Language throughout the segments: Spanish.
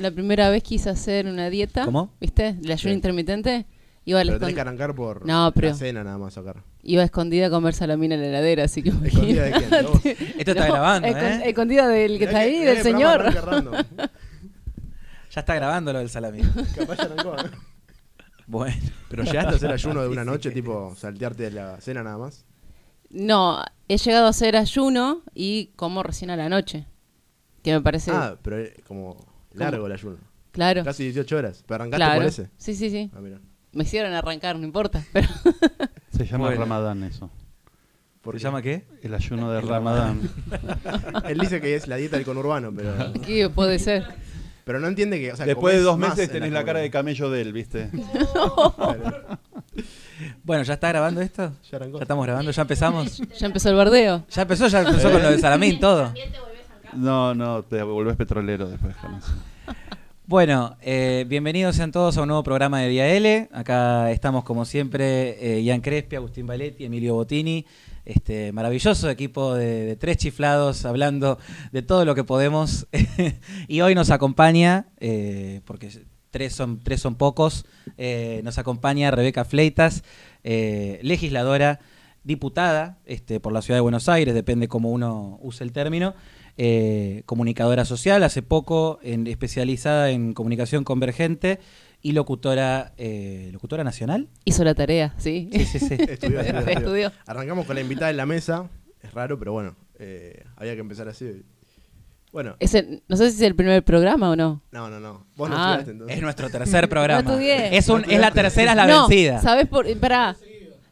la primera vez quise hacer una dieta. ¿Cómo? ¿Viste? El ayuno Sí. intermitente. Iba a, la Pero tenés que arrancar por No, pero- la cena nada más sacar. iba a escondida a comer salamina en la heladera, así que ¿Escondida de quién? Esto está No, grabando, ¿eh? Escondida del que está ahí, del el señor. Ya está grabando lo del salami. Capaz ya arrancó, ¿eh? Bueno. Pero llegaste a hacer ayuno de una noche, tipo saltearte de la cena nada más. No, he llegado a hacer ayuno y como recién a la noche. Que me parece. Ah, pero eh, como largo el ayuno. claro. Casi 18 horas. Pero arrancaste claro. por ese. Sí, sí, sí. Ah, mira. Me hicieron arrancar, no importa. Pero Se llama Bueno. Ramadán eso. ¿Por ¿Se qué? llama qué? El ayuno de El Ramadán. Él dice que es la dieta del conurbano, pero, ¿qué puede ser? pero no entiende que. O sea, Después de dos meses en tenés la cara de camello de él, ¿viste? Bueno, ¿ya está grabando esto? Ya arrancó. ¿Ya estamos grabando? ¿Ya empezamos? Ya empezó el bardeo. Ya empezó, ya empezó con lo de salamín, todo. No, no, te volvés petrolero después con. Bueno, eh, bienvenidos sean todos a un nuevo programa de Día L. Acá estamos como siempre, eh, Ian Crespi, Agustín Valetti, Emilio Bottini, este maravilloso equipo de, tres chiflados hablando de todo lo que podemos. y hoy nos acompaña, eh, porque tres son, tres son pocos, nos acompaña Rebeca Fleitas, legisladora, diputada este, por la Ciudad de Buenos Aires, depende cómo uno use el término, eh, comunicadora social, hace poco en- especializada en comunicación convergente y locutora, eh, locutora nacional. Hizo la tarea, sí. Sí, sí, sí. Estudió, estudió, estudió. Estudió. Arrancamos con la invitada en la mesa. Es raro, pero bueno. eh, había que empezar así. Bueno, Ese- no sé si es el primer programa o no. no, no, no. Vos no Ah. estudiaste entonces. Es nuestro tercer programa. No estudié. es, un, No es la tercera, es la no, vencida. ¿sabes por Pará.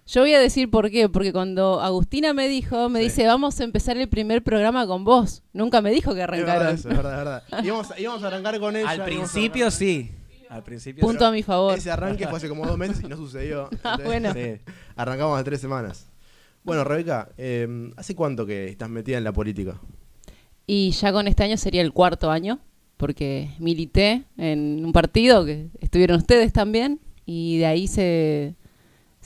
Yo voy a decir por qué. Porque cuando Agustina me dijo, me Sí. dice, vamos a empezar el primer programa con vos. Nunca me dijo que Es verdad arrancaron. eso, es verdad, es verdad. Íbamos, íbamos a arrancar con ella. Al principio sí. Al principio Punto a mi favor. Ese arranque fue hace como dos meses y no sucedió. Ah, Entonces, bueno. sí. Arrancamos hace tres semanas. Bueno, Rebeca, eh, ¿hace cuánto que estás metida en la política? Y ya con este año sería el cuarto año, porque milité en un partido que estuvieron ustedes también, y de ahí se,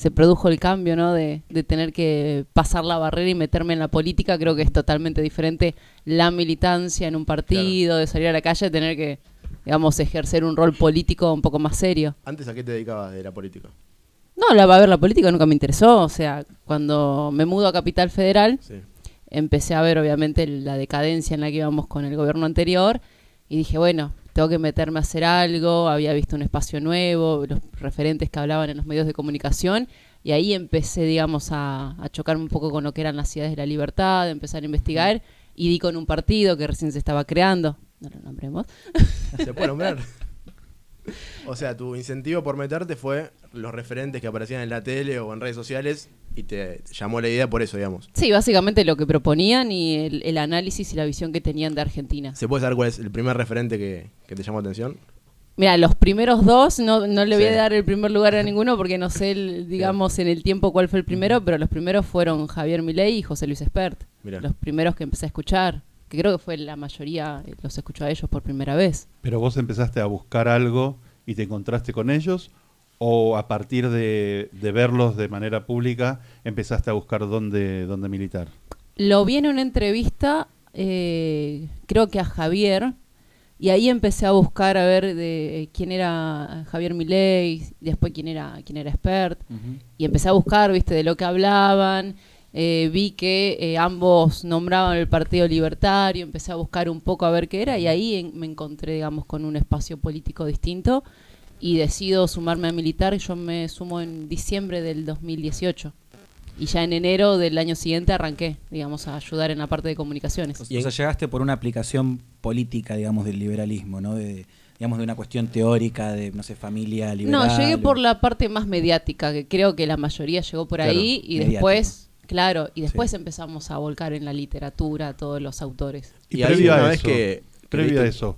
se produjo el cambio, ¿no? De, de tener que pasar la barrera y meterme en la política. Creo que es totalmente diferente la militancia en un partido, de salir a la calle, tener que, digamos, ejercer un rol político un poco más serio. ¿Antes a qué te dedicabas de la política? No, la, a ver, la política nunca me interesó. O sea, cuando me mudo a Capital Federal, Sí. empecé a ver obviamente la decadencia en la que íbamos con el gobierno anterior y dije, bueno, tengo que meterme a hacer algo, había visto un espacio nuevo, los referentes que hablaban en los medios de comunicación y ahí empecé, digamos, a, a chocarme un poco con lo que eran las ciudades de la libertad, empezar a investigar y di con un partido que recién se estaba creando, no lo nombremos, ¿Se puede nombrar? O sea, tu incentivo por meterte fue los referentes que aparecían en la tele o en redes sociales y te llamó la idea por eso, digamos. Sí, básicamente lo que proponían y el, el análisis y la visión que tenían de Argentina. ¿Se puede saber cuál es el primer referente que, que te llamó la atención? Mira, los primeros dos, no, no le voy Sí. a dar el primer lugar a ninguno porque no sé, el- digamos, en el tiempo cuál fue el primero, pero los primeros fueron Javier Milei y José Luis Espert. Mirá. Los primeros que empecé a escuchar, que creo que fue la mayoría, eh, los escuchó a ellos por primera vez. Pero vos empezaste a buscar algo y te encontraste con ellos, o a partir de, de verlos de manera pública empezaste a buscar dónde, dónde militar. Lo vi en una entrevista, eh, creo que a Javier, y ahí empecé a buscar a ver de quién era Javier Milei, después quién era, quién era Espert. y empecé a buscar, viste, de lo que hablaban, eh, vi que eh, ambos nombraban el Partido Libertario, empecé a buscar un poco a ver qué era y ahí en- me encontré, digamos, con un espacio político distinto y decido sumarme a militar, yo me sumo en diciembre del 2018 y ya en enero del año siguiente arranqué, digamos, a ayudar en la parte de comunicaciones. O sea, llegaste por una aplicación política, digamos, del liberalismo, ¿no? De, digamos, de una cuestión teórica de, no sé, familia liberal. No, llegué o- por la parte más mediática, que creo que la mayoría llegó por Claro, ahí y mediático. después, claro, y después Sí. empezamos a volcar en la literatura todos los autores. Y, Y previo a que- previo a eso,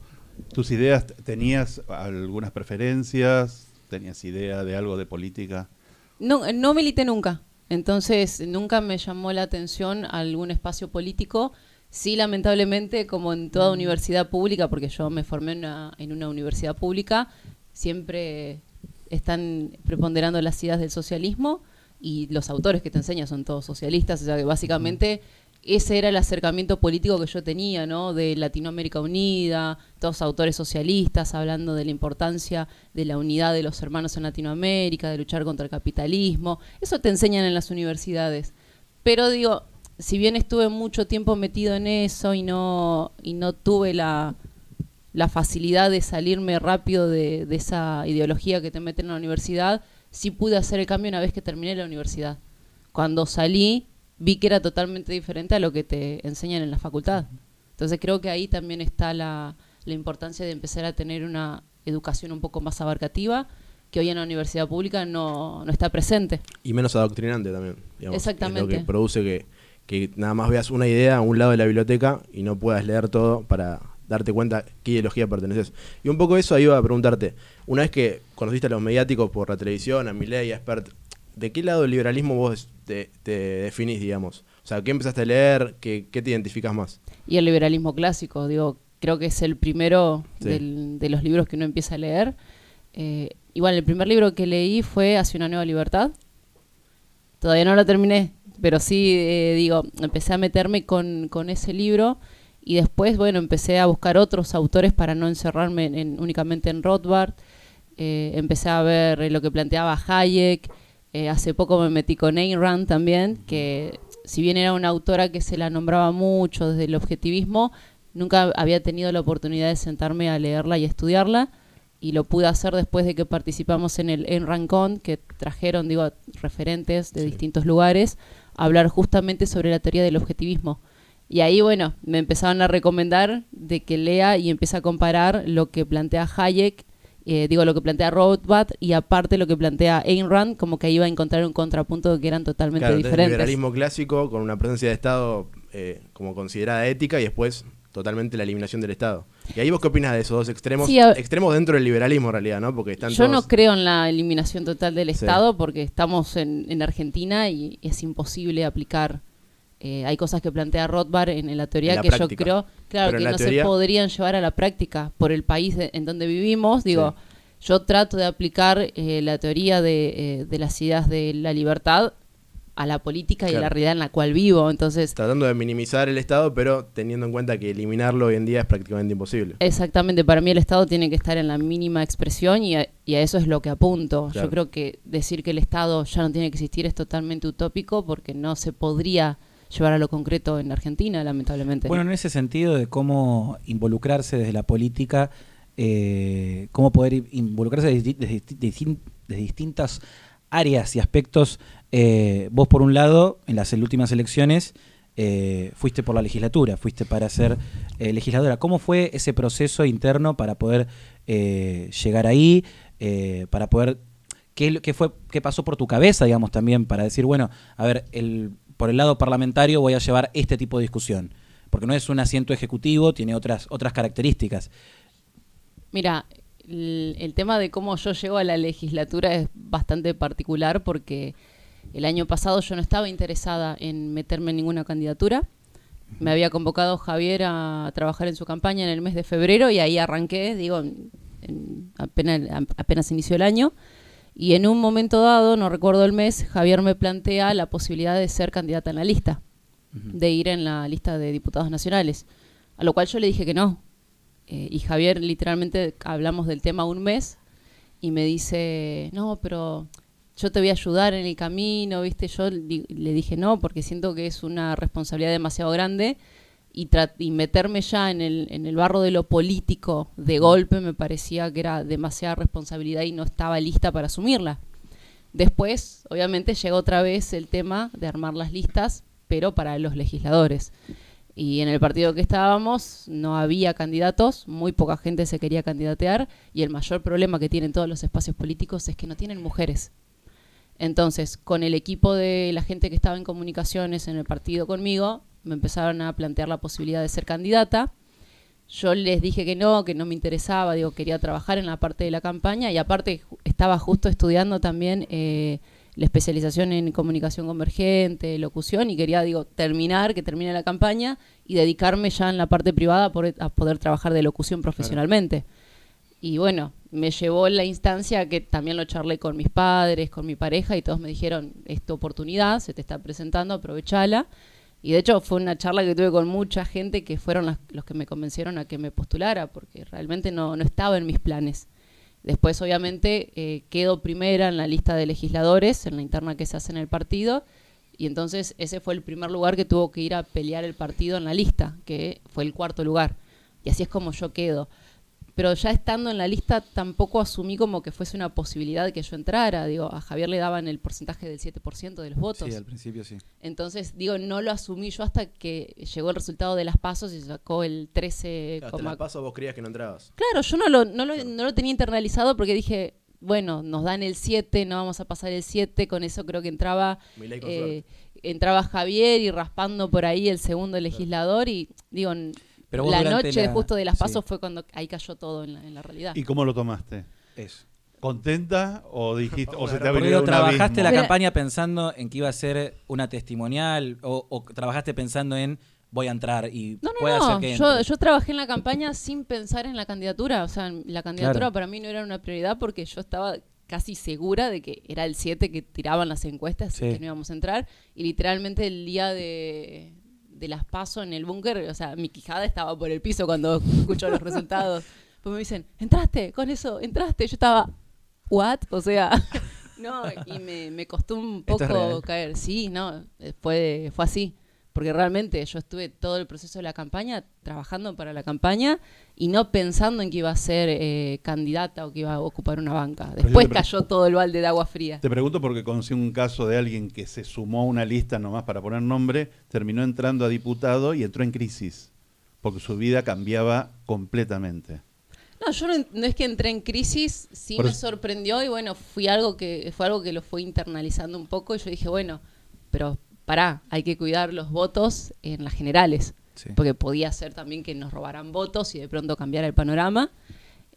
¿tus ideas tenías algunas preferencias? ¿Tenías idea de algo de política? No, no milité nunca, entonces nunca me llamó la atención algún espacio político. Sí, lamentablemente, como en toda universidad pública, porque yo me formé en una, en una universidad pública, siempre están preponderando las ideas del socialismo y los autores que te enseñan son todos socialistas, o sea que básicamente ese era el acercamiento político que yo tenía, ¿no? De Latinoamérica Unida, todos autores socialistas hablando de la importancia de la unidad de los hermanos en Latinoamérica, de luchar contra el capitalismo. Eso te enseñan en las universidades. Pero digo, si bien estuve mucho tiempo metido en eso y no, y no tuve la, facilidad de salirme rápido de, de esa ideología que te meten en la universidad, sí pude hacer el cambio una vez que terminé la universidad. Cuando salí, vi que era totalmente diferente a lo que te enseñan en la facultad. Entonces creo que ahí también está la, la importancia de empezar a tener una educación un poco más abarcativa que hoy en la universidad pública no, no está presente. Y menos adoctrinante también. digamos. Exactamente. Es lo que produce que, que nada más veas una idea a un lado de la biblioteca y no puedas leer todo para darte cuenta qué ideología perteneces. Y un poco eso iba a preguntarte. Una vez que conociste a los mediáticos por la televisión, a Milei, a Expert, ¿de qué lado del liberalismo vos te, te definís, digamos? O sea, ¿qué empezaste a leer? ¿Qué, qué te identificas más? Y el liberalismo clásico, digo, creo que es el primero Sí. del- de los libros que uno empieza a leer. Eh, igual, el primer libro que leí fue Hacia una nueva libertad. Todavía no lo terminé, pero sí, eh, digo, empecé a meterme con, con ese libro y después, bueno, empecé a buscar otros autores para no encerrarme en- en- únicamente en Rothbard. Eh, empecé a ver lo que planteaba Hayek. Eh, hace poco me metí con Ayn Rand también, que si bien era una autora que se la nombraba mucho desde el objetivismo, nunca había tenido la oportunidad de sentarme a leerla y estudiarla. Y lo pude hacer después de que participamos en el Ayn Rand Con, que trajeron, digo, referentes de Sí. distintos lugares a hablar justamente sobre la teoría del objetivismo. Y ahí, bueno, me empezaron a recomendar de que lea y empiece a comparar lo que plantea Hayek, eh, digo, lo que plantea Rothbard y aparte lo que plantea Ayn Rand, como que iba a encontrar un contrapunto que eran totalmente Claro, diferentes. liberalismo clásico con una presencia de Estado eh, como considerada ética y después totalmente la eliminación del Estado. ¿Y ahí vos qué opinas de esos dos extremos? Sí, extremos dentro del liberalismo en realidad, ¿no? Porque están Yo todos... no creo en la eliminación total del Sí. Estado porque estamos en, en Argentina y es imposible aplicar. Eh, hay cosas que plantea Rothbard en, en la teoría En la que práctica. yo creo, claro, Pero que no teoría- se podrían llevar a la práctica por el país de- en donde vivimos. Digo, yo trato de aplicar eh, la teoría de, eh, de las ideas de la libertad a la política y a la realidad en la cual vivo. Entonces, Tratando de minimizar el Estado, pero teniendo en cuenta que eliminarlo hoy en día es prácticamente imposible. Exactamente, para mí el Estado tiene que estar en la mínima expresión y a, y a eso es lo que apunto. Claro. Yo creo que decir que el Estado ya no tiene que existir es totalmente utópico porque no se podría llevar a lo concreto en Argentina, lamentablemente. Bueno, en ese sentido de cómo involucrarse desde la política, eh, cómo poder involucrarse desde, desde disti- distin- desde distintas áreas y aspectos. eh, vos, por un lado, en las últimas elecciones, eh, fuiste por la legislatura, fuiste para ser eh, legisladora. ¿Cómo fue ese proceso interno para poder eh, llegar ahí, para poder... ¿Qué, qué fue, ¿Qué pasó por tu cabeza, digamos, también, para decir, bueno, a ver, el, por el lado parlamentario voy a llevar este tipo de discusión? Porque no es un asiento ejecutivo, tiene otras, otras características. Mira, el, tema de cómo yo llego a la legislatura es bastante particular porque el año pasado yo no estaba interesada en meterme en ninguna candidatura. Me había convocado Javier a trabajar en su campaña en el mes de febrero y ahí arranqué, digo, en- en- apenas, apenas inició el año. Y en un momento dado, no recuerdo el mes, Javier me plantea la posibilidad de ser candidata en la lista, de ir en la lista de diputados nacionales. A lo cual yo le dije que no. Eh, y Javier, literalmente, hablamos del tema un mes y me dice, no, pero yo te voy a ayudar en el camino, ¿viste? Yo le dije no, porque siento que es una responsabilidad demasiado grande y, meterme ya en el, en el barro de lo político de golpe me parecía que era demasiada responsabilidad y no estaba lista para asumirla. Después, obviamente, llegó otra vez el tema de armar las listas, pero para los legisladores. Y en el partido que estábamos no había candidatos, muy poca gente se quería candidatear y el mayor problema que tienen todos los espacios políticos es que no tienen mujeres. Entonces, con el equipo de la gente que estaba en comunicaciones en el partido conmigo, me empezaron a plantear la posibilidad de ser candidata. Yo les dije que no, que no me interesaba, digo, quería trabajar en la parte de la campaña y aparte estaba justo estudiando también eh, la especialización en comunicación convergente, locución y quería, digo, terminar, que termine la campaña y dedicarme ya en la parte privada a poder, a poder trabajar de locución profesionalmente. Y bueno, me llevó la instancia que también lo charlé con mis padres, con mi pareja y todos me dijeron, es tu oportunidad, se te está presentando, aprovechala. Y de hecho fue una charla que tuve con mucha gente que fueron los que me convencieron a que me postulara, porque realmente no, no estaba en mis planes. Después, obviamente, eh, quedo primera en la lista de legisladores, en la interna que se hace en el partido, y entonces ese fue el primer lugar que tuvo que ir a pelear el partido en la lista, que fue el cuarto lugar. Y así es como yo quedo. Pero ya estando en la lista tampoco asumí como que fuese una posibilidad de que yo entrara. Digo, a Javier le daban el porcentaje del 7% de los votos. Sí, al principio sí. Entonces, digo, no lo asumí yo hasta que llegó el resultado de las pasos y sacó el 13, Hasta las pasos vos creías que no entrabas. Claro, yo no lo, no, lo, no lo tenía internalizado porque dije, bueno, nos dan el 7, no vamos a pasar el 7, con eso creo que entraba eh, entraba Javier y raspando por ahí el segundo legislador y digo, Pero la noche la- justo de las sí. pasos fue cuando ahí cayó todo en la, en la realidad. ¿Y cómo lo tomaste? Eso. ¿Contenta o dijiste o se te abrió un trabajaste abismo? la campaña pensando en que iba a ser una testimonial o, o trabajaste pensando en voy a entrar y No, puede no, hacer no. que Yo, yo trabajé en la campaña sin pensar en la candidatura. O sea, la candidatura Claro. para mí no era una prioridad porque yo estaba casi segura de que era el 7 que tiraban las encuestas Sí. que no íbamos a entrar. Y literalmente el día de, de las paso en el búnker, o sea, mi quijada estaba por el piso cuando escucho los resultados. Pues me dicen, entraste con eso, entraste. Yo estaba, ¿what? O sea, no, y me, me costó un poco caer. Sí, no, fue, fue así. Porque realmente yo estuve todo el proceso de la campaña trabajando para la campaña y no pensando en que iba a ser eh, candidata o que iba a ocupar una banca. Después cayó todo el balde de agua fría. Te pregunto porque conocí un caso de alguien que se sumó a una lista nomás para poner nombre, terminó entrando a diputado y entró en crisis, porque su vida cambiaba completamente. No, yo no, no es que entré en crisis, sí Por me sorprendió y bueno, fui algo que fue algo que lo fue internalizando un poco y yo dije, bueno, pero pará, hay que cuidar los votos en las generales, Sí. porque podía ser también que nos robaran votos y de pronto cambiara el panorama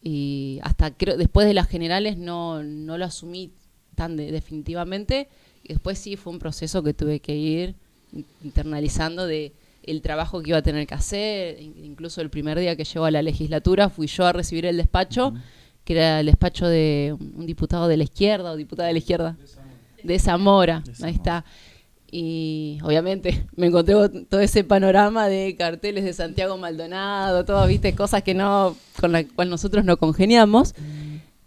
y hasta creo después de las generales no, no lo asumí tan de- definitivamente y después sí fue un proceso que tuve que ir in- internalizando de el trabajo que iba a tener que hacer, in- incluso el primer día que llegó a la legislatura fui yo a recibir el despacho, que era el despacho de un diputado de la izquierda o diputada de la izquierda, de Zamora, De ahí Zamora. está. Y obviamente me encontré con todo ese panorama de carteles de Santiago Maldonado, todas, viste, cosas que no, con la cual nosotros no congeniamos.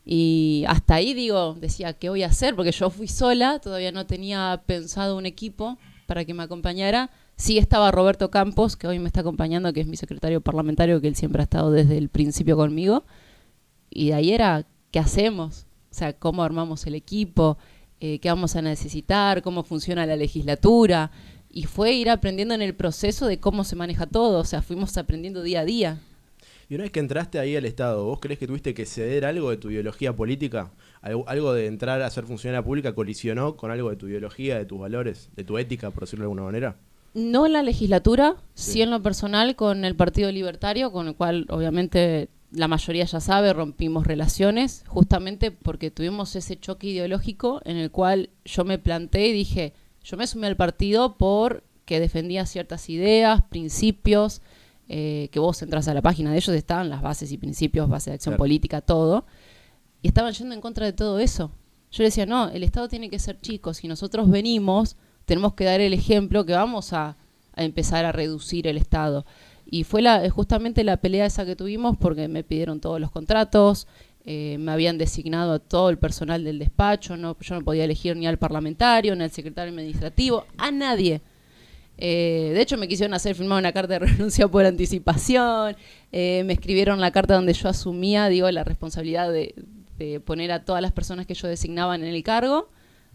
Y hasta ahí digo, decía, ¿qué voy a hacer? Porque yo fui sola, todavía no tenía pensado un equipo para que me acompañara. Sí estaba Roberto Campos, que hoy me está acompañando, que es mi secretario parlamentario, que él siempre ha estado desde el principio conmigo. Y de ahí era, ¿qué hacemos? O sea, ¿cómo armamos el equipo? Eh, ¿Qué vamos a necesitar? ¿Cómo funciona la legislatura? Y fue ir aprendiendo en el proceso de cómo se maneja todo. O sea, fuimos aprendiendo día a día. Y una vez que entraste ahí al Estado, ¿vos crees que tuviste que ceder algo de tu ideología política? ¿Algo, algo de entrar a ser funcionaria pública colisionó con algo de tu ideología, de tus valores, de tu ética, por decirlo de alguna manera? No en la legislatura, Sí. sí. en lo personal con el Partido Libertario, con el cual obviamente la mayoría ya sabe, rompimos relaciones, justamente porque tuvimos ese choque ideológico en el cual yo me planté y dije, yo me sumé al partido porque defendía ciertas ideas, principios, eh, que vos entras a la página de ellos, estaban las bases y principios, base de acción Claro. política, todo, y estaban yendo en contra de todo eso. Yo le decía, no, el Estado tiene que ser chico, si nosotros venimos, tenemos que dar el ejemplo que vamos a, a empezar a reducir el Estado. Y fue la, justamente la pelea esa que tuvimos porque me pidieron todos los contratos, eh, me habían designado a todo el personal del despacho, no, yo no podía elegir ni al parlamentario, ni al secretario administrativo, a nadie. Eh, de hecho, me quisieron hacer firmar una carta de renuncia por anticipación. eh, me escribieron la carta donde yo asumía, digo, la responsabilidad de, de poner a todas las personas que yo designaban en el cargo.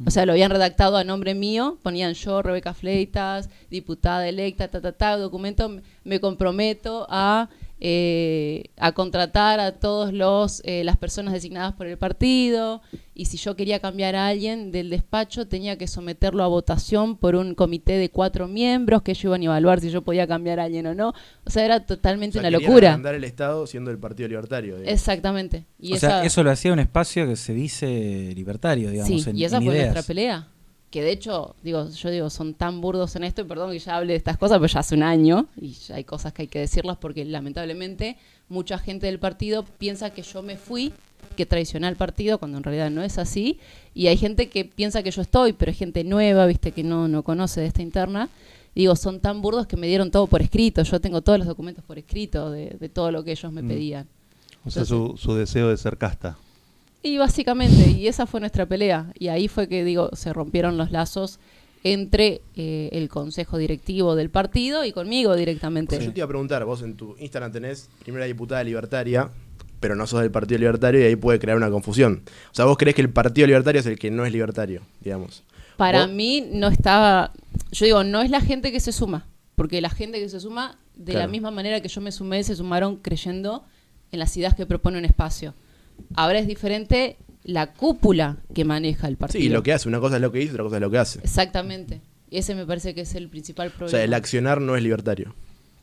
O sea, lo habían redactado a nombre mío, ponían yo, Rebeca Fleitas, diputada electa, ta, ta, ta, documento, me- me comprometo a, eh, a contratar a todos los eh, las personas designadas por el partido y si yo quería cambiar a alguien del despacho tenía que someterlo a votación por un comité de cuatro miembros que ellos iban a evaluar si yo podía cambiar a alguien o no. O sea, era totalmente O sea, una locura. agrandar el Estado siendo el Partido Libertario. digamos. Exactamente. Y o esa- sea, eso lo hacía un espacio que se dice libertario, digamos, sí, en, y esa en fue ideas. nuestra pelea. Que de hecho, digo, yo digo, son tan burdos en esto, y perdón que ya hable de estas cosas, pero ya hace un año, y ya hay cosas que hay que decirlas porque lamentablemente mucha gente del partido piensa que yo me fui que traicioné al partido, cuando en realidad no es así. Y hay gente que piensa que yo estoy, pero hay gente nueva, viste, que no, no conoce de esta interna. Digo, son tan burdos que me dieron todo por escrito. Yo tengo todos los documentos por escrito de, de todo lo que ellos me Mm. pedían. O sea, su, su deseo de ser casta. Y básicamente, y esa fue nuestra pelea. Y ahí fue que, digo, se rompieron los lazos entre eh, el consejo directivo del partido y conmigo directamente. Yo te iba a preguntar, vos en tu Instagram tenés primera diputada libertaria, pero no sos del Partido Libertario y ahí puede crear una confusión. O sea, vos crees que el Partido Libertario es el que no es libertario, digamos. Para ¿Vos? mí no estaba, yo digo, no es la gente que se suma, porque la gente que se suma, de la misma manera que yo me sumé, se sumaron creyendo en las ideas que propone un espacio. Ahora es diferente la cúpula que maneja el partido. Sí, lo que hace, una cosa es lo que dice, otra cosa es lo que hace. Exactamente. Y ese me parece que es el principal O problema. sea, el accionar no es libertario.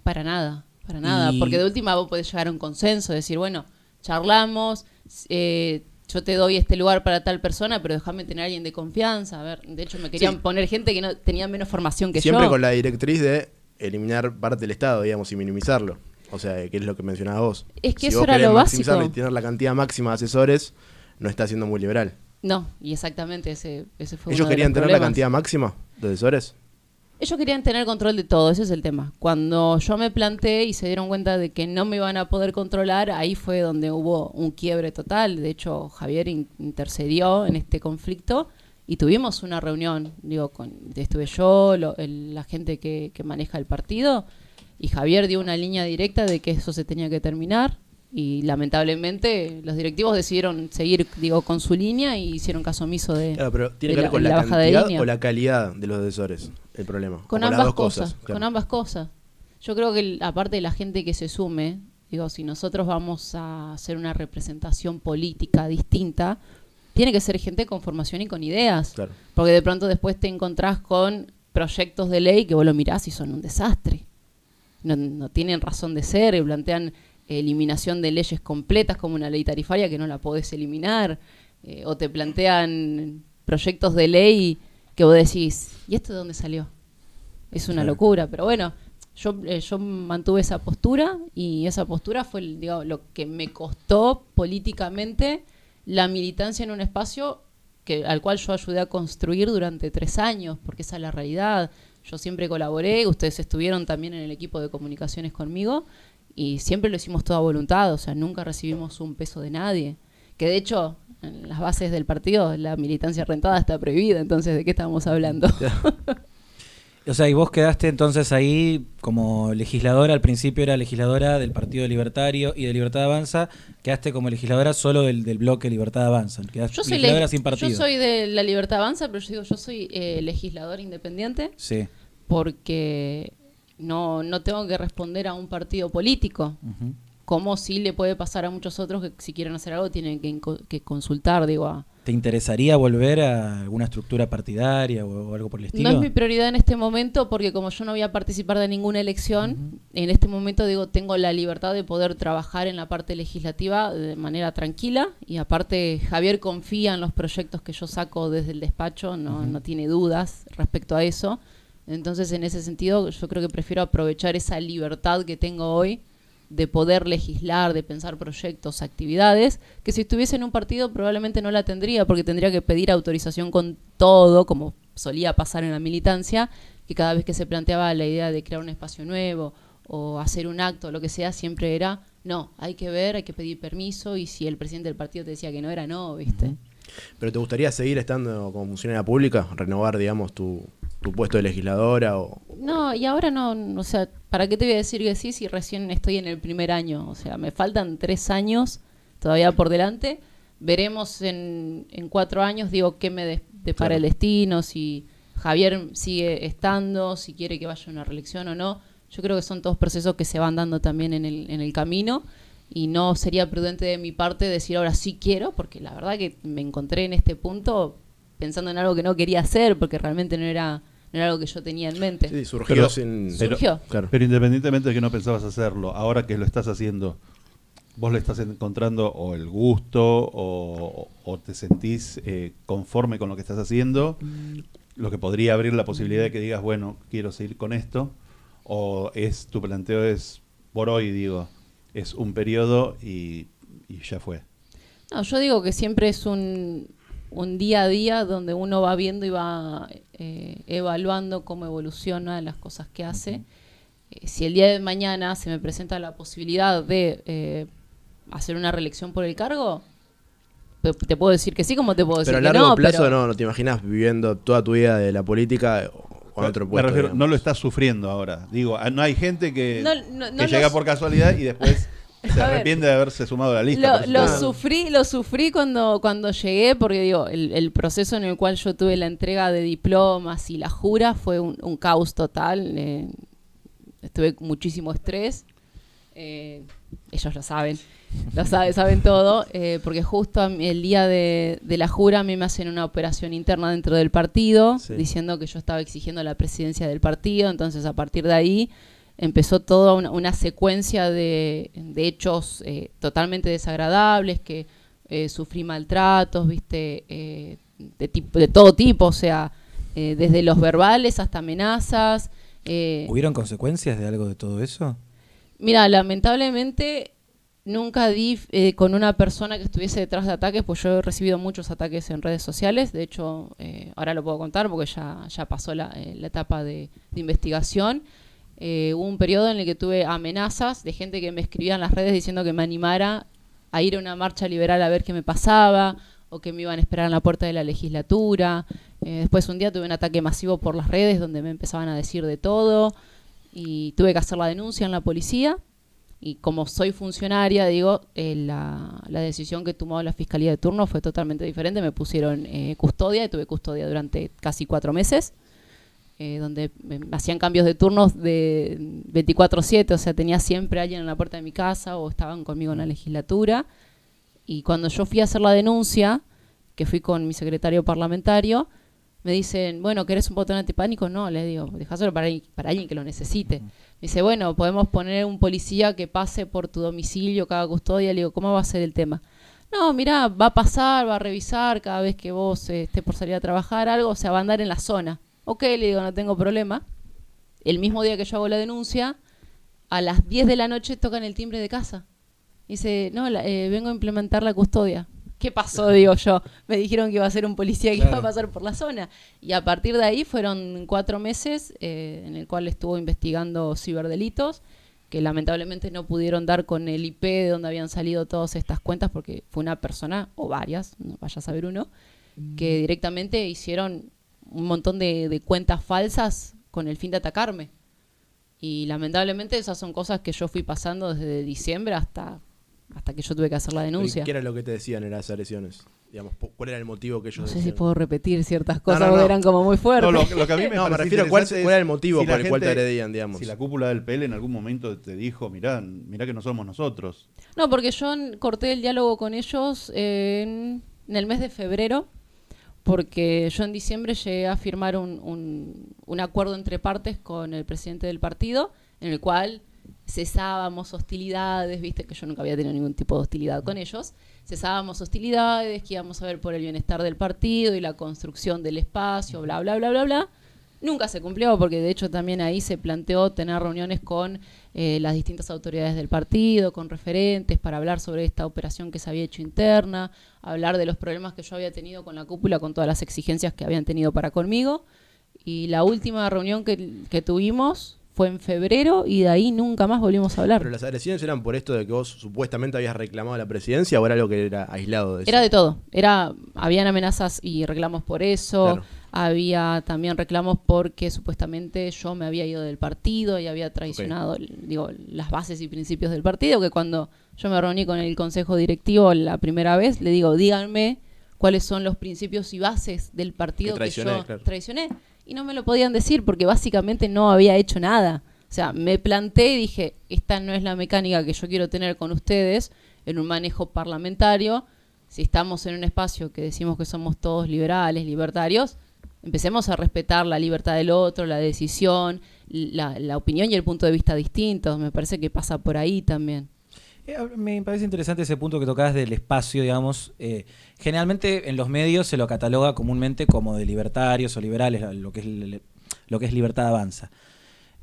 Para nada, para nada. Y- Porque de última vos podés llegar a un consenso, decir, bueno, charlamos, eh, yo te doy este lugar para tal persona, pero déjame tener a alguien de confianza. A ver, de hecho me querían Sí. poner gente que no tenía menos formación que Siempre yo. con la directriz de eliminar parte del Estado, digamos, y minimizarlo. O sea, que es lo que mencionabas vos. Es que si eso vos era lo básico. y tener la cantidad máxima de asesores, no está siendo muy liberal. No, y exactamente ese, ese fue ¿Ellos uno de querían los tener la cantidad máxima de asesores? Ellos querían tener control de todo, ese es el tema. Cuando yo me planté y se dieron cuenta de que no me iban a poder controlar, ahí fue donde hubo un quiebre total. De hecho, Javier in- intercedió en este conflicto y tuvimos una reunión. Digo, con, estuve yo, lo- el- la gente que, que maneja el partido, y Javier dio una línea directa de que eso se tenía que terminar. Y lamentablemente los directivos decidieron seguir, digo, con su línea y hicieron caso omiso de, Claro, pero tiene de que ver la- con de o la calidad de los asesores, el problema. Con ambas dos cosas, claro. con ambas cosas. Yo creo que aparte de la gente que se sume, digo, si nosotros vamos a hacer una representación política distinta, tiene que ser gente con formación y con ideas. Claro. Porque de pronto después te encontrás con proyectos de ley que vos lo mirás y son un desastre. No, no tienen razón de ser, y plantean eliminación de leyes completas como una ley tarifaria que no la podés eliminar, eh, o te plantean proyectos de ley que vos decís, ¿y esto de dónde salió? Es una Claro. locura, pero bueno, yo, eh, yo mantuve esa postura y esa postura fue digamos, lo que me costó políticamente la militancia en un espacio que, al cual yo ayudé a construir durante tres años, porque esa es la realidad. Yo siempre colaboré, ustedes estuvieron también en el equipo de comunicaciones conmigo y siempre lo hicimos toda voluntad, o sea, nunca recibimos un peso de nadie. Que de hecho, en las bases del partido, la militancia rentada está prohibida, entonces, ¿de qué estamos hablando? O sea, y vos quedaste entonces ahí como legisladora, al principio era legisladora del Partido Libertario y de Libertad Avanza, quedaste como legisladora solo del, del bloque Libertad Avanza, quedaste Yo soy, legisladora le- sin partido. yo soy de la Libertad Avanza, pero yo digo, yo soy eh, legislador independiente Sí. porque no, no tengo que responder a un partido político, como sí le puede pasar a muchos otros que si quieren hacer algo tienen que, que consultar, digo, a, ¿Te interesaría volver a alguna estructura partidaria o, o algo por el estilo? No es mi prioridad en este momento porque como yo no voy a participar de ninguna elección, en este momento digo tengo la libertad de poder trabajar en la parte legislativa de manera tranquila y aparte Javier confía en los proyectos que yo saco desde el despacho, no, no tiene dudas respecto a eso. Entonces en ese sentido yo creo que prefiero aprovechar esa libertad que tengo hoy de poder legislar, de pensar proyectos, actividades, que si estuviese en un partido probablemente no la tendría, porque tendría que pedir autorización con todo, como solía pasar en la militancia, que cada vez que se planteaba la idea de crear un espacio nuevo o hacer un acto, lo que sea, siempre era, no, hay que ver, hay que pedir permiso, y si el presidente del partido te decía que no era, no, ¿viste? ¿Pero te gustaría seguir estando como funcionaria pública? ¿Renovar, digamos, tu, tu puesto de legisladora? O... No, y ahora no, o sea, ¿para qué te voy a decir que sí si recién estoy en el primer año? O sea, me faltan tres años todavía por delante. Veremos en, en cuatro años, digo, qué me de- depara Claro. el destino, si Javier sigue estando, si quiere que vaya a una reelección o no. Yo creo que son todos procesos que se van dando también en el, en el camino y no sería prudente de mi parte decir ahora sí quiero, porque la verdad que me encontré en este punto pensando en algo que no quería hacer, porque realmente no era, no era algo que yo tenía en mente. Sí, surgió Pero- sin... pero- Surgió. Claro. Pero independientemente de que no pensabas hacerlo, ahora que lo estás haciendo, ¿vos le estás encontrando o el gusto o, o te sentís eh, conforme con lo que estás haciendo? Lo que podría abrir la posibilidad de que digas, bueno, quiero seguir con esto. O es tu planteo es por hoy, digo, es un periodo y, y ya fue. No, yo digo que siempre es un, un día a día donde uno va viendo y va eh, evaluando cómo evoluciona las cosas que hace. Eh, si el día de mañana se me presenta la posibilidad de eh, hacer una reelección por el cargo, te, puedo decir que sí, como te puedo decir Pero a que largo no. plazo pero- no, no te imaginas viviendo toda tu vida de la política otro Me puesto. refiero, no lo estás sufriendo ahora. Digo, ah, no hay gente que, No, no, que no llega lo- por casualidad y después se arrepiente de haberse sumado a la lista. Lo, sufrí, lo sufrí cuando, cuando llegué, porque digo, el, el proceso en el cual yo tuve la entrega de diplomas y la jura fue un, un caos total. eh, estuve con muchísimo estrés. eh, ellos lo saben, lo saben, saben todo, eh, porque justo el día de, de la jura a mí me hacen una operación interna dentro del partido, Sí. diciendo que yo estaba exigiendo la presidencia del partido, entonces a partir de ahí empezó toda una, una secuencia de, de hechos eh, totalmente desagradables, que eh, sufrí maltratos, viste, eh, de, tipo, de todo tipo, o sea, eh, desde los verbales hasta amenazas. eh, ¿Hubieron consecuencias de algo de todo eso? Mira, lamentablemente nunca di con una persona que estuviese detrás de ataques, pues yo he recibido muchos ataques en redes sociales, de hecho ahora lo puedo contar porque ya, ya pasó la, la etapa de, de investigación. Eh, hubo un periodo en el que tuve amenazas de gente que me escribía en las redes diciendo que me animara a ir a una marcha liberal a ver qué me pasaba o que me iban a esperar en la puerta de la legislatura. Eh, después un día tuve un ataque masivo por las redes donde me empezaban a decir de todo y tuve que hacer la denuncia en la policía. Y como soy funcionaria, digo, eh, la, la decisión que tomó la fiscalía de turno fue totalmente diferente. Me pusieron eh, custodia y tuve custodia durante casi cuatro meses, eh, donde me, me hacían cambios de turnos de 24-7, o sea, tenía siempre alguien en la puerta de mi casa o estaban conmigo en la legislatura. Y cuando yo fui a hacer la denuncia, que fui con mi secretario parlamentario, me dicen, bueno, ¿querés un botón antipánico? No, le digo, dejáselo para, alguien- para alguien que lo necesite. Me dice, bueno, podemos poner un policía que pase por tu domicilio, cada custodia. Le digo, ¿cómo va a ser el tema? No, mira, va a pasar, va a revisar cada vez que vos eh, estés por salir a trabajar algo, o sea, va a andar en la zona. Ok, le digo, no tengo problema. El mismo día que yo hago la denuncia, a las 10 de la noche tocan el timbre de casa. Dice, no, la- eh, vengo a implementar la custodia. ¿Qué pasó? Digo yo. Me dijeron que iba a ser un policía que iba a pasar por la zona. Y a partir de ahí fueron cuatro meses eh, en el cual estuvo investigando ciberdelitos, que lamentablemente no pudieron dar con el IP de donde habían salido todas estas cuentas, porque fue una persona, o varias, no vaya a saber uno, que directamente hicieron un montón de, de cuentas falsas con el fin de atacarme. Y lamentablemente esas son cosas que yo fui pasando desde diciembre hasta, hasta que yo tuve que hacer la denuncia. ¿Qué era lo que te decían en esas lesiones? Digamos, ¿cuál era el motivo que ellos No sé si puedo repetir ciertas cosas no, porque no. eran como muy fuertes. No, lo, lo que a mí me No, me parece refiero a cuál- era el motivo si por el cual te agredían, digamos. Si la cúpula del PL en algún momento te dijo, mirá, mirá que no somos nosotros. No, porque yo corté el diálogo con ellos en, en el mes de febrero, porque yo en diciembre llegué a firmar un, un- acuerdo entre partes con el presidente del partido, en el cual cesábamos hostilidades, viste que yo nunca había tenido ningún tipo de hostilidad con ellos, cesábamos hostilidades, que íbamos a ver por el bienestar del partido y la construcción del espacio, bla, bla, bla, bla, bla. Nunca se cumplió porque de hecho también ahí se planteó tener reuniones con eh, las distintas autoridades del partido, con referentes para hablar sobre esta operación que se había hecho interna, hablar de los problemas que yo había tenido con la cúpula, con todas las exigencias que habían tenido para conmigo. Y la última reunión que, que tuvimos fue en febrero y de ahí nunca más volvimos a hablar. ¿Pero las agresiones eran por esto de que vos supuestamente habías reclamado la presidencia o era algo que era aislado de eso? Era de todo. Era, habían amenazas y reclamos por eso. Claro. Había también reclamos porque supuestamente yo me había ido del partido y había traicionado, digo, las bases y principios del partido. Que cuando yo me reuní con el consejo directivo la primera vez, le digo, díganme cuáles son los principios y bases del partido Que yo claro. traicioné. Y no me lo podían decir porque básicamente no había hecho nada. O sea, me planté y dije, esta no es la mecánica que yo quiero tener con ustedes en un manejo parlamentario. Si estamos en un espacio que decimos que somos todos liberales, libertarios, empecemos a respetar la libertad del otro, la decisión, la, la opinión y el punto de vista distintos. Me parece que pasa por ahí también. Eh, me parece interesante ese punto que tocabas del espacio, digamos. Eh, generalmente en los medios se lo cataloga comúnmente como de libertarios o liberales, lo que es, lo que es libertad avanza.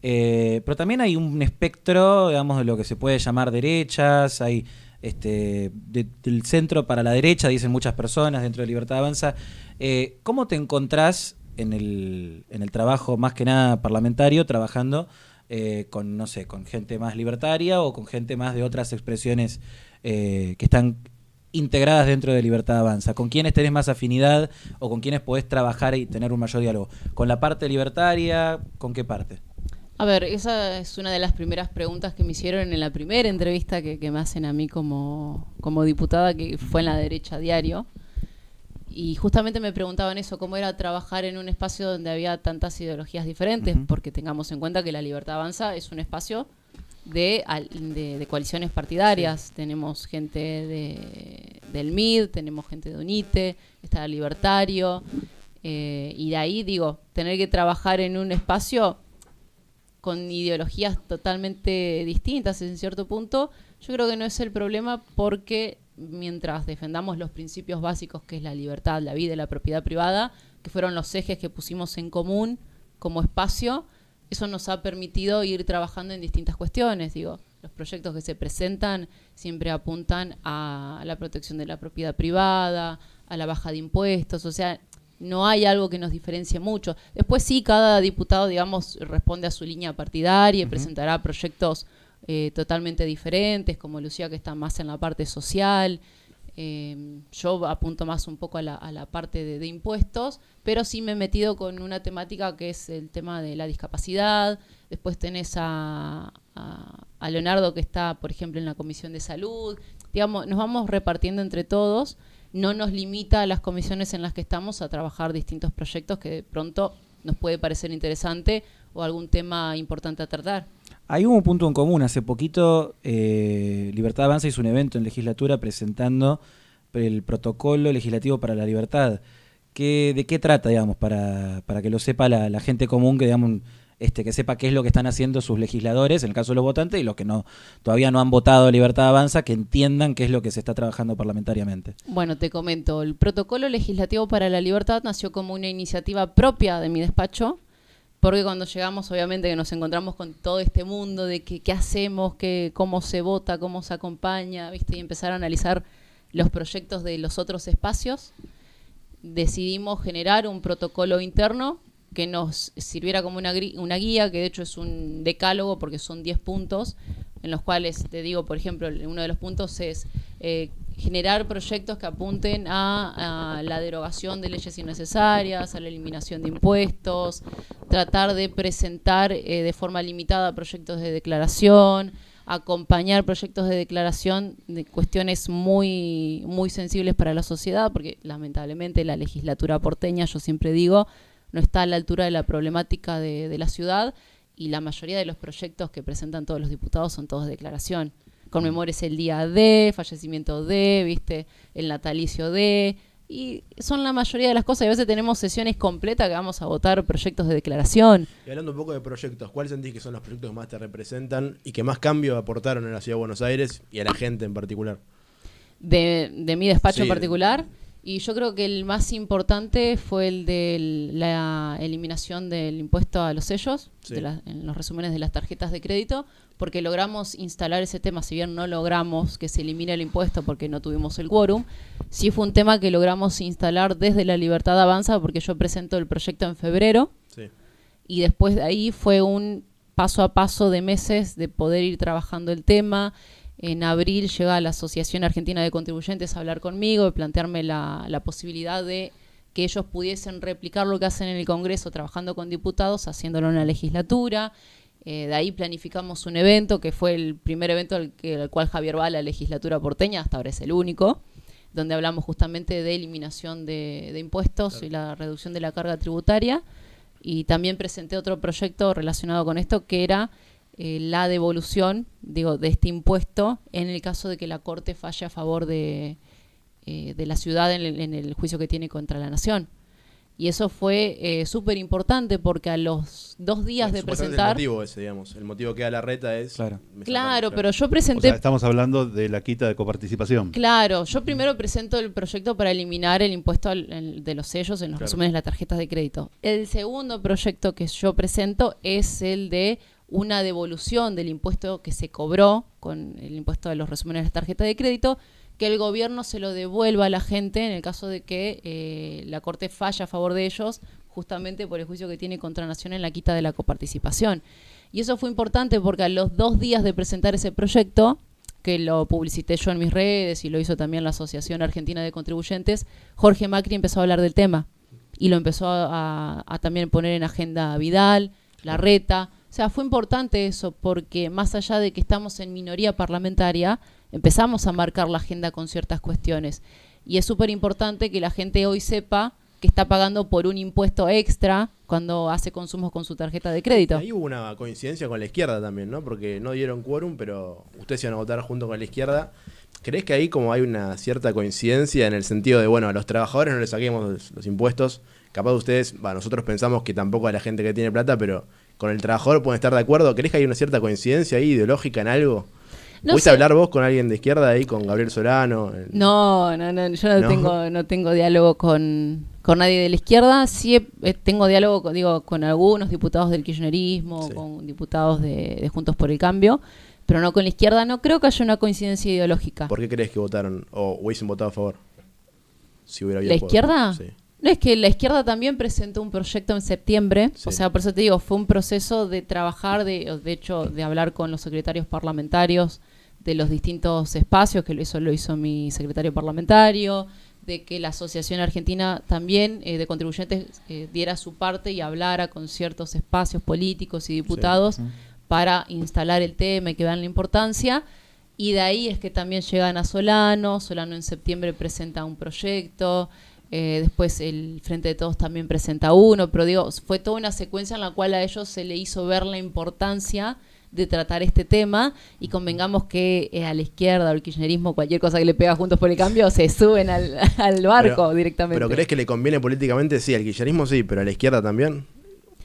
Eh, pero también hay un espectro, digamos, de lo que se puede llamar derechas, hay este, de- del centro para la derecha, dicen muchas personas dentro de Libertad Avanza. ¿Cómo te encontrás en el, en el trabajo más que nada parlamentario, trabajando eh, con, no sé, con gente más libertaria o con gente más de otras expresiones eh, que están integradas dentro de Libertad Avanza? ¿Con quiénes tenés más afinidad o con quiénes podés trabajar y tener un mayor diálogo? ¿Con la parte libertaria? ¿Con qué parte? A ver, esa es una de las primeras preguntas que me hicieron en la primera entrevista que, que me hacen a mí como, como diputada, que fue en la derecha diario. Y justamente me preguntaban eso, cómo era trabajar en un espacio donde había tantas ideologías diferentes, porque tengamos en cuenta que la Libertad Avanza es un espacio de, de, de coaliciones partidarias. Tenemos gente de, del MID, tenemos gente de UNITE, está el Libertario, eh, y de ahí digo, tener que trabajar en un espacio con ideologías totalmente distintas en cierto punto, yo creo que no es el problema porque mientras defendamos los principios básicos que es la libertad, la vida y la propiedad privada, que fueron los ejes que pusimos en común como espacio, eso nos ha permitido ir trabajando en distintas cuestiones. Digo, los proyectos que se presentan siempre apuntan a la protección de la propiedad privada, a la baja de impuestos, o sea, no hay algo que nos diferencie mucho. Después sí, cada diputado, digamos, responde a su línea partidaria y presentará proyectos eh, totalmente diferentes, como Lucía que está más en la parte social. Eh, yo apunto más un poco a la, a la parte de, impuestos, pero sí me he metido con una temática que es el tema de la discapacidad. Después tenés a, a- a Leonardo que está, por ejemplo, en la Comisión de Salud. Digamos, nos vamos repartiendo entre todos. No nos limita a las comisiones en las que estamos a trabajar distintos proyectos que de pronto nos puede parecer interesante o algún tema importante a tratar. Hay un punto en común. Hace poquito eh, Libertad Avanza hizo un evento en legislatura presentando el protocolo legislativo para la libertad. ¿Qué, ¿De qué trata, digamos, para, para que lo sepa la, la gente común, que digamos, este, que sepa qué es lo que están haciendo sus legisladores, en el caso de los votantes, y los que no todavía no han votado Libertad Avanza, que entiendan qué es lo que se está trabajando parlamentariamente? Bueno, te comento, el protocolo legislativo para la libertad nació como una iniciativa propia de mi despacho, porque cuando llegamos obviamente que nos encontramos con todo este mundo de que, qué hacemos, qué, cómo se vota, cómo se acompaña, ¿viste? y empezar a analizar los proyectos de los otros espacios, decidimos generar un protocolo interno que nos sirviera como una, guía, que de hecho es un decálogo porque son 10 puntos, en los cuales te digo, por ejemplo, uno de los puntos es eh, generar proyectos que apunten a, la derogación de leyes innecesarias, a la eliminación de impuestos, tratar de presentar eh, de forma limitada proyectos de declaración, acompañar proyectos de declaración de cuestiones muy, muy sensibles para la sociedad, porque lamentablemente la legislatura porteña, yo siempre digo, no está a la altura de la problemática de, de la ciudad y la mayoría de los proyectos que presentan todos los diputados son todos de declaración. Conmemores el día de, fallecimiento de, viste, el natalicio de, y son la mayoría de las cosas. Y a veces tenemos sesiones completas que vamos a votar proyectos de declaración. Y hablando un poco de proyectos, ¿cuáles sentís que son los proyectos que más te representan y que más cambio aportaron en la ciudad de Buenos Aires y a la gente en particular? de, de mi despacho Sí. en particular. Y yo creo que el más importante fue el de la eliminación del impuesto a los sellos, Sí. de la- en los resúmenes de las tarjetas de crédito, porque logramos instalar ese tema, si bien no logramos que se elimine el impuesto porque no tuvimos el quórum, sí fue un tema que logramos instalar desde la Libertad Avanza, porque yo presento el proyecto en febrero, Sí. y después de ahí fue un paso a paso de meses de poder ir trabajando el tema. En abril llega la Asociación Argentina de Contribuyentes a hablar conmigo y plantearme la, la posibilidad de que ellos pudiesen replicar lo que hacen en el Congreso trabajando con diputados, haciéndolo en la legislatura. Eh, de ahí planificamos un evento que fue el primer evento al, que, al cual Javier va a la legislatura porteña, hasta ahora es el único, donde hablamos justamente de eliminación de, de impuestos y la reducción de la carga tributaria y también presenté otro proyecto relacionado con esto que era eh, la devolución, digo, de este impuesto en el caso de que la Corte falle a favor de, eh, de la ciudad en el, en el juicio que tiene contra la nación. Y eso fue eh, súper importante porque a los dos días de presentar... El motivo ese, digamos. El motivo que da la reta es. Claro. Claro, pero yo O presenté sea, estamos hablando de la quita de coparticipación. Claro, yo primero presento el proyecto para eliminar el impuesto al- el- de los sellos en los Claro. resúmenes de las tarjetas de crédito. El segundo proyecto que yo presento es el de una devolución del impuesto que se cobró con el impuesto de los resúmenes de las tarjetas de crédito, que el gobierno se lo devuelva a la gente en el caso de que eh, la Corte falla a favor de ellos, justamente por el juicio que tiene contra Nación en la quita de la coparticipación. Y eso fue importante porque a los dos días de presentar ese proyecto, que lo publicité yo en mis redes y lo hizo también la Asociación Argentina de Contribuyentes, Jorge Macri empezó a hablar del tema y lo empezó a, también poner en agenda Vidal, Larreta. Sea, fue importante eso porque más allá de que estamos en minoría parlamentaria, empezamos a marcar la agenda con ciertas cuestiones. Y es súper importante que la gente hoy sepa que está pagando por un impuesto extra cuando hace consumos con su tarjeta de crédito. Ahí hubo una coincidencia con la izquierda también, ¿no? Porque no dieron quórum, pero ustedes iban a votar junto con la izquierda. ¿Crees que ahí como hay una cierta coincidencia en el sentido de, bueno, a los trabajadores no les saquemos los, impuestos? Capaz ustedes, nosotros pensamos que tampoco a la gente que tiene plata, pero con el trabajador pueden estar de acuerdo. ¿Crees que hay una cierta coincidencia ahí ideológica en algo? No ¿Pudiste sé. hablar vos con alguien de izquierda ahí, con Gabriel Solano? No, no, no, yo no, ¿No? tengo no tengo diálogo con, con nadie de la izquierda. Sí he- eh, tengo diálogo con, digo, con algunos diputados del kirchnerismo, Sí. con diputados de, de Juntos por el Cambio, pero no con la izquierda. No creo que haya una coincidencia ideológica. ¿Por qué crees que votaron o hubiesen votado a favor? Si hubiera habido ¿La izquierda? Sí. No, es que la izquierda también presentó un proyecto en septiembre, Sí. o sea, por eso te digo, fue un proceso de trabajar, de, de hecho, de hablar con los secretarios parlamentarios de los distintos espacios, que eso lo hizo mi secretario parlamentario, de que la Asociación Argentina también eh, de contribuyentes eh, diera su parte y hablara con ciertos espacios políticos y diputados para instalar el tema y que vean la importancia. Y de ahí es que también llegan a Solano, Solano en septiembre presenta un proyecto, eh, después el Frente de Todos también presenta uno, pero digo, fue toda una secuencia en la cual a ellos se le hizo ver la importancia de tratar este tema y convengamos que eh, a la izquierda o el kirchnerismo, cualquier cosa que le pega juntos por el cambio, se suben al, al barco Pero- directamente. ¿Pero crees que le conviene políticamente? Sí, al kirchnerismo sí, pero a la izquierda también.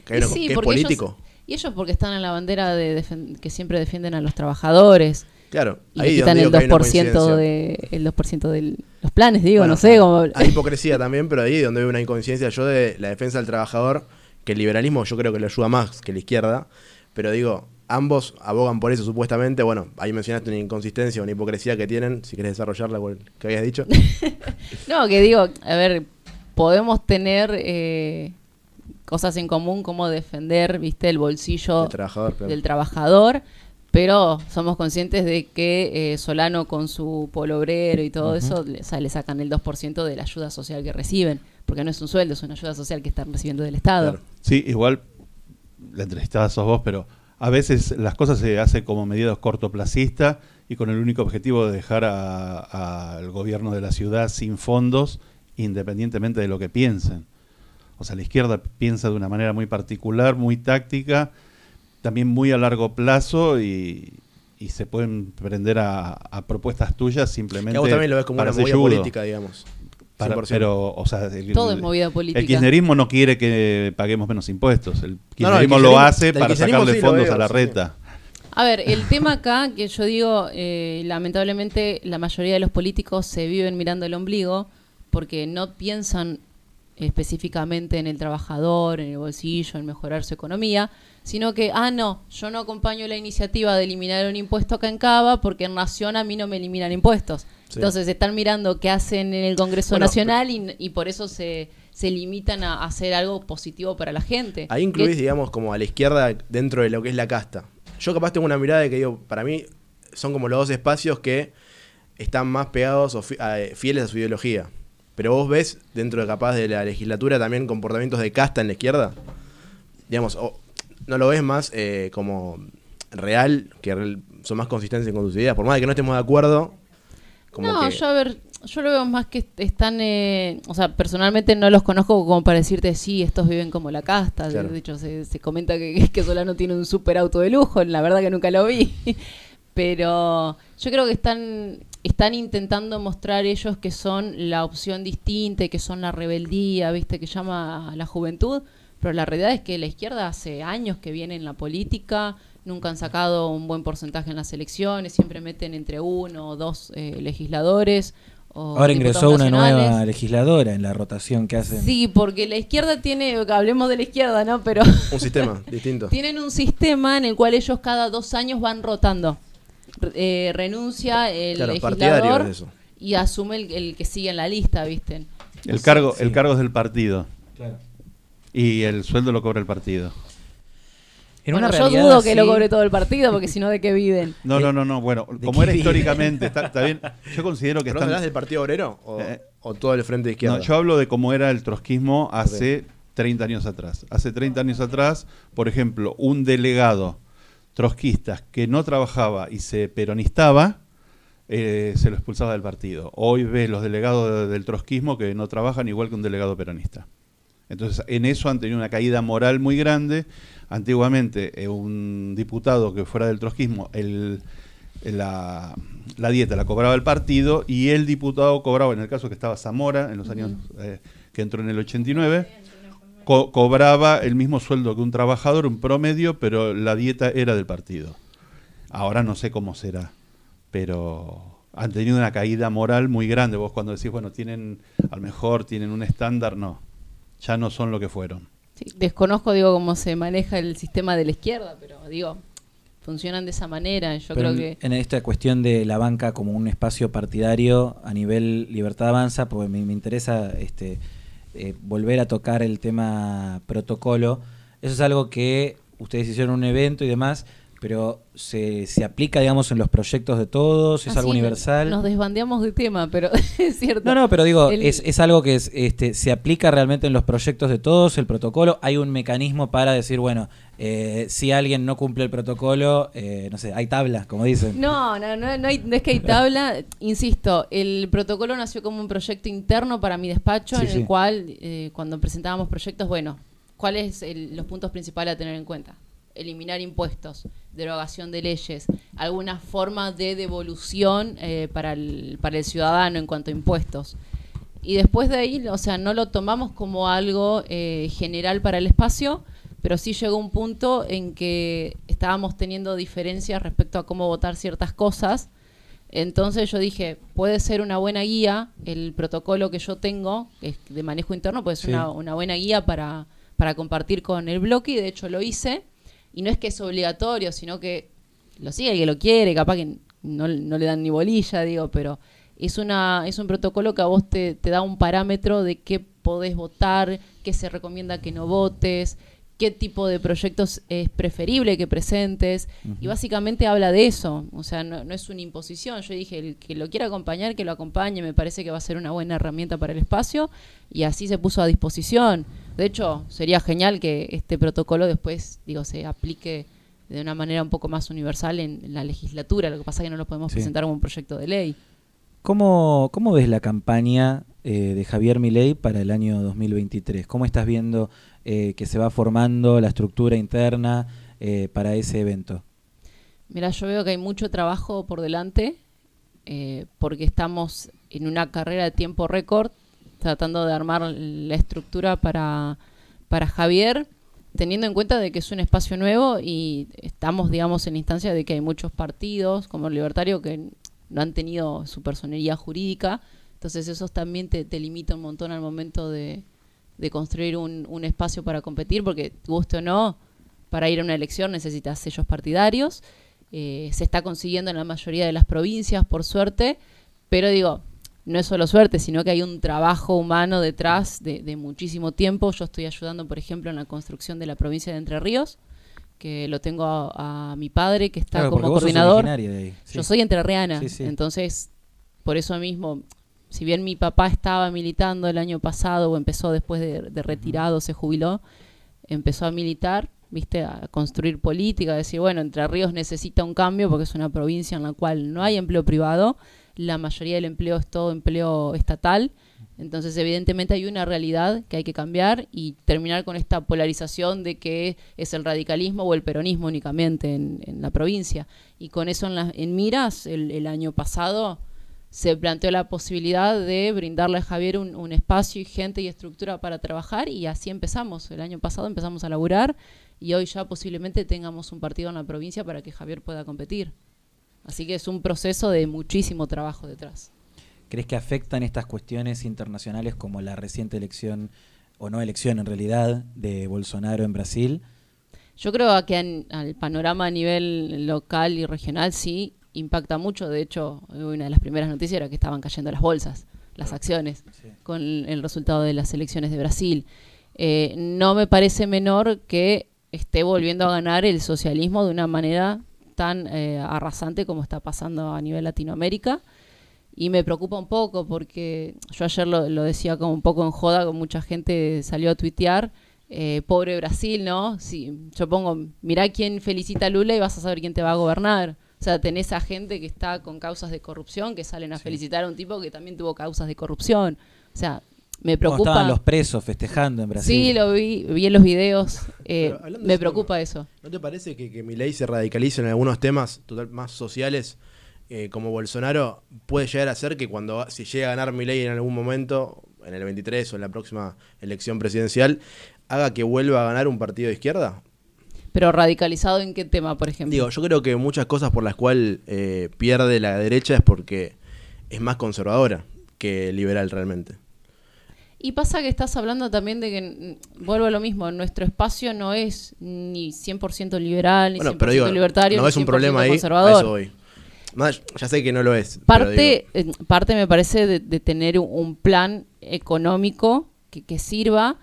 Que, sí, que es porque ellos- político. y ellos porque están en la bandera de que siempre defienden a los trabajadores. Claro, y ahí le quitan el digo que hay una 2% coincidencia. de el 2% de los planes, digo, Bueno, no sé cómo Hay hipocresía también, pero ahí es donde veo una incoincidencia yo de la defensa del trabajador, que el liberalismo yo creo que le ayuda más que la izquierda, pero digo, ambos abogan por eso supuestamente. Bueno, ahí mencionaste una inconsistencia, una hipocresía que tienen, si querés desarrollarla, que habías dicho. No, que digo, a ver, podemos tener eh, cosas en común como defender, viste, el bolsillo El trabajador, claro. del trabajador, pero somos conscientes de que eh, Solano con su polo obrero y todo eso le, sa- le sacan el 2% de la ayuda social que reciben, porque no es un sueldo, es una ayuda social que están recibiendo del Estado. Claro. Sí, igual la entrevistada sos vos, pero a veces las cosas se hacen como medidas cortoplacistas y con el único objetivo de dejar a- al gobierno de la ciudad sin fondos, independientemente de lo que piensen. O sea, la izquierda piensa de una manera muy particular, muy táctica, también muy a largo plazo y, y se pueden prender a, a propuestas tuyas simplemente. Que vos también lo ves como para una movida yudo. política, digamos. Para- 100%. pero, o sea, el- Todo es movida política. El kirchnerismo no quiere que paguemos menos impuestos. El No, no, el kirchnerismo lo hace para sacarle sí fondos veo, a la sí. reta. A ver, el tema acá, que yo digo, eh, lamentablemente la mayoría de los políticos se viven mirando el ombligo porque no piensan específicamente en el trabajador, en el bolsillo, en mejorar su economía, sino que, ah, no, yo no acompaño la iniciativa de eliminar un impuesto acá en Cava porque en Nación a mí no me eliminan impuestos. Sí. Entonces están mirando qué hacen en el Congreso Bueno, Nacional y, y por eso se, se limitan a hacer algo positivo para la gente. Ahí incluís, digamos, como a la izquierda dentro de lo que es la casta. Yo capaz tengo una mirada de que digo, para mí son como los dos espacios que están más pegados o fi- a- eh, fieles a su ideología. Pero vos ves dentro de capaz de la legislatura también comportamientos de casta en la izquierda. Digamos, o no lo ves más eh, como real, que son más consistentes con tus ideas. Por más de que no estemos de acuerdo, como no, que... yo a ver, yo lo veo más que est- están, eh, o sea, personalmente no los conozco como para decirte, sí, estos viven como la casta. De- Claro. De hecho, se, se comenta que, que Solano tiene un super auto de lujo, la verdad que nunca lo vi. Pero yo creo que están, están intentando mostrar ellos que son la opción distinta, que son la rebeldía, viste, que llama a la juventud. Pero la realidad es que la izquierda hace años que viene en la política, nunca han sacado un buen porcentaje en las elecciones, siempre meten entre uno o dos eh, legisladores o Ahora ingresó una nueva legisladora en la rotación que hacen. Sí, porque la izquierda tiene, hablemos de la izquierda, ¿no? Pero Un sistema distinto. tienen un sistema en el cual ellos cada dos años van rotando. Eh, renuncia el Claro, partidario legislador es eso. y asume el, el que sigue en la lista, ¿viste? El cargo, Sí. el cargo es del partido Claro. Y el sueldo lo cobra el partido. En bueno, una yo dudo que lo cobre todo el partido, porque si no, ¿de qué viven? No, ¿De- no, no, no. Bueno, como era históricamente, está, está bien. Yo considero que ¿Pero están. hablas del Partido Obrero o, Eh, o todo el frente de izquierda? No, yo hablo de cómo era el trotskismo hace 30 años atrás. Hace 30 años atrás, por ejemplo, un delegado trotskista que no trabajaba y se peronistaba, eh, se lo expulsaba del partido. Hoy ves los delegados de- del trotskismo que no trabajan igual que un delegado peronista. Entonces, en eso han tenido una caída moral muy grande. Antiguamente, eh, un diputado que fuera del trotskismo, el, la, la dieta la cobraba el partido y el diputado cobraba, en el caso que estaba Zamora, en los años eh, que entró en el 89, co- cobraba el mismo sueldo que un trabajador, un promedio, pero la dieta era del partido. Ahora no sé cómo será, pero han tenido una caída moral muy grande. Vos cuando decís, bueno, tienen, a lo mejor tienen un estándar, no, ya no son lo que fueron. Sí, desconozco, digo, cómo se maneja el sistema de la izquierda, pero digo, funcionan de esa manera. Yo Pero creo en, que... en esta cuestión de la banca como un espacio partidario a nivel Libertad Avanza, porque me, me interesa este, eh, volver a tocar el tema protocolo. Eso es algo que ustedes hicieron un evento y demás, pero se, se aplica, digamos, en los proyectos de todos, es Así algo universal. Nos desbandeamos de tema, pero es cierto. No, no, pero digo, El- es, es algo que es, este, se aplica realmente en los proyectos de todos, el protocolo. Hay un mecanismo para decir, bueno, eh, si alguien no cumple el protocolo, eh, no sé, hay tabla, como dicen. No, no, no, no, hay- no es que hay tabla. Insisto, el protocolo nació como un proyecto interno para mi despacho, Sí, en sí. el cual, eh, cuando presentábamos proyectos, bueno, ¿cuáles los puntos principales a tener en cuenta? Eliminar impuestos, derogación de leyes, alguna forma de devolución eh, para, el, para el ciudadano en cuanto a impuestos. Y después de ahí, o sea, no lo tomamos como algo eh, general para el espacio, pero sí llegó un punto en que estábamos teniendo diferencias respecto a cómo votar ciertas cosas. Entonces yo dije, puede ser una buena guía, el protocolo que yo tengo, que es de manejo interno, puede ser Sí. una, una buena guía para, para compartir con el bloque, y de hecho lo hice. Y no es que es obligatorio, sino que lo sigue el que lo quiere, capaz que no, no le dan ni bolilla, digo, pero es una es un protocolo que a vos te, te da un parámetro de qué podés votar, qué se recomienda que no votes, qué tipo de proyectos es preferible que presentes, y básicamente habla de eso, o sea, no, no es una imposición, yo dije, el que lo quiera acompañar, que lo acompañe, me parece que va a ser una buena herramienta para el espacio, y así se puso a disposición. De hecho, sería genial que este protocolo después, digo, se aplique de una manera un poco más universal en, en la legislatura. Lo que pasa es que no lo podemos Sí. presentar como un proyecto de ley. ¿Cómo, ¿Cómo ves la campaña eh, de Javier Milei para el año 2023? ¿Cómo estás viendo eh, que se va formando la estructura interna eh, para ese evento? Mira, yo veo que hay mucho trabajo por delante, porque estamos en una carrera de tiempo récord, tratando de armar la estructura para, para Javier, teniendo en cuenta de que es un espacio nuevo y estamos, digamos, en instancia de que hay muchos partidos, como el Libertario, que no han tenido su personería jurídica, entonces eso también te, te limita un montón al momento de, de construir un, un espacio para competir, porque guste o no, para ir a una elección necesitas sellos partidarios. Eh, se está consiguiendo en la mayoría de las provincias, por suerte, pero digo, no es solo suerte, sino que hay un trabajo humano detrás de, de muchísimo tiempo. Yo estoy ayudando, por ejemplo, en la construcción de la provincia de Entre Ríos, que lo tengo a, a mi padre, que está Claro, como coordinador. sí. Yo soy entrerriana, Sí, sí. entonces por eso mismo, si bien mi papá estaba militando el año pasado o empezó después de, de retirado, se jubiló, empezó a militar, viste, a construir política, a decir, bueno, Entre Ríos necesita un cambio porque es una provincia en la cual no hay empleo privado, la mayoría del empleo es todo empleo estatal, entonces evidentemente hay una realidad que hay que cambiar y terminar con esta polarización de que es el radicalismo o el peronismo únicamente en, en la provincia. Y con eso en, la- en miras, el, el año pasado se planteó la posibilidad de brindarle a Javier un, un espacio y gente y estructura para trabajar y así empezamos. El año pasado empezamos a laburar y hoy ya posiblemente tengamos un partido en la provincia para que Javier pueda competir. Así que es un proceso de muchísimo trabajo detrás. ¿crees que afectan estas cuestiones internacionales como la reciente elección, o no elección en realidad, de Bolsonaro en Brasil? Yo creo que en- al panorama a nivel local y regional sí impacta mucho. De hecho, una de las primeras noticias era que estaban cayendo las bolsas, las acciones, Sí. con el resultado de las elecciones de Brasil. Eh, no me parece menor que esté volviendo a ganar el socialismo de una manera tan eh, arrasante como está pasando a nivel Latinoamérica. Y me preocupa un poco porque yo ayer lo, lo decía como un poco en joda, con mucha gente salió a tuitear, eh, pobre Brasil, ¿no? Si yo pongo, mirá quién felicita a Lula y vas a saber quién te va a gobernar. O sea, tenés a gente que está con causas de corrupción que salen a Sí. felicitar a un tipo que también tuvo causas de corrupción. O sea, me ¿Cómo preocupa. estaban los presos festejando en Brasil? Sí, lo vi, vi en los videos. eh, me preocupa eso. ¿No te parece que, que Milei se radicalice en algunos temas total, más sociales eh, como Bolsonaro? Puede llegar a ser que cuando si llega a ganar Milei en algún momento, en el 23 o en la próxima elección presidencial, haga que vuelva a ganar un partido de izquierda? Pero radicalizado en qué tema, por ejemplo. Digo, yo creo que muchas cosas por las cuales eh, pierde la derecha es porque es más conservadora que liberal realmente. Y pasa que estás hablando también de que, mm, vuelvo a lo mismo, nuestro espacio no es ni 100% liberal, ni Bueno, 100% pero digo, libertario, no ni es un 100% problema ahí, a conservador. eso voy. Más, ya sé que no lo es. parte, eh, parte me parece de, de tener un, plan económico que, que sirva,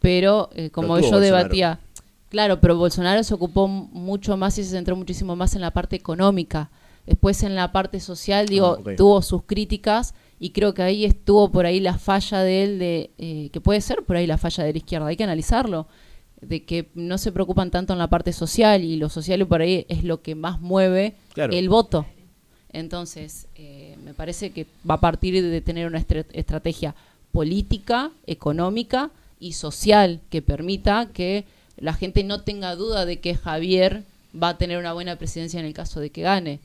pero eh, como yo Bolsonaro. debatía, claro, pero Bolsonaro se ocupó mucho más y se centró muchísimo más en la parte económica. Después en la parte social, digo, Ah, tuvo sus críticas y creo que ahí estuvo por ahí la falla de él, de eh, que puede ser por ahí la falla de la izquierda, hay que analizarlo, de que no se preocupan tanto en la parte social y lo social por ahí es lo que más mueve Claro. el voto. Entonces, eh, me parece que va a partir de tener una estrategia política, económica y social que permita que la gente no tenga duda de que Javier va a tener una buena presidencia en el caso de que gane.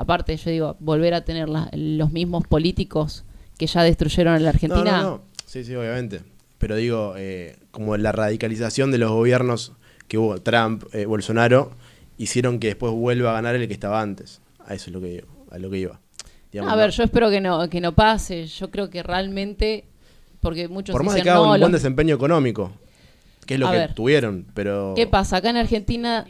Aparte, yo digo, volver a tener la- los mismos políticos que ya destruyeron a la Argentina. No, no, no. Sí, sí, obviamente. Pero digo, eh, como la radicalización de los gobiernos que hubo, Trump, eh, Bolsonaro, hicieron que después vuelva a ganar el que estaba antes. A eso es lo que. A lo que iba. Digamos, a ver, yo espero que no, que no pase. Yo creo que realmente, porque muchos Por más dicen, que haga un buen los- desempeño económico, que es lo A que ver. tuvieron, pero... ¿Qué pasa? Acá en Argentina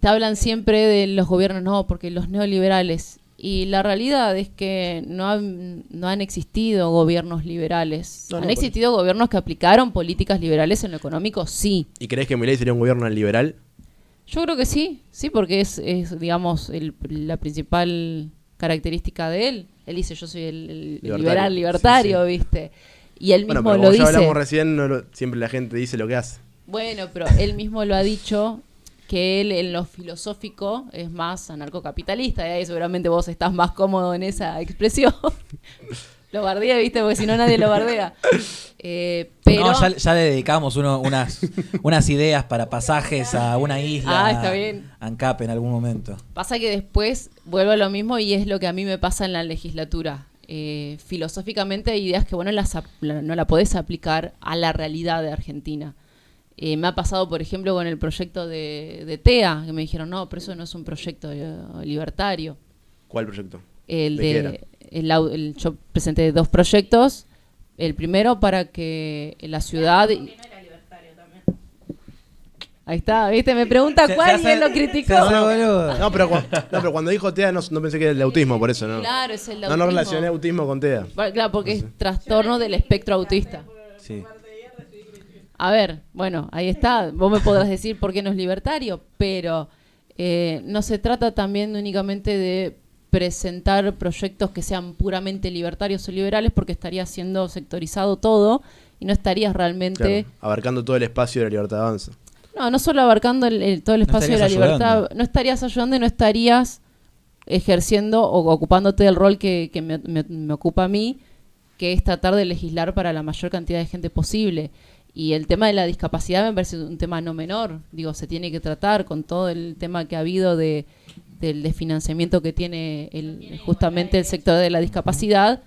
te hablan siempre de los gobiernos, no, porque los neoliberales. Y la realidad es que no han, no han existido gobiernos liberales. No, han existido gobiernos que aplicaron políticas liberales en lo económico, sí. ¿Y crees que Milei sería un gobierno liberal? Yo creo que sí, sí, porque es, es digamos, el- la principal característica de él. Él dice, yo soy el, el Libertario, liberal libertario, sí, ¿viste? Y él Bueno, mismo pero lo como ya dice. hablamos recién, no lo- siempre la gente dice lo que hace. Bueno, pero él mismo lo ha dicho que él en lo filosófico es más anarcocapitalista, y ahí seguramente vos estás más cómodo en esa expresión. lo bardea, ¿viste? Porque si no nadie lo bardea. Eh, pero... No, ya, ya le dedicamos uno- unas, unas ideas para pasajes a una isla. Ah, está bien. ANCAP en algún momento. Pasa que después vuelvo a lo mismo y es lo que a mí me pasa en la legislatura. Eh, filosóficamente hay ideas que bueno las no la podés aplicar a la realidad de Argentina. Eh, me ha pasado, por ejemplo, con el proyecto de, de TEA, que me dijeron, no, pero eso no es un proyecto eh, libertario. ¿Cuál proyecto? El ¿De el yo presenté dos proyectos. El primero para que la ciudad... Ahí está, ¿viste? Me pregunta Se- cuál se y él lo criticó. boludo. No, pero, cu- no, pero cuando dijo TEA no, no pensé que era el de autismo, por eso, ¿no? Claro, es el No, no autismo. relacioné autismo con TEA. Bueno, Claro, porque es trastorno del espectro autista. Sí. A ver, bueno, ahí está. Vos me podrás decir por qué no es libertario, pero eh, no se trata también únicamente de presentar proyectos que sean puramente libertarios o liberales, porque estaría siendo sectorizado todo y no estarías realmente, Claro, abarcando todo el espacio de la libertad de avanza. no, no solo abarcando el- el- todo el No espacio de la estarías libertad, ayudando. no estarías ayudando y no estarías ejerciendo o ocupándote del rol que, que me, me- me ocupa a mí, que es tratar de legislar para la mayor cantidad de gente posible. Y el tema de la discapacidad me parece un tema no menor. Digo, se tiene que tratar con todo el tema que ha habido de, del desfinanciamiento que tiene el, justamente el sector de la discapacidad.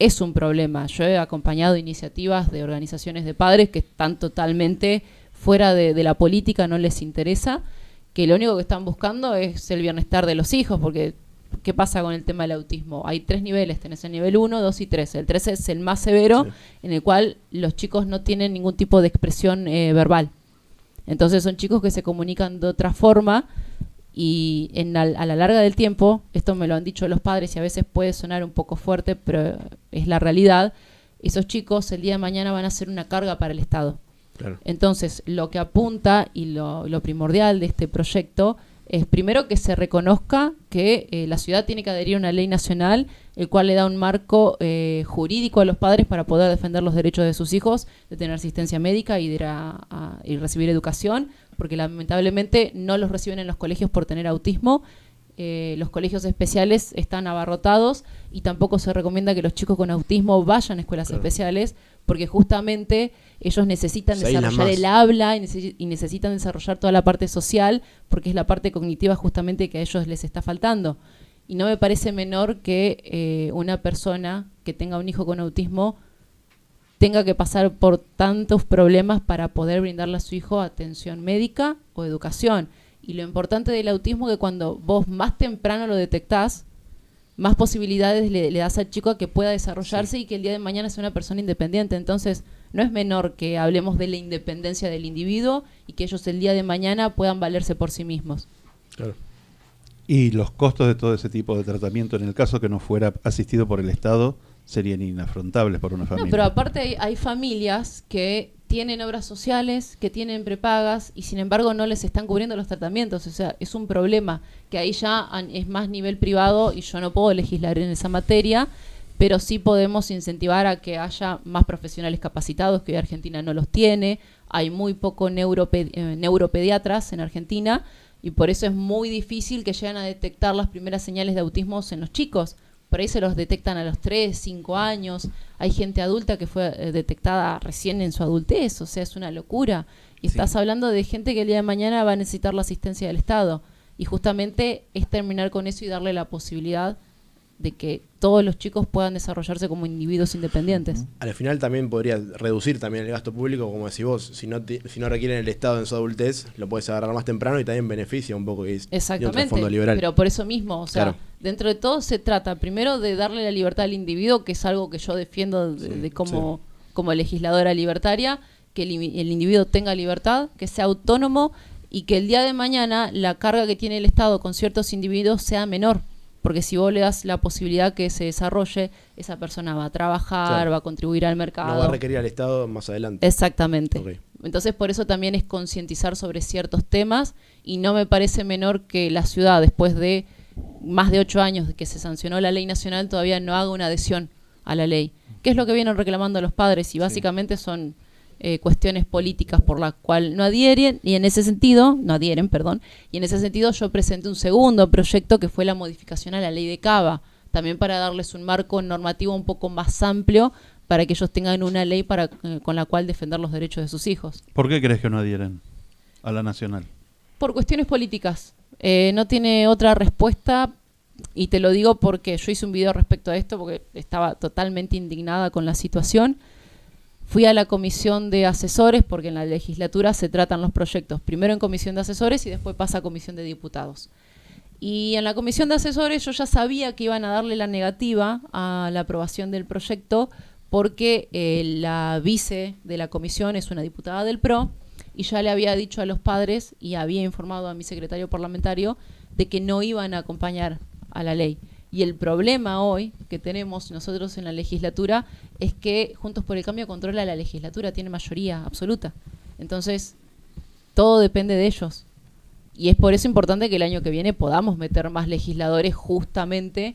Es un problema. Yo he acompañado iniciativas de organizaciones de padres que están totalmente fuera de, de la política, no les interesa, que lo único que están buscando es el bienestar de los hijos, porque ¿qué pasa con el tema del autismo? Hay tres niveles, tenés el nivel 1, 2 y 3. El 3 es el más severo, Sí. en el cual los chicos no tienen ningún tipo de expresión eh, verbal. Entonces son chicos que se comunican de otra forma y en la- a la larga del tiempo, esto me lo han dicho los padres y a veces puede sonar un poco fuerte, pero es la realidad, esos chicos el día de mañana van a ser una carga para el Estado. Claro. Entonces, lo que apunta y lo, lo primordial de este proyecto es primero que se reconozca que eh, la ciudad tiene que adherir a una ley nacional, el cual le da un marco eh, jurídico a los padres para poder defender los derechos de sus hijos, de tener asistencia médica y de ir a- a- y recibir educación, porque lamentablemente no los reciben en los colegios por tener autismo. Eh, los colegios especiales están abarrotados y tampoco se recomienda que los chicos con autismo vayan a escuelas Claro. especiales porque justamente ellos necesitan desarrollar el habla y, necesi- y necesitan desarrollar toda la parte social porque es la parte cognitiva justamente que a ellos les está faltando. Y no me parece menor que eh, una persona que tenga un hijo con autismo tenga que pasar por tantos problemas para poder brindarle a su hijo atención médica o educación. Y lo importante del autismo es que cuando vos más temprano lo detectás, más posibilidades le, le das al chico a que pueda desarrollarse y que el día de mañana sea una persona independiente. Entonces, no es menor que hablemos de la independencia del individuo y que ellos el día de mañana puedan valerse por sí mismos. Claro. Y los costos de todo ese tipo de tratamiento, en el caso que no fuera asistido por el Estado, serían inafrontables para una familia. No, pero aparte hay, hay familias que tienen obras sociales, que tienen prepagas y sin embargo no les están cubriendo los tratamientos. O sea, es un problema que ahí ya es más nivel privado y yo no puedo legislar en esa materia, pero sí podemos incentivar a que haya más profesionales capacitados, que hoy Argentina no los tiene. Hay muy poco eh, neuropediatras en Argentina y por eso es muy difícil que lleguen a detectar las primeras señales de autismo en los chicos. Por ahí se los detectan a los 3, 5 años. Hay gente adulta que fue eh, detectada recién en su adultez. O sea, es una locura. Y Sí. estás hablando de gente que el día de mañana va a necesitar la asistencia del Estado. Y justamente es terminar con eso y darle la posibilidad de que todos los chicos puedan desarrollarse como individuos independientes. Al final también podría reducir también el gasto público, como decís vos, si no, te- si no requieren el Estado en su adultez, lo puedes agarrar más temprano y también beneficia un poco. Es- Exactamente. fondo liberal. Pero por eso mismo, o sea, Claro. dentro de todo se trata primero de darle la libertad al individuo, que es algo que yo defiendo de, Sí, de como, como legisladora libertaria, que el individuo tenga libertad, que sea autónomo y que el día de mañana la carga que tiene el Estado con ciertos individuos sea menor. Porque si vos le das la posibilidad que se desarrolle, esa persona va a trabajar, va a contribuir al mercado. no va a requerir al Estado más adelante. Exactamente. Entonces, por eso también es concientizar sobre ciertos temas y no me parece menor que la ciudad, después de más de ocho años de que se sancionó la ley nacional, todavía no haga una adhesión a la ley. ¿Qué es lo que vienen reclamando los padres? Y básicamente son eh, cuestiones políticas por las cuales no adhieren y en ese sentido, no adhieren, perdón, y en ese sentido yo presenté un segundo proyecto que fue la modificación a la ley de Cava, también para darles un marco normativo un poco más amplio para que ellos tengan una ley para, eh, con la cual defender los derechos de sus hijos. ¿Por qué crees que no adhieren a la nacional? Por cuestiones políticas. Eh, no tiene otra respuesta y te lo digo porque yo hice un video respecto a esto porque estaba totalmente indignada con la situación. Fui a la comisión de asesores porque en la legislatura se tratan los proyectos primero en comisión de asesores y después pasa a comisión de diputados. Y en la comisión de asesores yo ya sabía que iban a darle la negativa a la aprobación del proyecto porque eh, la vice de la comisión es una diputada del PRO y ya le había dicho a los padres y había informado a mi secretario parlamentario de que no iban a acompañar a la ley. Y el problema hoy que tenemos nosotros en la legislatura es que Juntos por el Cambio controla la legislatura, tiene mayoría absoluta. Entonces, todo depende de ellos. Y es por eso importante que el año que viene podamos meter más legisladores justamente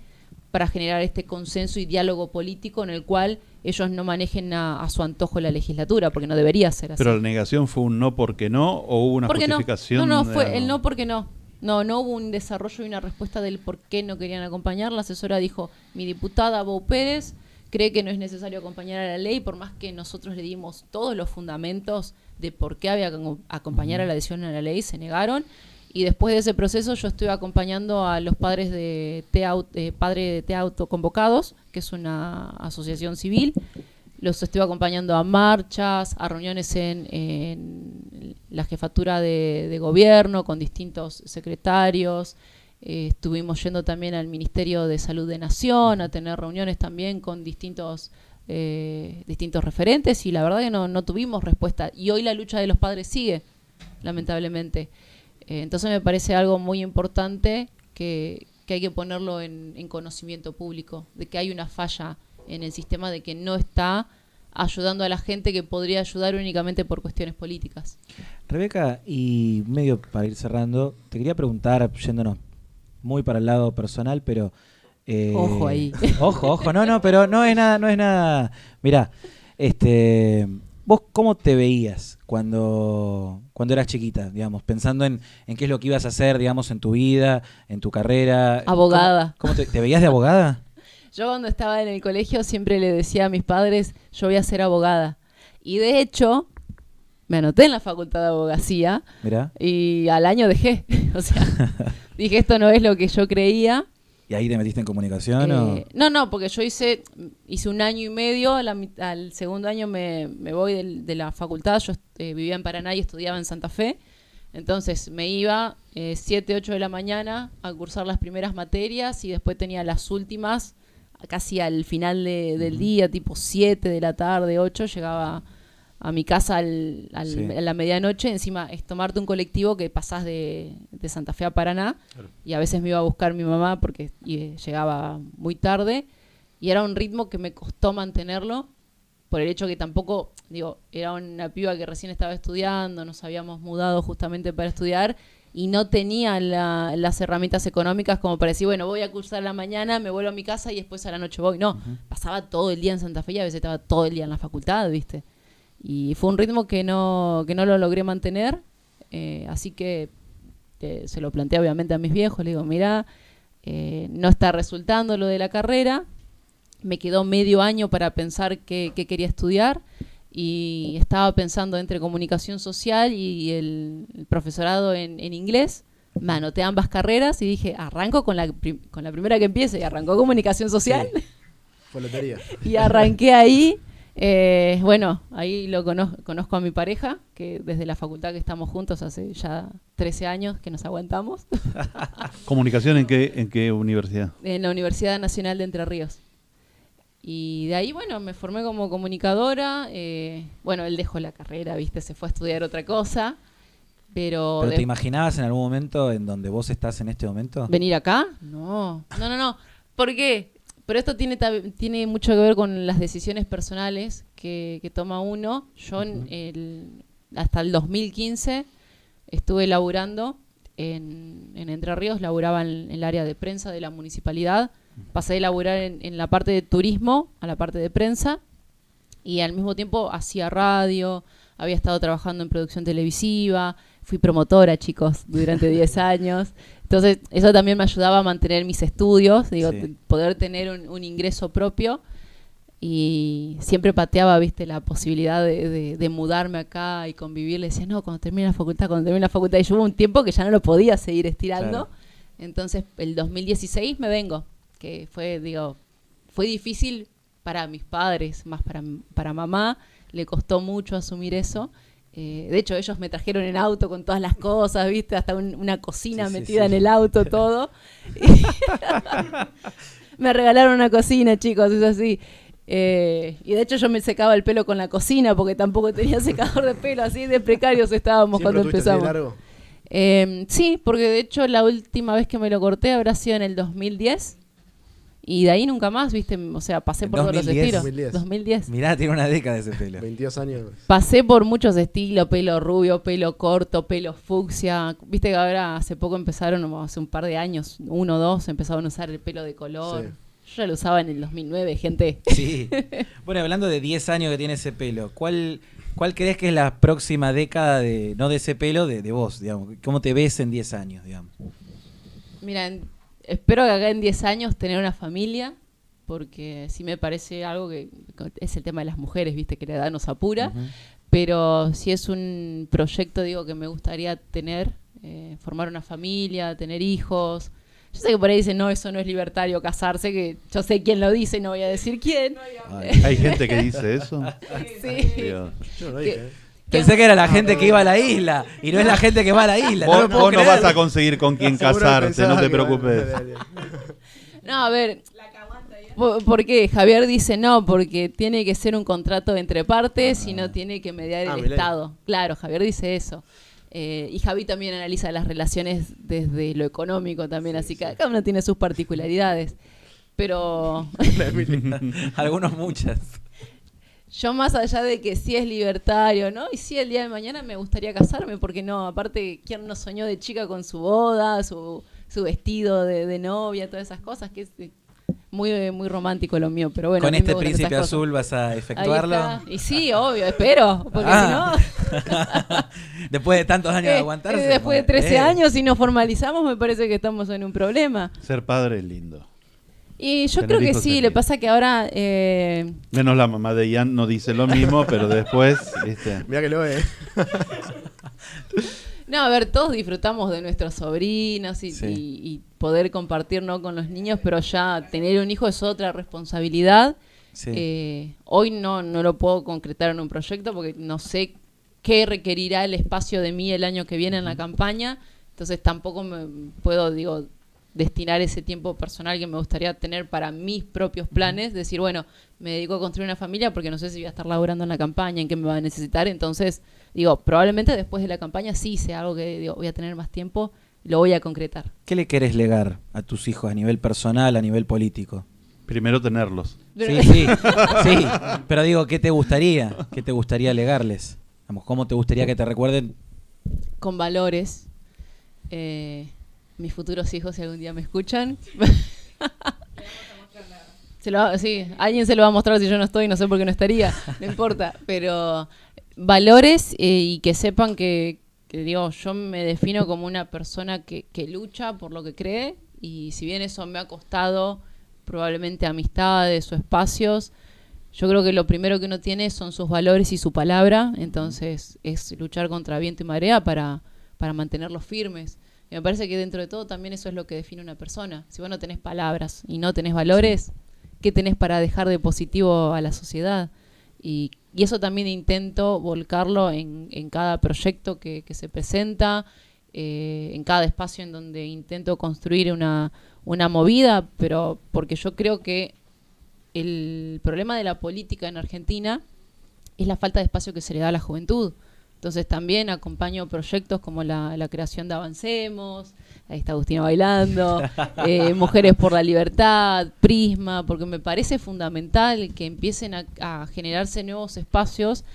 para generar este consenso y diálogo político en el cual ellos no manejen a, a su antojo la legislatura, porque no debería ser así. ¿Pero la negación fue un no porque no o hubo una ¿Por qué no? justificación? No, no, fue eh, el no porque no. No, no hubo un desarrollo y una respuesta del por qué no querían acompañar. La asesora dijo, mi diputada Bou Pérez cree que no es necesario acompañar a la ley, por más que nosotros le dimos todos los fundamentos de por qué había que acom- acompañar a la adhesión a la ley, se negaron. Y después de ese proceso yo estuve acompañando a los padres de Au- eh, Padre de Te Autoconvocados, que es una asociación civil. Los estuve acompañando a marchas, a reuniones en, en la jefatura de, gobierno con distintos secretarios, Eh, estuvimos yendo también al Ministerio de Salud de Nación a tener reuniones también con distintos eh, distintos referentes y la verdad que no, no tuvimos respuesta. Y hoy la lucha de los padres sigue, lamentablemente. Eh, entonces me parece algo muy importante que, que hay que ponerlo en conocimiento público, de que hay una falla en el sistema, de que no está ayudando a la gente que podría ayudar únicamente por cuestiones políticas. Rebeca, y medio para ir cerrando, te quería preguntar, yéndonos muy para el lado personal, pero... eh, Ojo ahí. Ojo, ojo, no, no, pero no es nada, no es nada... Mirá, este... ¿Vos cómo te veías cuando, cuando eras chiquita, digamos, pensando en, en qué es lo que ibas a hacer, digamos, en tu vida, en tu carrera? Abogada. ¿Cómo, cómo te, te veías de abogada? Yo cuando estaba en el colegio siempre le decía a mis padres, yo voy a ser abogada. Y de hecho, me anoté en la facultad de abogacía Mirá. y al año dejé. o sea, dije, esto no es lo que yo creía. ¿Y ahí te metiste en comunicación o...? Eh, no, no, porque yo hice, hice un año y medio, la al segundo año me, me voy de, la facultad, yo eh, vivía en Paraná y estudiaba en Santa Fe, entonces me iba 7, 8 de la mañana a cursar las primeras materias y después tenía las últimas casi al final de- del día, tipo 7 de la tarde, 8, llegaba a mi casa al- al- Sí. a la medianoche, encima es tomarte un colectivo que pasás de, de Santa Fe a Paraná. Y a veces me iba a buscar mi mamá porque y, eh, llegaba muy tarde. Y era un ritmo que me costó mantenerlo por el hecho que tampoco, digo, era una piba que recién estaba estudiando, nos habíamos mudado justamente para estudiar y no tenía la- las herramientas económicas como para decir, bueno, voy a cursar la mañana, me vuelvo a mi casa y después a la noche voy. No, pasaba todo el día en Santa Fe y a veces estaba todo el día en la facultad, ¿viste? Y fue un ritmo que no, que no lo logré mantener, eh, así que eh, se lo planteé obviamente a mis viejos, le digo, mira, eh, no está resultando lo de la carrera, me quedó medio año para pensar qué, qué quería estudiar y estaba pensando entre comunicación social y el, el profesorado en, en inglés. Me anoté ambas carreras y dije, arranco con la, con la primera que empiece y arrancó comunicación social Fue lotería. y arranqué ahí. Eh, bueno, ahí lo cono- conozco a mi pareja, que desde la facultad que estamos juntos hace ya 13 años que nos aguantamos, ¿Comunicación en qué, en qué universidad? en la Universidad Nacional de Entre Ríos. Y de ahí, bueno, me formé como comunicadora. eh, bueno, él dejó la carrera, viste, se fue a estudiar otra cosa. Pero, ¿Pero de- te imaginabas en algún momento en donde vos estás en este momento? ¿Venir acá? No, no, no, no. ¿Por qué? Pero esto tiene, tiene mucho que ver con las decisiones personales que, que toma uno. Yo en el- hasta el 2015 estuve laburando en, en Entre Ríos, laburaba en, en el área de prensa de la municipalidad. Pasé de laburar en, en la parte de turismo a la parte de prensa y al mismo tiempo hacía radio, había estado trabajando en producción televisiva, fui promotora, chicos, durante 10 años. Entonces, eso también me ayudaba a mantener mis estudios, digo, Sí. poder tener un, un ingreso propio. Y siempre pateaba, viste, la posibilidad de, de- de mudarme acá y convivir. Le decía, no, cuando termine la facultad, cuando termine la facultad. Y yo hubo un tiempo que ya no lo podía seguir estirando. Claro. Entonces, el 2016 me vengo, que fue, digo, fue difícil para mis padres, más para, para mamá, le costó mucho asumir eso. Eh, de hecho, ellos me trajeron en auto con todas las cosas, ¿viste? Hasta un- una cocina Sí, metida sí. en el auto, todo. me regalaron una cocina, chicos, es así. Eh, y de hecho yo me secaba el pelo con la cocina porque tampoco tenía secador de pelo, así de precarios estábamos ¿Siempre cuando empezamos. largo? Eh, sí, porque de hecho la última vez que me lo corté habrá sido en el 2010. Y de ahí nunca más, ¿viste? O sea, pasé ¿En por todos los 2010? estilos. 2010. 2010. Mirá, tiene una década ese pelo. 22 años. Pasé por muchos estilos, pelo rubio, pelo corto, pelo fucsia. Viste que ahora hace poco empezaron, hace un par de años, uno o dos, empezaron a usar el pelo de color. Sí. Yo ya lo usaba en el 2009, gente. Sí. Bueno, hablando de 10 años que tiene ese pelo, ¿cuál, cuál crees que es la próxima década de, no de ese pelo, de, de vos, digamos? ¿Cómo te ves en 10 años, digamos? Mira, en- espero que acá en 10 años tener una familia, porque sí me parece algo que es el tema de las mujeres, viste, que la edad nos apura. Pero si es un proyecto, digo, que me gustaría tener, eh, formar una familia, tener hijos. Yo sé que por ahí dicen, no, eso no es libertario, casarse, que yo sé quién lo dice, no voy a decir quién. Hay gente que dice eso. Sí. Digo, Yo no lo Que- dije. ¿eh? Pensé que era la gente que iba a la isla y no es la gente que va a la isla. Vos, no, vos vas a conseguir con quién Seguro casarte, no te preocupes. No, a ver. ¿Por por qué? Javier dice no, porque tiene que ser un contrato entre partes y no tiene que mediar Ah, el Milei. Estado. Claro, Javier dice eso. Eh, y Javi también analiza las relaciones desde lo económico también, así que cada uno tiene sus particularidades. Pero Algunos muchas. Yo más allá de que sí es libertario, ¿no? Y sí el día de mañana me gustaría casarme, porque no, aparte, ¿quién no soñó de chica con su boda, su, su vestido de, de novia, todas esas cosas? Que es eh, muy, muy romántico lo mío, pero bueno. Con este príncipe cosas. azul vas a efectuarlo. Y sí, obvio, espero, porque Ah. si no... Después de tantos años de eh, aguantarse. eh, después de bueno, 13 eh. años, si nos formalizamos, me parece que estamos en un problema. Ser padre es lindo. Y yo creo que sí, es le pasa que ahora... eh, Menos la mamá de Ian no dice lo mismo, pero después, ¿viste? Mira que lo ve. No, a ver, todos disfrutamos de nuestros sobrinos y, Sí. y- y poder compartir ¿no? con los niños, pero ya tener un hijo es otra responsabilidad. Sí. Eh, hoy no, no lo puedo concretar en un proyecto porque no sé qué requerirá el espacio de mí el año que viene en la campaña, entonces tampoco me puedo, digo, destinar ese tiempo personal que me gustaría tener para mis propios planes, decir, bueno, me dedico a construir una familia porque no sé si voy a estar laburando en la campaña, en qué me va a necesitar, entonces, digo, probablemente después de la campaña sí sea algo que digo, voy a tener más tiempo, lo voy a concretar. ¿Qué le querés legar a tus hijos a nivel personal, a nivel político? Primero tenerlos. Sí, sí, sí. Pero digo, ¿qué te gustaría? ¿Qué te gustaría legarles? Vamos, ¿cómo te gustaría que te recuerden? con valores. Eh, mis futuros hijos, si algún día me escuchan. se lo va- sí, alguien se lo va a mostrar si yo no estoy, no sé por qué no estaría, no importa. Pero valores eh, y que sepan que, que, digo, yo me defino como una persona que, que lucha por lo que cree y si bien eso me ha costado probablemente amistades o espacios, yo creo que lo primero que uno tiene son sus valores y su palabra, entonces es luchar contra viento y marea para, para mantenerlos firmes. Y me parece que dentro de todo también eso es lo que define una persona. Si vos no tenés palabras y no tenés valores, ¿qué tenés para dejar de positivo a la sociedad? Y, y eso también intento volcarlo en, cada proyecto que, que se presenta, eh, en cada espacio en donde intento construir una, una movida, pero porque yo creo que el problema de la política en Argentina es la falta de espacio que se le da a la juventud. Entonces también acompaño proyectos como la, la creación de Avancemos, ahí está Agustina bailando, eh, Mujeres por la Libertad, Prisma, porque me parece fundamental que empiecen a, a generarse nuevos espacios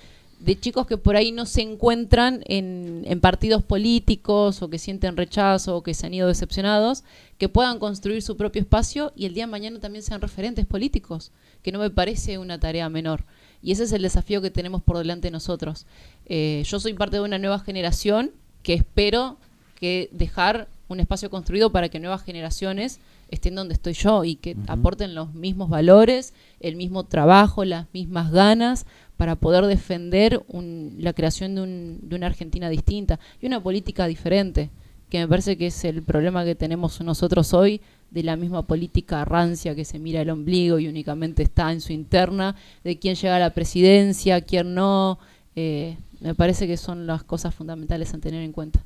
de chicos que por ahí no se encuentran en, en partidos políticos o que sienten rechazo o que se han ido decepcionados, que puedan construir su propio espacio y el día de mañana también sean referentes políticos, que no me parece una tarea menor. Y ese es el desafío que tenemos por delante nosotros. Eh, yo soy parte de una nueva generación que espero que dejar un espacio construido para que nuevas generaciones estén donde estoy yo y que aporten los mismos valores, el mismo trabajo, las mismas ganas para poder defender un- la creación de, un- de una Argentina distinta y una política diferente, que me parece que es el problema que tenemos nosotros hoy de la misma política rancia que se mira el ombligo y únicamente está en su interna, de quién llega a la presidencia, quién no. eh, me parece que son las cosas fundamentales a tener en cuenta.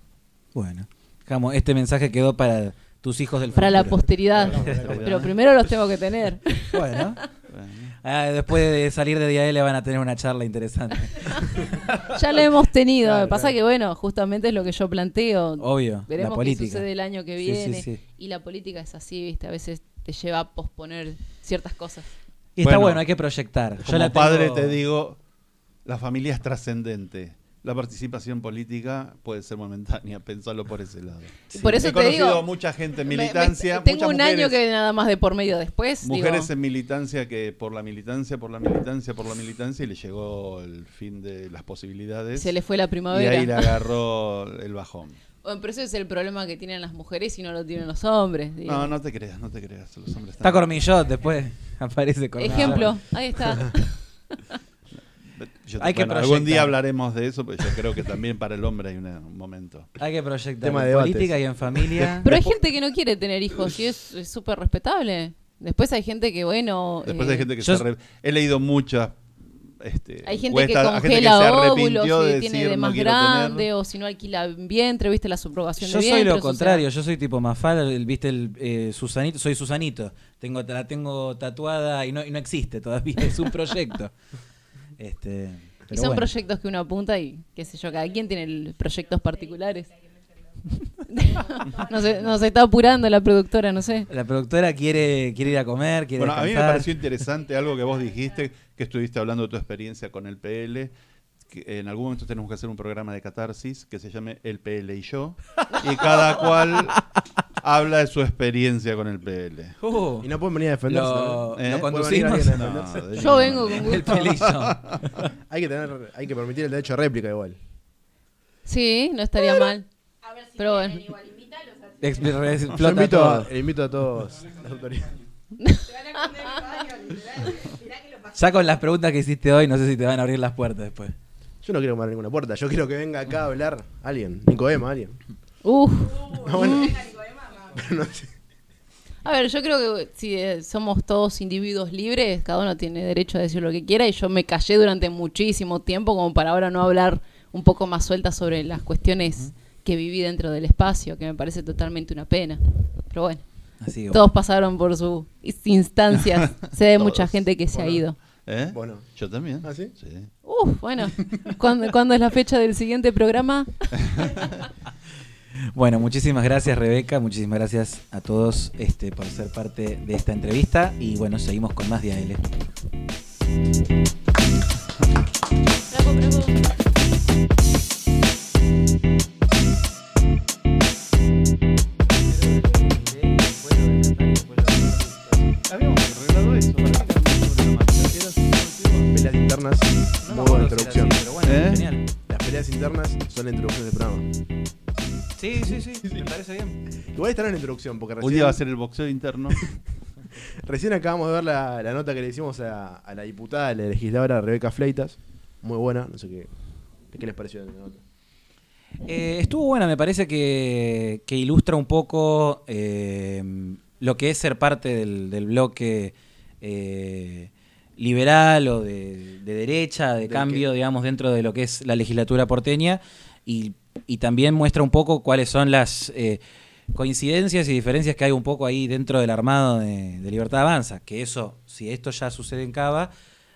Bueno, dejamos, este mensaje quedó para tus hijos del Para la futuro. posteridad. Para la posteridad. Pero primero los tengo que tener. Bueno, ah, después de salir de Día L van a tener una charla interesante. Ya lo hemos tenido. Claro, pasa claro. que, bueno, justamente es lo que yo planteo. Obvio, Veremos la qué sucede el año que viene. sí, sí. Y la política es así, ¿viste? A veces te lleva a posponer ciertas cosas. Y está Bueno, bueno, hay que proyectar. Yo Como la tengo- padre te digo, la familia es trascendente. La participación política puede ser momentánea, pensarlo por ese lado. Por eso He te conocido digo. a mucha gente en me- me- militancia, tengo un año que nada más de por medio después. Mujeres digo, en militancia que por la militancia, por la militancia, por la militancia y le llegó el fin de las posibilidades. se le fue la y primavera. ahí le agarró el bajón. Bueno, pero ese es el problema que tienen las mujeres y no lo tienen los hombres. digo. No, no te creas, no te creas. Los hombres Está Cormillot después. Aparece Cormillot. Ejemplo, ahí está. Yo Hay que bueno, algún día hablaremos de eso, pero yo creo que también para el hombre hay una- un momento. Hay que proyectar Tema en política y en familia. Pero hay gente que no quiere tener hijos y es súper respetable. Después hay gente que, bueno. Después eh, hay gente que yo- se... re- He leído muchas este, Hay gente que encuestas, a gente congela se óvulos y de tiene decir, de "No más quiero grande, tener". o si no alquila vientre, viste la subrogación Yo de soy vientre. lo o sea, contrario, yo soy tipo Mafalda, viste el eh, Susanito, soy Susanito. Tengo la tengo tatuada y no, y no existe todavía, es un proyecto. Este, y son bueno. proyectos que uno apunta y qué sé yo, cada quien tiene el- proyectos particulares. no se, nos está apurando la productora, no sé. La productora quiere quiere ir a comer, quiere Bueno, a mí me pareció interesante algo que vos dijiste, que estuviste hablando de tu experiencia con el PL. Que en algún momento tenemos que hacer un programa de catarsis que se llame El PL y yo. Y cada cual habla de su experiencia con el PL. Uh, Y no pueden venir a defenderse. lo, ¿no? ¿Eh? lo ¿Puede venir conducimos. alguien a No, defenderse? Yo vengo con el pelillo. Hay que tener, hay que permitir el derecho a réplica igual. Sí, no estaría mal. Pero bueno. Expl- re- Yo invito a, invito a todos las autoridades. Ya con las preguntas que hiciste hoy, no sé si te van a abrir las puertas después. Yo no quiero tomar ninguna puerta, yo quiero que venga acá a hablar alguien, Nicodema, alguien. Uf. No, bueno. Pero no sé. A ver, yo creo que si eh, somos todos individuos libres, cada uno tiene derecho a decir lo que quiera y yo me callé durante muchísimo tiempo como para ahora no hablar un poco más suelta sobre las cuestiones que viví dentro del espacio, que me parece totalmente una pena. Pero bueno, Así que, todos pasaron por sus instancias. sé de mucha gente que se ha Bueno. ido. ¿Eh? Bueno. Yo también. ¿Ah, sí? Uf, bueno. ¿Cuándo, cuándo es la fecha del siguiente programa? Bueno, muchísimas gracias Rebeca, muchísimas gracias a todos este, por ser parte de esta entrevista y bueno, seguimos con más DAL. Bravo, bravo. Muy buena introducción. ¿Eh? Genial. Las peleas internas son la introducción del programa. Sí, sí, sí, me parece bien. Igual estará en la introducción, porque recién, Un día va a ser el boxeo interno. recién acabamos de ver la, la nota que le hicimos a, a la diputada, a la legisladora Rebeca Fleitas. Muy buena, no sé qué, qué les pareció la nota. Eh, estuvo buena, me parece que, que ilustra un poco eh, lo que es ser parte del, del bloque eh, liberal o de, de derecha, de cambio, digamos, dentro de lo que es la legislatura porteña y, y también muestra un poco cuáles son las eh, coincidencias y diferencias que hay un poco ahí dentro del armado de, de Libertad Avanza, que eso, si esto ya sucede en Cava,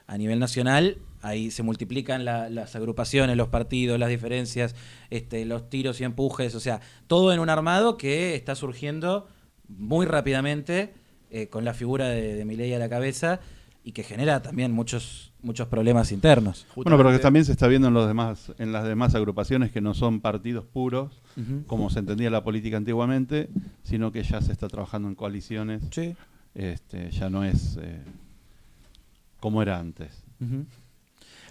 a nivel nacional, ahí se multiplican la- las agrupaciones, los partidos, las diferencias, este, los tiros y empujes, o sea, todo en un armado que está surgiendo muy rápidamente eh, con la figura de, de Milei a la cabeza y que genera también muchos, muchos problemas internos. Bueno, pero que también se está viendo en los demás, en las demás agrupaciones que no son partidos puros, como se entendía la política antiguamente, sino que ya se está trabajando en coaliciones. Sí. Este, ya no es eh, como era antes.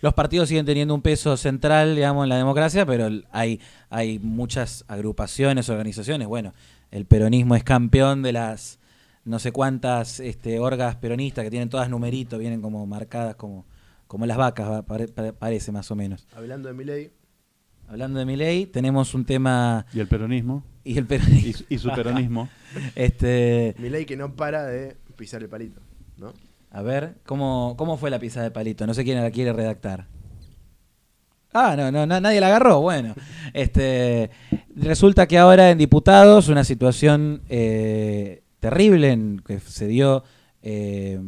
Los partidos siguen teniendo un peso central, digamos, en la democracia, pero hay, hay muchas agrupaciones, organizaciones. Bueno, el peronismo es campeón de las no sé cuántas este, orgas peronistas que tienen todas numeritos, vienen como marcadas como, como las vacas, va, pare- pare- parece más o menos. Hablando de Milei, Hablando de mi ley, tenemos un tema Y el peronismo, y el peronismo. su- y su peronismo. este, Milei que no para de pisar el palito, ¿no? A ver, ¿cómo, ¿cómo fue la pizza de palito? No sé quién la quiere redactar. Ah, no, no, no, nadie la agarró. Bueno, este, resulta que ahora en diputados una situación eh, terrible en, que se dio eh,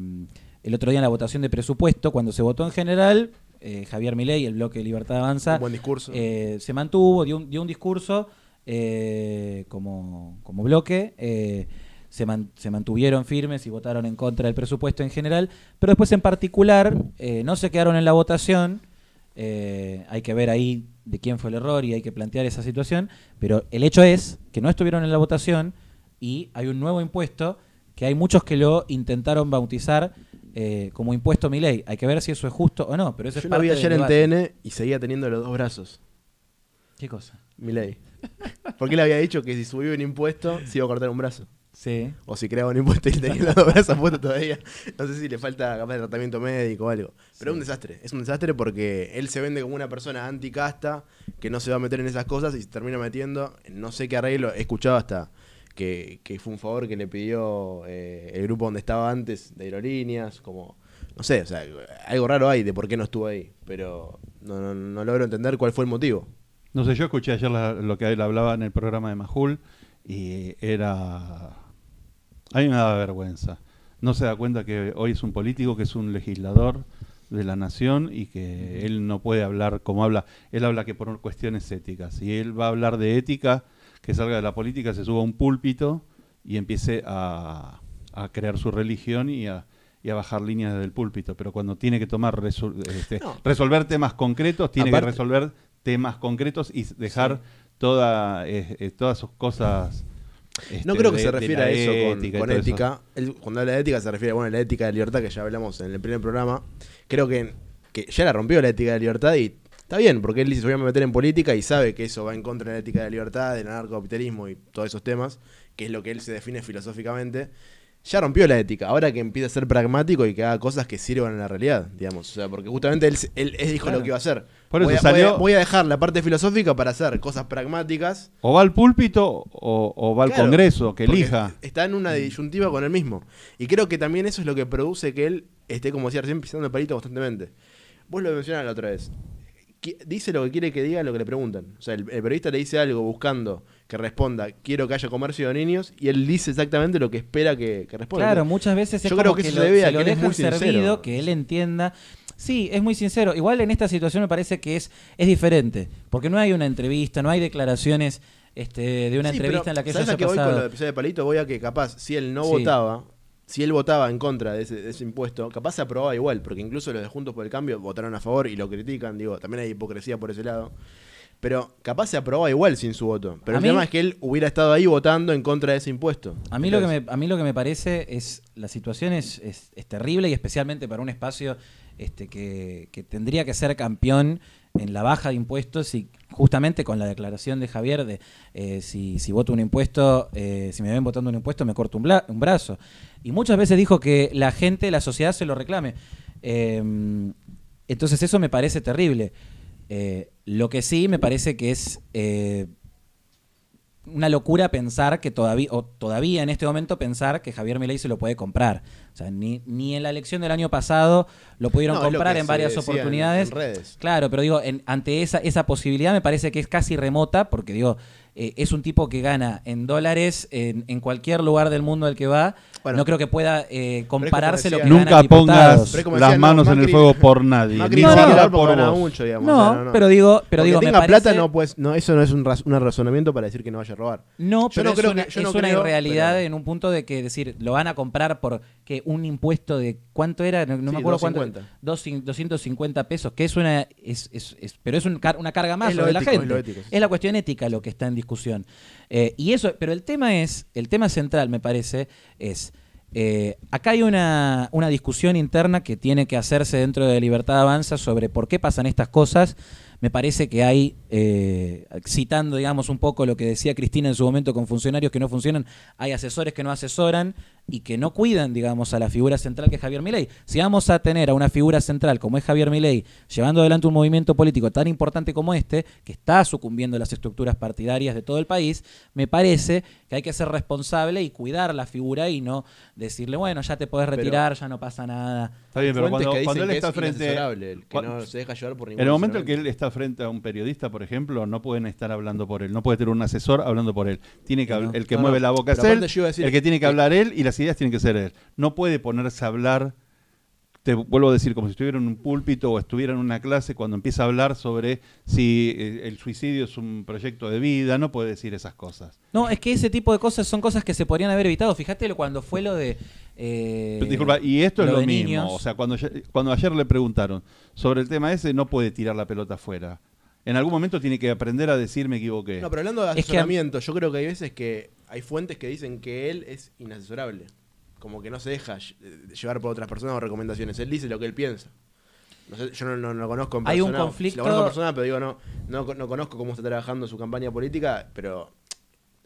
el otro día en la votación de presupuesto, cuando se votó en general, eh, Javier Milei, el bloque de Libertad Avanza, Un buen discurso. eh, se mantuvo, dio un, dio un discurso eh, como, como bloque, eh, se, man- se mantuvieron firmes y votaron en contra del presupuesto en general, pero después en particular no se quedaron en la votación, eh, hay que ver ahí de quién fue el error y hay que plantear esa situación, pero el hecho es que no estuvieron en la votación y hay un nuevo impuesto que hay muchos que lo intentaron bautizar eh, como impuesto mi ley. Hay que ver si eso es justo o no, pero eso Yo es lo vi ayer en debate. TN y seguía teniendo los dos brazos, ¿Qué cosa? Milei. Porque él había dicho que si subía un impuesto se iba a cortar un brazo. Sí. O si creaba un impuesto y tenía los dos brazos puestos todavía. No sé si le falta capaz de tratamiento médico o algo. Pero es un desastre. Es un desastre porque él se vende como una persona anticasta que no se va a meter en esas cosas y se termina metiendo en no sé qué arreglo. He escuchado hasta que, fue un favor que le pidió eh, el grupo donde estaba antes de aerolíneas, como no sé, o sea, algo raro hay de por qué no estuvo ahí, pero no, logro entender cuál fue el motivo. No sé, yo escuché ayer lo que él hablaba en el programa de Majul y era... A mí me daba vergüenza. No se da cuenta que hoy es un político, que es un legislador de la nación y que él no puede hablar como habla. Él habla que por cuestiones éticas. Y él va a hablar de ética, que salga de la política, se suba a un púlpito y empiece a, a crear su religión y a, y a bajar líneas del púlpito. Pero cuando tiene que tomar resol- este, No. resolver temas concretos, tiene Aparte- que resolver temas concretos y dejar toda, eh, eh, todas sus cosas. No este, creo que de- se refiera a eso con, ética con eso. cuando habla de ética se refiere bueno, a la ética de libertad que ya hablamos en el primer programa. Creo que, que ya la rompió la ética de libertad y está bien, porque él dice se voy a meter en política y sabe que eso va en contra de la ética de libertad, del anarcocapitalismo y todos esos temas, que es lo que él se define filosóficamente. Ya rompió la ética, ahora que empieza a ser pragmático y que haga cosas que sirvan en la realidad, digamos. O sea, porque justamente él, él, él dijo Claro. lo que iba a hacer. Por eso voy, a, salió- voy a- voy a dejar la parte filosófica para hacer cosas pragmáticas O va al púlpito o, o va al Congreso, que elija. Está en una disyuntiva con él mismo. Y creo que también eso es lo que produce que él esté, como decía recién, pisando el palito constantemente. Vos lo mencionaste la otra vez. Dice lo que quiere que diga lo que le preguntan. O sea, el, el periodista le dice algo buscando que responda, quiero que haya comercio de niños, y él dice exactamente lo que espera que, que responda. Claro, muchas veces es Yo como creo que que, eso lo, se debe a que él es muy sincero. servido, que él entienda. Sí, es muy sincero. Igual en esta situación me parece que es, es diferente, porque no hay una entrevista, no hay declaraciones este, de una Sí, entrevista en la que eso ¿sabes a qué voy con episodio de Palito? Voy a que capaz, si él no Sí. votaba, si él votaba en contra de ese, de ese impuesto, capaz se aprobaba igual, porque incluso los de Juntos por el Cambio votaron a favor y lo critican, digo, también hay hipocresía por ese lado. Pero capaz se aprobaba igual sin su voto. Pero A el mí- tema es que él hubiera estado ahí votando en contra de ese impuesto. A mí, lo que me, a mí lo que me parece es, la situación es, es- es terrible y especialmente para un espacio este, que, que tendría que ser campeón en la baja de impuestos y justamente con la declaración de Javier de eh, si, si voto un impuesto, eh, si me ven votando un impuesto me corto un, bla- un brazo. Y muchas veces dijo que la gente, la sociedad se lo reclame. Eh, entonces eso me parece terrible. Eh, lo que sí me parece que es una locura pensar que todavía, o todavía en este momento pensar que Javier Milei se lo puede comprar. O sea, ni, ni en la elección del año pasado lo pudieron no, es lo comprar en varias oportunidades. en redes. Claro, pero digo, en- ante esa, esa posibilidad me parece que es casi remota, porque digo, eh, es un tipo que gana en dólares en, en cualquier lugar del mundo al que va. Bueno, no creo que pueda eh, compararse lo que Nunca pongas las no, manos en el fuego por nadie. Macri ni siquiera no, por gana vos. mucho, digamos. No, o sea, no, no. pero digo, pero Porque digo, me tenga parece- plata, no, pues, no, eso no es un, raz- un razonamiento para decir que no vaya a robar. No, Yo pero no es creo una, que- yo es no una creo, irrealidad pero- en un punto de que decir, lo van a comprar por que un impuesto de cuánto era, no, no Sí, me acuerdo 250. cuánto, dos cin- 250 pesos, que es una es, es- es- pero es un car- una carga más Es lo sobre la gente. lo ético, sí. Es la cuestión ética lo que está en discusión. Eh, y eso, pero el tema es, el tema central me parece es eh, acá hay una, una discusión interna que tiene que hacerse dentro de Libertad Avanza sobre por qué pasan estas cosas. Me parece que hay, eh, citando, digamos, un poco lo que decía Cristina en su momento con funcionarios que no funcionan, hay asesores que no asesoran y que no cuidan, digamos, a la figura central que es Javier Milei. Si vamos a tener a una figura central como es Javier Milei, llevando adelante un movimiento político tan importante como este, que está sucumbiendo a las estructuras partidarias de todo el país, me parece que hay que ser responsable y cuidar la figura y no decirle, bueno, ya te podés Pero- retirar, ya no pasa nada. Está bien, pero cuando, él está es frente. el que no se deja llevar por ningún En el momento en que él está frente a un periodista, por ejemplo, no pueden estar hablando por él. No puede tener un asesor hablando por él. Tiene que No, el que No, mueve no. la boca es él, decir el que tiene que que- hablar él y las ideas tienen que ser él. No puede ponerse a hablar, te vuelvo a decir, como si estuviera en un púlpito o estuviera en una clase cuando empieza a hablar sobre si eh, el suicidio es un proyecto de vida. No puede decir esas cosas. No, es que ese tipo de cosas son cosas que se podrían haber evitado. Fíjate lo- cuando fue lo de... eh, Disculpa, y esto es lo mismo. niños. O sea, cuando, ayer- cuando ayer le preguntaron sobre el tema ese, no puede tirar la pelota afuera. En algún momento tiene que aprender a decir me equivoqué. No, pero hablando de Es que- asesoramiento, yo creo que hay veces que hay fuentes que dicen que él es inasesorable. Como que no se deja eh, llevar por otras personas o recomendaciones. Él dice lo que él piensa. No sé, yo no, no- no lo conozco en Hay un persona. conflicto- Lo conozco en persona, pero digo, no, no conozco cómo está trabajando su campaña política, pero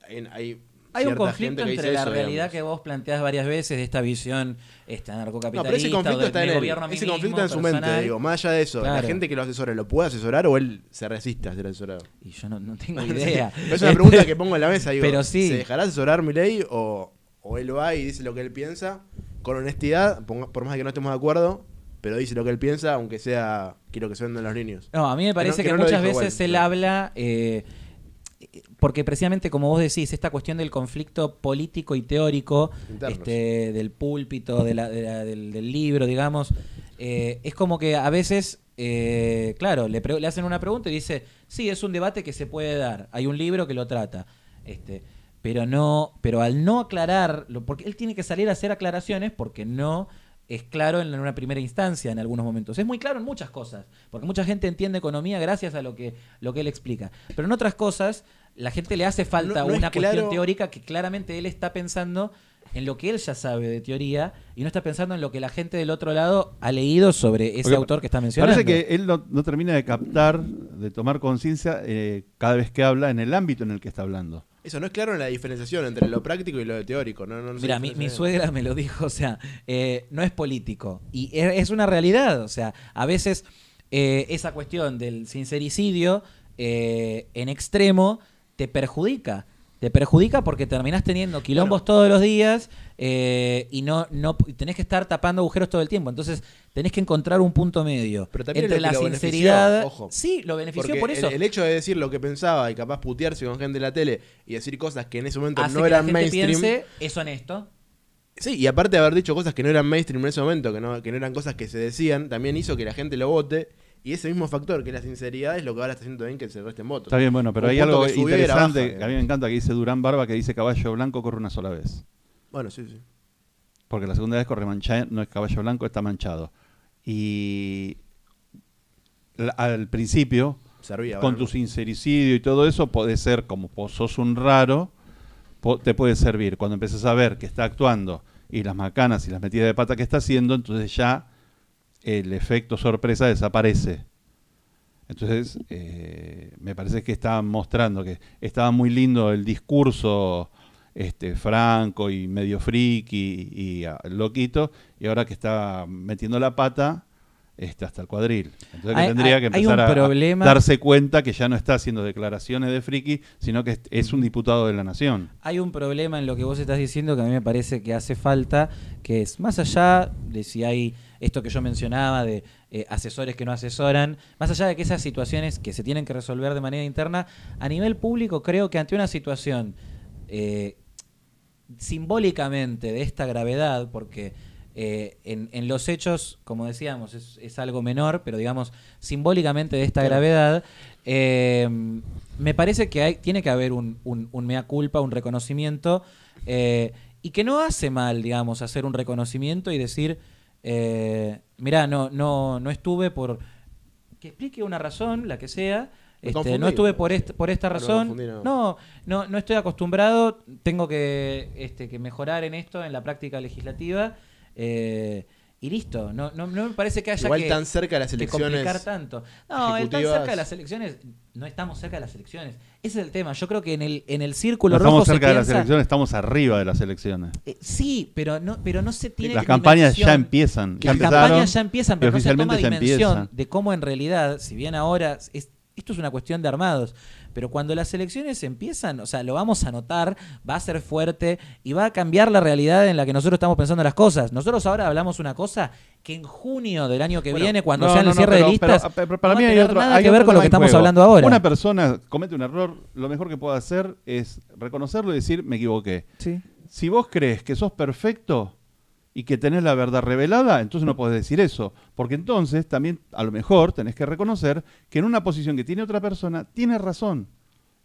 hay, hay, Hay un conflicto entre la eso, realidad digamos. que vos planteás varias veces de esta visión este, No, anarcocapitalista pero ese conflicto está en él. gobierno Ese mismo, conflicto está en su mente, digo. Más allá de eso, Claro. la gente que lo asesora, ¿lo puede asesorar o él se resiste a ser asesorado? Y yo no, no tengo idea. Es una pregunta que pongo en la mesa. Digo, Pero sí. ¿Se dejará asesorar mi ley o, o él va y dice lo que él piensa con honestidad, por más que no estemos de acuerdo, pero dice lo que él piensa, aunque sea quiero que se vendan los niños. No, a mí me parece que no muchas veces él habla, eh, porque precisamente como vos decís, esta cuestión del conflicto político y teórico, este, del púlpito, de la- de la- del, del libro, digamos, eh, es como que a veces, eh, claro, le hacen una pregunta y dice, sí, es un debate que se puede dar, hay un libro que lo trata, este, pero no, pero al no aclarar, porque él tiene que salir a hacer aclaraciones porque no es claro en una primera instancia en algunos momentos. Es muy claro en muchas cosas, porque mucha gente entiende economía gracias a lo que, lo que él explica. Pero en otras cosas, la gente le hace falta No- no es una cuestión claro- teórica que claramente él está pensando en lo que él ya sabe de teoría y no está pensando en lo que la gente del otro lado ha leído sobre ese Porque autor que está mencionando. Parece que él no, no termina de captar, de tomar conciencia eh, cada vez que habla en el ámbito en el que está hablando. Eso no es claro en la diferenciación entre lo práctico y lo teórico. No, no, no se Mira, mi, suegra me lo dijo, o sea, eh, no es político. Y es, es una realidad, o sea, a veces eh, esa cuestión del sincericidio eh, en extremo te perjudica. Te perjudica porque terminás teniendo quilombos Bueno. todos los días eh, y no, no y tenés que estar tapando agujeros todo el tiempo. Entonces tenés que encontrar un punto medio Pero también entre la sinceridad. ojo. Sí, lo benefició por eso. El, el hecho de decir lo que pensaba y capaz putearse con gente de la tele y decir cosas que en ese momento hace no que la eran gente mainstream. piense es honesto. Sí, y aparte de haber dicho cosas que no eran mainstream en ese momento, que no, que no eran cosas que se decían, también hizo que la gente lo vote. Y ese mismo factor, que es la sinceridad, es lo que ahora está haciendo bien que se resten votos. Está bien, bueno, pero Un hay algo que interesante baja, que a mí me encanta que dice Durán Barba que dice caballo blanco corre una sola vez. Bueno, sí, sí. Porque la segunda vez corre manchado, no es caballo blanco, está manchado. Y al principio, Servía. con bueno. tu sincericidio y todo eso, puede ser como vos sos un raro, te puede servir. Cuando empiezas a ver que está actuando y las macanas y las metidas de pata que está haciendo, entonces ya el efecto sorpresa desaparece. Entonces, eh, me parece que estaban mostrando que estaba muy lindo el discurso este, franco y medio friki y, ah, loquito, y ahora que está metiendo la pata este, hasta el cuadril. Entonces que tendría hay- que empezar a- darse cuenta que ya no está haciendo declaraciones de friki, sino que es- es un diputado de la nación. Hay un problema en lo que vos estás diciendo que a mí me parece que hace falta, que es más allá de si hay esto que yo mencionaba de eh, asesores que no asesoran, más allá de que esas situaciones que se tienen que resolver de manera interna, a nivel público creo que ante una situación eh, simbólicamente de esta gravedad, porque eh, en, en los hechos, como decíamos, es, es algo menor, pero digamos, simbólicamente de esta Claro. gravedad, eh, me parece que hay, tiene que haber un, un- un mea culpa, un reconocimiento, eh, y que no hace mal, digamos, hacer un reconocimiento y decir, eh, mirá, no, no, no estuve por... Que explique una razón, la que sea, este, no estuve por, est- por esta razón. no. no, no, no estoy acostumbrado, tengo que, este, que mejorar en esto, en la práctica legislativa, eh, y listo. No, no, no me parece que haya Igual que, tan cerca de las elecciones. complicar tanto. No, el tan cerca de las elecciones, no estamos cerca de las elecciones. Ese es el tema. Yo creo que en el, en el círculo No rojo estamos se cerca de las elecciones, estamos arriba de las elecciones. Eh, sí, pero no, pero no se tiene Las campañas ya empiezan. Ya Las campañas ya empiezan, pero no se toma dimensión de cómo en realidad, si bien ahora es, esto es una cuestión de armados, pero cuando las elecciones empiezan, o sea, lo vamos a notar, va a ser fuerte y va a cambiar la realidad en la que nosotros estamos pensando las cosas. Nosotros ahora hablamos una cosa que en junio del año que Bueno, viene, cuando no, sea el no, no, cierre pero- de listas, pero- pero para no mí hay otro- nada hay que ver con lo que estamos juego. hablando ahora. Una persona comete un error, lo mejor que puede hacer es reconocerlo y decir, me equivoqué. Sí. Si vos crees que sos perfecto y que tenés la verdad revelada, entonces no podés decir eso. Porque entonces también, a lo mejor, tenés que reconocer que en una posición que tiene otra persona, tiene razón.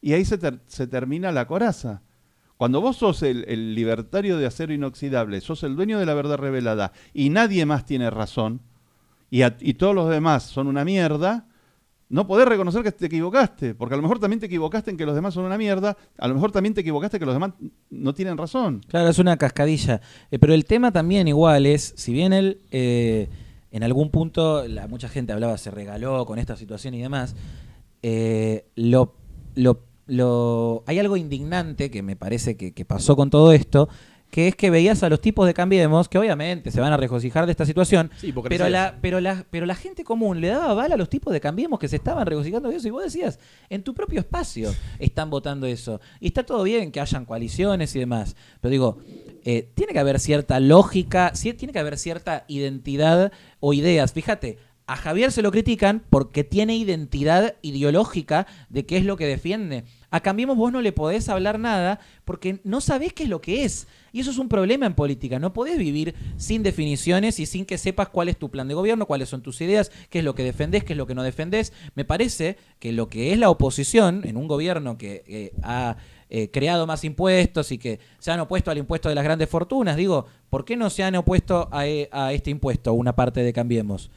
Y ahí se, ter- se termina la coraza. Cuando vos sos el, libertario de acero inoxidable, sos el dueño de la verdad revelada y nadie más tiene razón, y, y todos los demás son una mierda, no podés reconocer que te equivocaste, porque a lo mejor también te equivocaste en que los demás son una mierda, a lo mejor también te equivocaste que los demás no tienen razón. Claro, es una cascadilla. Eh, pero el tema también igual es, si bien él eh, en algún punto, la, mucha gente hablaba, se regaló con esta situación y demás, eh, lo, lo- lo- hay algo indignante que me parece que, que pasó con todo esto, que es que veías a los tipos de Cambiemos, que obviamente se van a regocijar de esta situación, Sí, pero la, pero, la, pero la gente común le daba bala a los tipos de Cambiemos que se estaban regocijando de eso. Y vos decías, en tu propio espacio están votando eso. Y está todo bien que hayan coaliciones y demás. Pero digo, eh, tiene que haber cierta lógica, tiene que haber cierta identidad o ideas. Fíjate, a Javier se lo critican porque tiene identidad ideológica de qué es lo que defiende. A Cambiemos vos no le podés hablar nada porque no sabés qué es lo que es. Y eso es un problema en política. No podés vivir sin definiciones y sin que sepas cuál es tu plan de gobierno, cuáles son tus ideas, qué es lo que defendés, qué es lo que no defendés. Me parece que lo que es la oposición en un gobierno que eh, ha eh, creado más impuestos y que se han opuesto al impuesto de las grandes fortunas, digo, ¿por qué no se han opuesto a, e- a este impuesto una parte de Cambiemos?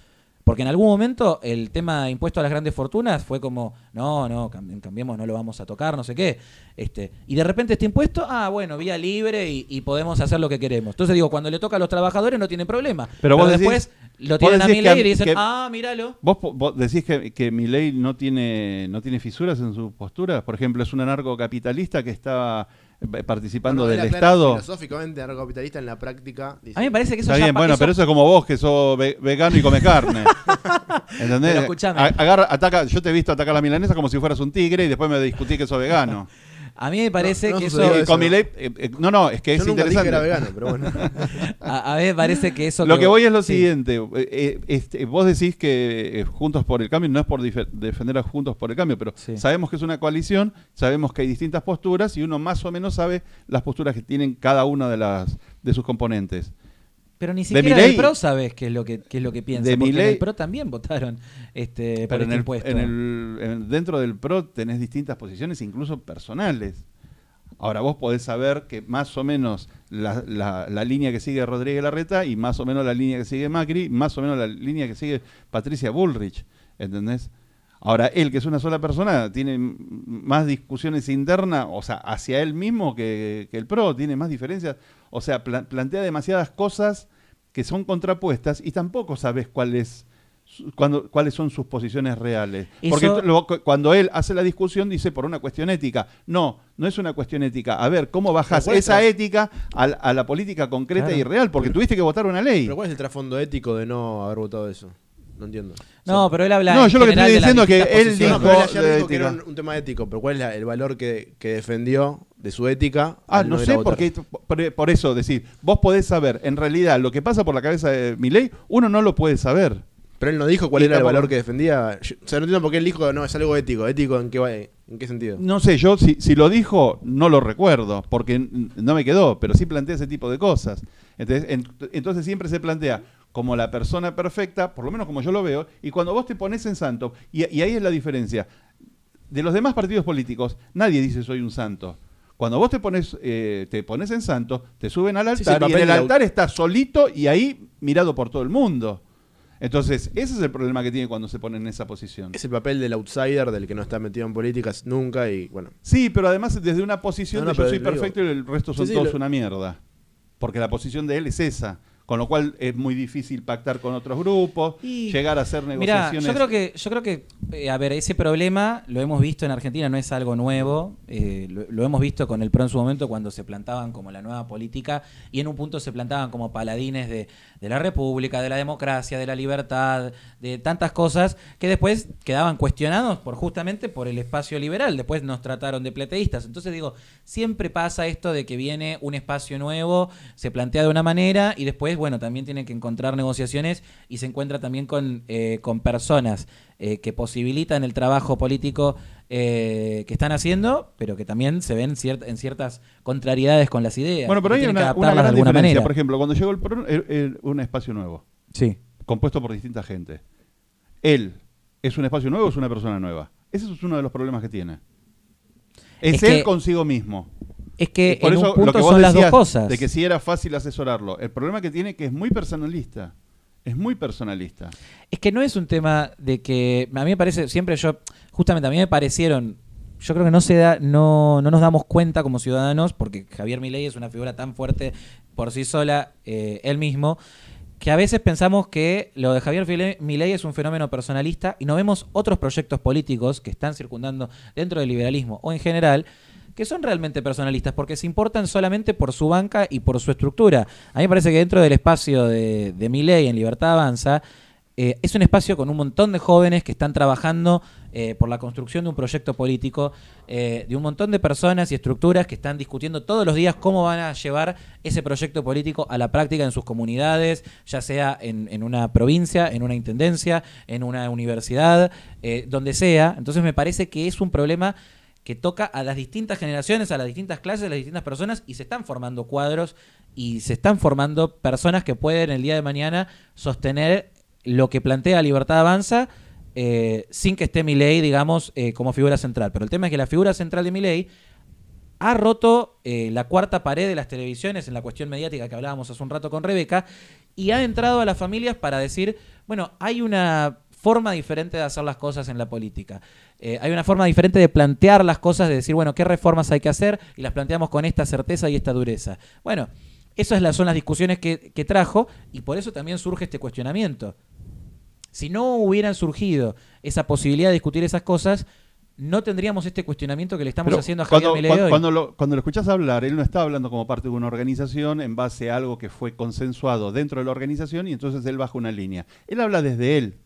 Porque en algún momento el tema de impuesto a las grandes fortunas fue como, no, no, cam- cambiemos, no lo vamos a tocar, no sé qué. Este, y de repente este impuesto, ah, bueno, vía libre y, y podemos hacer lo que queremos. Entonces digo, cuando le toca a los trabajadores no tienen problema. Pero vos decís- después lo vos tienen a decís mi ley y dicen, que- ah, míralo. ¿Vos, decís que, que Milei no tiene, no tiene fisuras en sus posturas? Por ejemplo, es un anarcocapitalista que está participando No, del Estado. Filosóficamente, anarcocapitalista en la práctica. dice- A mí me parece que eso Está ya bien, bueno, eso- pero eso es como vos, que sos ve- vegano y comes carne. ¿Entendés? Pero escuchame. A- agarra, ataca, yo te he visto atacar la milanesa como si fueras un tigre y después me discutí que sos vegano. A mí me parece No, no que eso... Eso, con ¿no? Milei, eh, eh, no, no, es que Yo es nunca dije que interesante. era vegano, pero bueno. A, a mí me parece que eso... Lo que voy es lo sí. siguiente, eh, eh, este, vos decís que eh, Juntos por el Cambio no es por defender a Juntos por el Cambio, pero Sí. sabemos que es una coalición, sabemos que hay distintas posturas y uno más o menos sabe las posturas que tienen cada una de las de sus componentes. Pero ni De siquiera Milei- del PRO sabes qué es lo que, qué es lo que piensa. de porque en el PRO también votaron este, por este el, impuesto. en el- en- dentro del PRO tenés distintas posiciones, incluso personales. Ahora vos podés saber que más o menos la, la- la línea que sigue Rodríguez Larreta y más o menos la línea que sigue Macri, más o menos la línea que sigue Patricia Bullrich, ¿entendés? Ahora, él, que es una sola persona, tiene más discusiones internas, o sea, hacia él mismo que, que el PRO, tiene más diferencias, o sea, pla- plantea demasiadas cosas que son contrapuestas y tampoco sabes cuál es su- cuando- cuáles son sus posiciones reales. Porque Eso- lo- cu- cuando él hace la discusión dice por una cuestión ética. No, no es una cuestión ética. A ver, ¿cómo bajas ¿cuál es esa ética a, la- a la política concreta Claro. y real? Porque tuviste que votar una ley. Pero ¿cuál es el trasfondo ético de no haber votado eso? No entiendo. No, pero él habla. No, en yo lo que general estoy de las diciendo es que distintas él posiciones. pero él dijo ayer de dijo que era ética. un, un tema ético, pero ¿cuál es la- el valor que, que defendió de su ética? Ah, al no ir a sé, votar? porque por, por eso decir, vos podés saber, en realidad, lo que pasa por la cabeza de Milei, uno no lo puede saber. Pero él no dijo cuál Y era el tampoco- valor que defendía. Yo- o sea, no entiendo por qué él dijo, no, es algo ético. ¿Ético en qué, va- en qué sentido? No sé, yo si, si lo dijo, no lo recuerdo, porque n- no me quedó, pero sí plantea ese tipo de cosas. Entonces, en- entonces siempre se plantea como la persona perfecta, por lo menos como yo lo veo, y cuando vos te pones en santo, y, y ahí es la diferencia, de los demás partidos políticos, nadie dice soy un santo. Cuando vos te pones, eh, te pones en santo, te suben al Sí, sí, el altar y en el altar está solito y ahí mirado por todo el mundo. Entonces, ese es el problema que tiene cuando se pone en esa posición. Es el papel del outsider, del que no está metido en políticas nunca y bueno. Sí, pero además desde una posición No, no, de yo soy digo- perfecto y el resto son sí, todos lo- una mierda. Porque la posición de él es esa. Con lo cual es muy difícil pactar con otros grupos, Y- llegar a hacer negociaciones. yo creo que, yo creo que, eh, a ver, ese problema lo hemos visto en Argentina, no es algo nuevo, eh, lo, lo hemos visto con el PRO en su momento cuando se plantaban como la nueva política y en un punto se plantaban como paladines de, de la república, de la democracia, de la libertad, de tantas cosas que después quedaban cuestionados por justamente por el espacio liberal, después nos trataron de pleteístas. Entonces digo, siempre pasa esto de que viene un espacio nuevo, se plantea de una manera y después, bueno, también tienen que encontrar negociaciones y se encuentra también con, eh, con personas eh, que posibilitan el trabajo político eh, que están haciendo, pero que también se ven ciert- en ciertas contrariedades con las ideas. Bueno, pero hay una, una gran de diferencia. manera. Por ejemplo, cuando llegó el PRO, un espacio nuevo, Sí. compuesto por distinta gente. Él, ¿es un espacio nuevo o es una persona nueva? Ese es uno de los problemas que tiene. Es, Es él que- consigo mismo. Es que Por en eso un punto son las dos cosas. De que si era fácil asesorarlo. El problema que tiene es que es muy personalista. Es muy personalista. Es que no es un tema de que a mí me parece siempre yo justamente a mí me parecieron yo creo que no se da no, no nos damos cuenta como ciudadanos porque Javier Milei es una figura tan fuerte por sí sola eh, él mismo que a veces pensamos que lo de Javier Milei es un fenómeno personalista y no vemos otros proyectos políticos que están circundando dentro del liberalismo o en general que son realmente personalistas, porque se importan solamente por su banca y por su estructura. A mí me parece que dentro del espacio de, de ley en Libertad Avanza, eh, es un espacio con un montón de jóvenes que están trabajando eh, por la construcción de un proyecto político, eh, de un montón de personas y estructuras que están discutiendo todos los días cómo van a llevar ese proyecto político a la práctica en sus comunidades, ya sea en, una provincia, en una intendencia, en una universidad, donde sea. Entonces me parece que es un problema que toca a las distintas generaciones, a las distintas clases, a las distintas personas y se están formando cuadros y se están formando personas que pueden el día de mañana sostener lo que plantea Libertad Avanza eh, sin que esté Milei, digamos, eh, como figura central. Pero el tema es que la figura central de Milei ha roto eh, la cuarta pared de las televisiones en la cuestión mediática que hablábamos hace un rato con Rebeca y ha entrado a las familias para decir, bueno, hay una forma diferente de hacer las cosas en la política. Hay una forma diferente de plantear las cosas, de decir, bueno, qué reformas hay que hacer y las planteamos con esta certeza y esta dureza. Bueno, esas son las discusiones que, que trajo y por eso también surge este cuestionamiento. Si no hubieran surgido esa posibilidad de discutir esas cosas, no tendríamos este cuestionamiento que le estamos haciendo a Javier cuando, cuando, cuando, lo, cuando lo escuchás hablar, él no está hablando como parte de una organización en base a algo que fue consensuado dentro de la organización y entonces él baja una línea. Él habla desde él.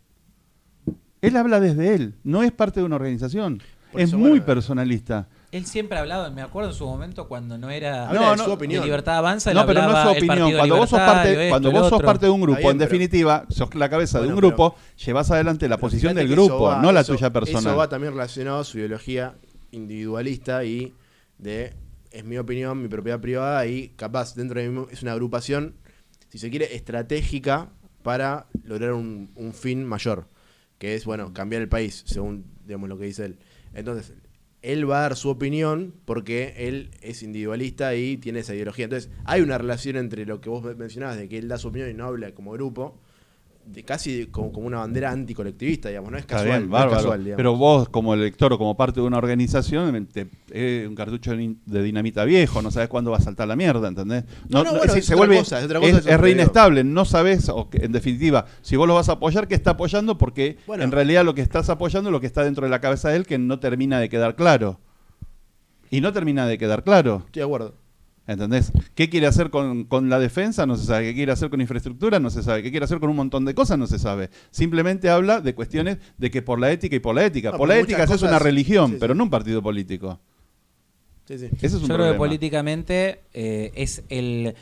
Él habla desde él, no es parte de una organización. es muy personalista. Él siempre ha hablado, me acuerdo en su momento cuando no era no, su opinión. de Libertad Avanza. No, pero no es su opinión. Cuando vos sos parte, cuando vos sos parte de un grupo, en definitiva, sos la cabeza de un grupo, llevas adelante la posición del grupo, no la tuya personal. Eso va también relacionado a su ideología individualista y de, es mi opinión, mi propiedad privada y capaz dentro de mí es una agrupación, si se quiere, estratégica para lograr un, un fin mayor, que es, bueno, cambiar el país, según digamos lo que dice él. Entonces, él va a dar su opinión porque él es individualista y tiene esa ideología. Entonces, hay una relación entre lo que vos mencionabas de que él da su opinión y no habla como grupo, de casi como, una bandera anticolectivista, digamos, no es casual. Pero vos, como elector o como parte de una organización, te, es un cartucho de dinamita viejo, no sabes cuándo va a saltar la mierda, ¿entendés? No, no, es, se vuelve, cosa, es, es re inestable, no sabes, o en definitiva, si vos lo vas a apoyar, ¿qué está apoyando? Porque en realidad lo que estás apoyando es lo que está dentro de la cabeza de él que no termina de quedar claro. Y no termina de quedar claro. Estoy de acuerdo. ¿Entendés? ¿Qué quiere hacer con, la defensa? No se sabe. ¿Qué quiere hacer con infraestructura? No se sabe. ¿Qué quiere hacer con un montón de cosas? No se sabe. Simplemente habla de cuestiones de que por la ética y por la ética. por la ética es una religión, pero no un partido político. Sí, sí. Yo creo que políticamente eh, es el,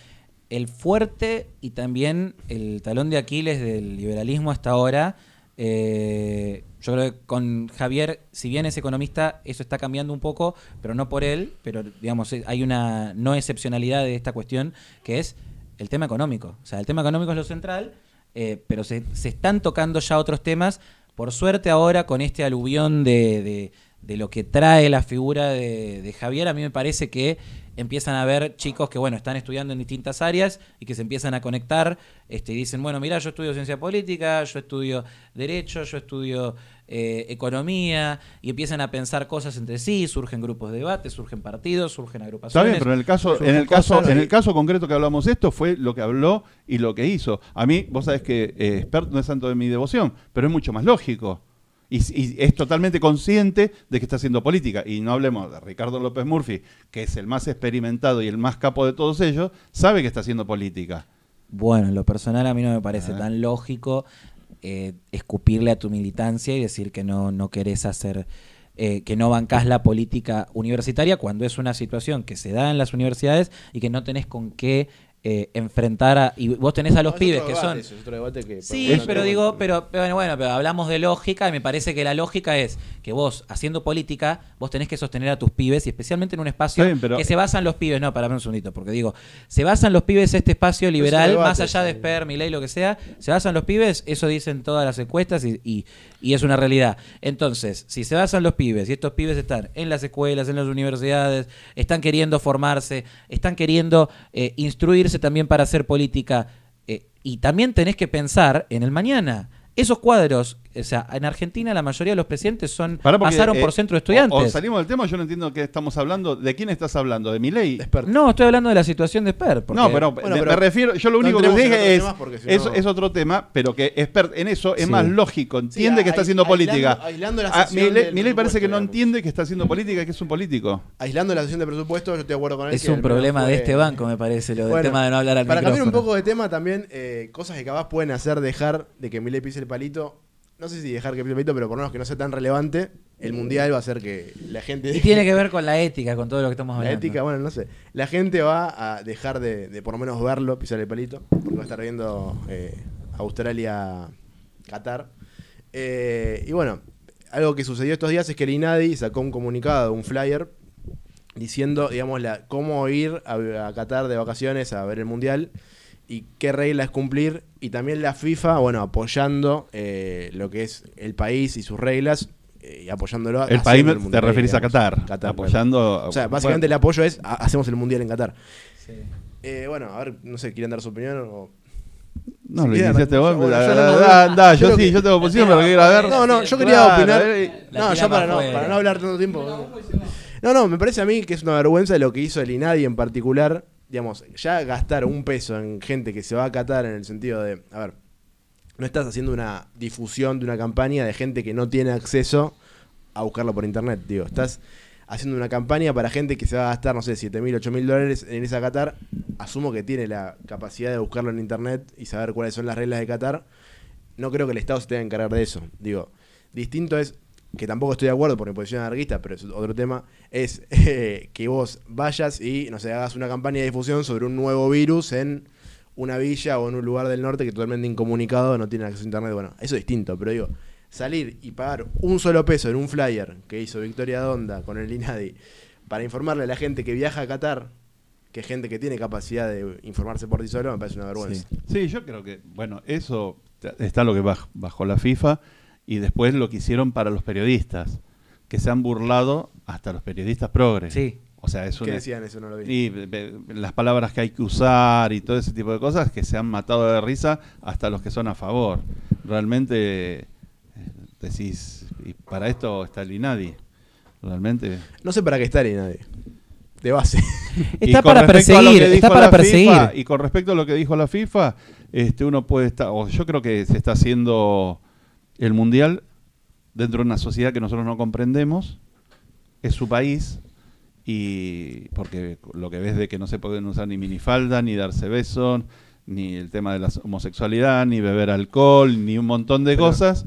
el fuerte y también el talón de Aquiles del liberalismo hasta ahora eh, yo creo que con Javier, si bien es economista, eso está cambiando un poco, pero no por él, pero digamos, eh, hay una no excepcionalidad de esta cuestión, que es el tema económico. O sea, el tema económico es lo central, eh, pero se, están tocando ya otros temas. Por suerte ahora, con este aluvión de, lo que trae la figura de, de Javier, a mí me parece que empiezan a ver chicos que bueno están estudiando en distintas áreas y que se empiezan a conectar este, y dicen, bueno, mira, yo estudio ciencia política, yo estudio derecho, yo estudio eh, economía, y empiezan a pensar cosas entre sí, surgen grupos de debate, surgen partidos, surgen agrupaciones. Está bien, pero en el caso, en el caso, en el caso concreto que hablamos de esto, fue lo que habló y lo que hizo. A mí, vos sabés que eh, experto no es santo de mi devoción, pero es mucho más lógico y, es totalmente consciente de que está haciendo política. Y no hablemos de Ricardo López Murphy, que es el más experimentado y el más capo de todos ellos, sabe que está haciendo política. Bueno, en lo personal a mí no me parece ah. tan lógico eh, escupirle a tu militancia y decir que no, no querés hacer... Eh, que no bancás la política universitaria cuando es una situación que se da en las universidades y que no tenés con qué eh, enfrentar a. Y vos tenés a los pibes que son. sí, pero digo, pero, bueno, bueno, pero hablamos de lógica y me parece que la lógica es que vos, haciendo política, vos tenés que sostener a tus pibes y especialmente en un espacio que se basa en los pibes. No, para un segundito, porque digo, se basan los pibes este espacio liberal, más allá de Sper, ley lo que sea, se basan los pibes, eso dicen todas las encuestas y, y, y es una realidad. Entonces, si se basan los pibes y estos pibes están en las escuelas, en las universidades, están queriendo formarse, están queriendo eh, instruirse, también para hacer política. Eh, y también tenés que pensar en el mañana. Esos cuadros O sea, en Argentina la mayoría de los presidentes son porque, pasaron eh, por centro de estudiantes. o salimos del tema, yo no entiendo qué estamos hablando. ¿De quién estás hablando? ¿De mi ley? No, estoy hablando de la situación de Esper. porque- No, pero, Bueno, me- pero me refiero, yo lo no único que entremos en dije es, si es, no- es otro tema, pero que expert en eso es Sí. más lógico, entiende Sí, que está haciendo aislando- política. aislando la sesión mi ley, mi ley parece que no entiende que está haciendo política, que es un político. Aislando la sesión de presupuesto, yo estoy de acuerdo con él. es que un problema de este banco, me parece, lo del Bueno, tema de no hablar al Para cambiar un poco de tema también, eh, cosas que capaz pueden hacer dejar de que Milei pise el palito. No sé si dejar que el palito, pero por lo menos que no sea tan relevante. El mundial va a hacer que la gente. Y tiene que ver con la ética, con todo lo que estamos La hablando. ética, bueno, no sé. La gente va a dejar de, de por lo menos verlo, pisar el palito, porque va a estar viendo eh, Australia, Qatar. Eh, y bueno, algo que sucedió estos días es que el INADI sacó un comunicado, un flyer, diciendo, digamos, la, cómo ir a, a Qatar de vacaciones a ver el Mundial y qué reglas cumplir. Y también la FIFA, bueno, apoyando eh, lo que es el país y sus reglas. eh, y apoyándolo El país el te Mundial, referís a. Qatar, Qatar, apoyando. o sea, básicamente el apoyo es ha- hacemos el mundial en Qatar. Sí. Eh, bueno, a ver, no sé, ¿quieren dar su opinión? O... No, si lo iniciaste vos. bueno, yo da- no- da- da, yo sí, que- yo tengo posición, pero quiero tiramos ver. No, no, yo Claro, quería opinar. No, yo para no, para no hablar tanto tiempo. No, no, me parece a mí que es una vergüenza lo que hizo el INADI en particular. Digamos, ya gastar un peso en gente que se va a Qatar en el sentido de, a ver, no estás haciendo una difusión de una campaña de gente que no tiene acceso a buscarlo por internet, digo, estás haciendo una campaña para gente que se va a gastar, no sé, 7 mil, 8 mil dólares en irse a Qatar, asumo que tiene la capacidad de buscarlo en internet y saber cuáles son las reglas de Qatar, no creo que el Estado se tenga que encargar de eso, digo, distinto es, que tampoco estoy de acuerdo por mi posición anarquista, pero es otro tema, es eh, que vos vayas y, no sé, hagas una campaña de difusión sobre un nuevo virus en una villa o en un lugar del norte que totalmente incomunicado, no tiene acceso a internet, bueno, eso es distinto, pero digo, salir y pagar un solo peso en un flyer que hizo Victoria Donda con el INADI para informarle a la gente que viaja a Qatar, que gente que tiene capacidad de informarse por sí solo, me parece una vergüenza. Sí, yo creo que, bueno, eso está lo que baj- bajó la FIFA y después lo que hicieron para los periodistas, que se han burlado hasta los periodistas progres. Sí. O sea, es ¿Qué una- decían eso? No lo vi. y ve- ve- las palabras que hay que usar y todo ese tipo de cosas que se han matado de risa hasta los que son a favor. Realmente eh, decís, y para esto está el INADI. Realmente. No sé para qué está el INADI. De base. Está para perseguir, está para perseguir. FIFA, y con respecto a lo que dijo la FIFA, este uno puede estar, o yo creo que se está haciendo el mundial dentro de una sociedad que nosotros no comprendemos, es su país, y porque lo que ves de que no se pueden usar ni minifalda, ni darse besos, ni el tema de la homosexualidad, ni beber alcohol, ni un montón de Pero- cosas.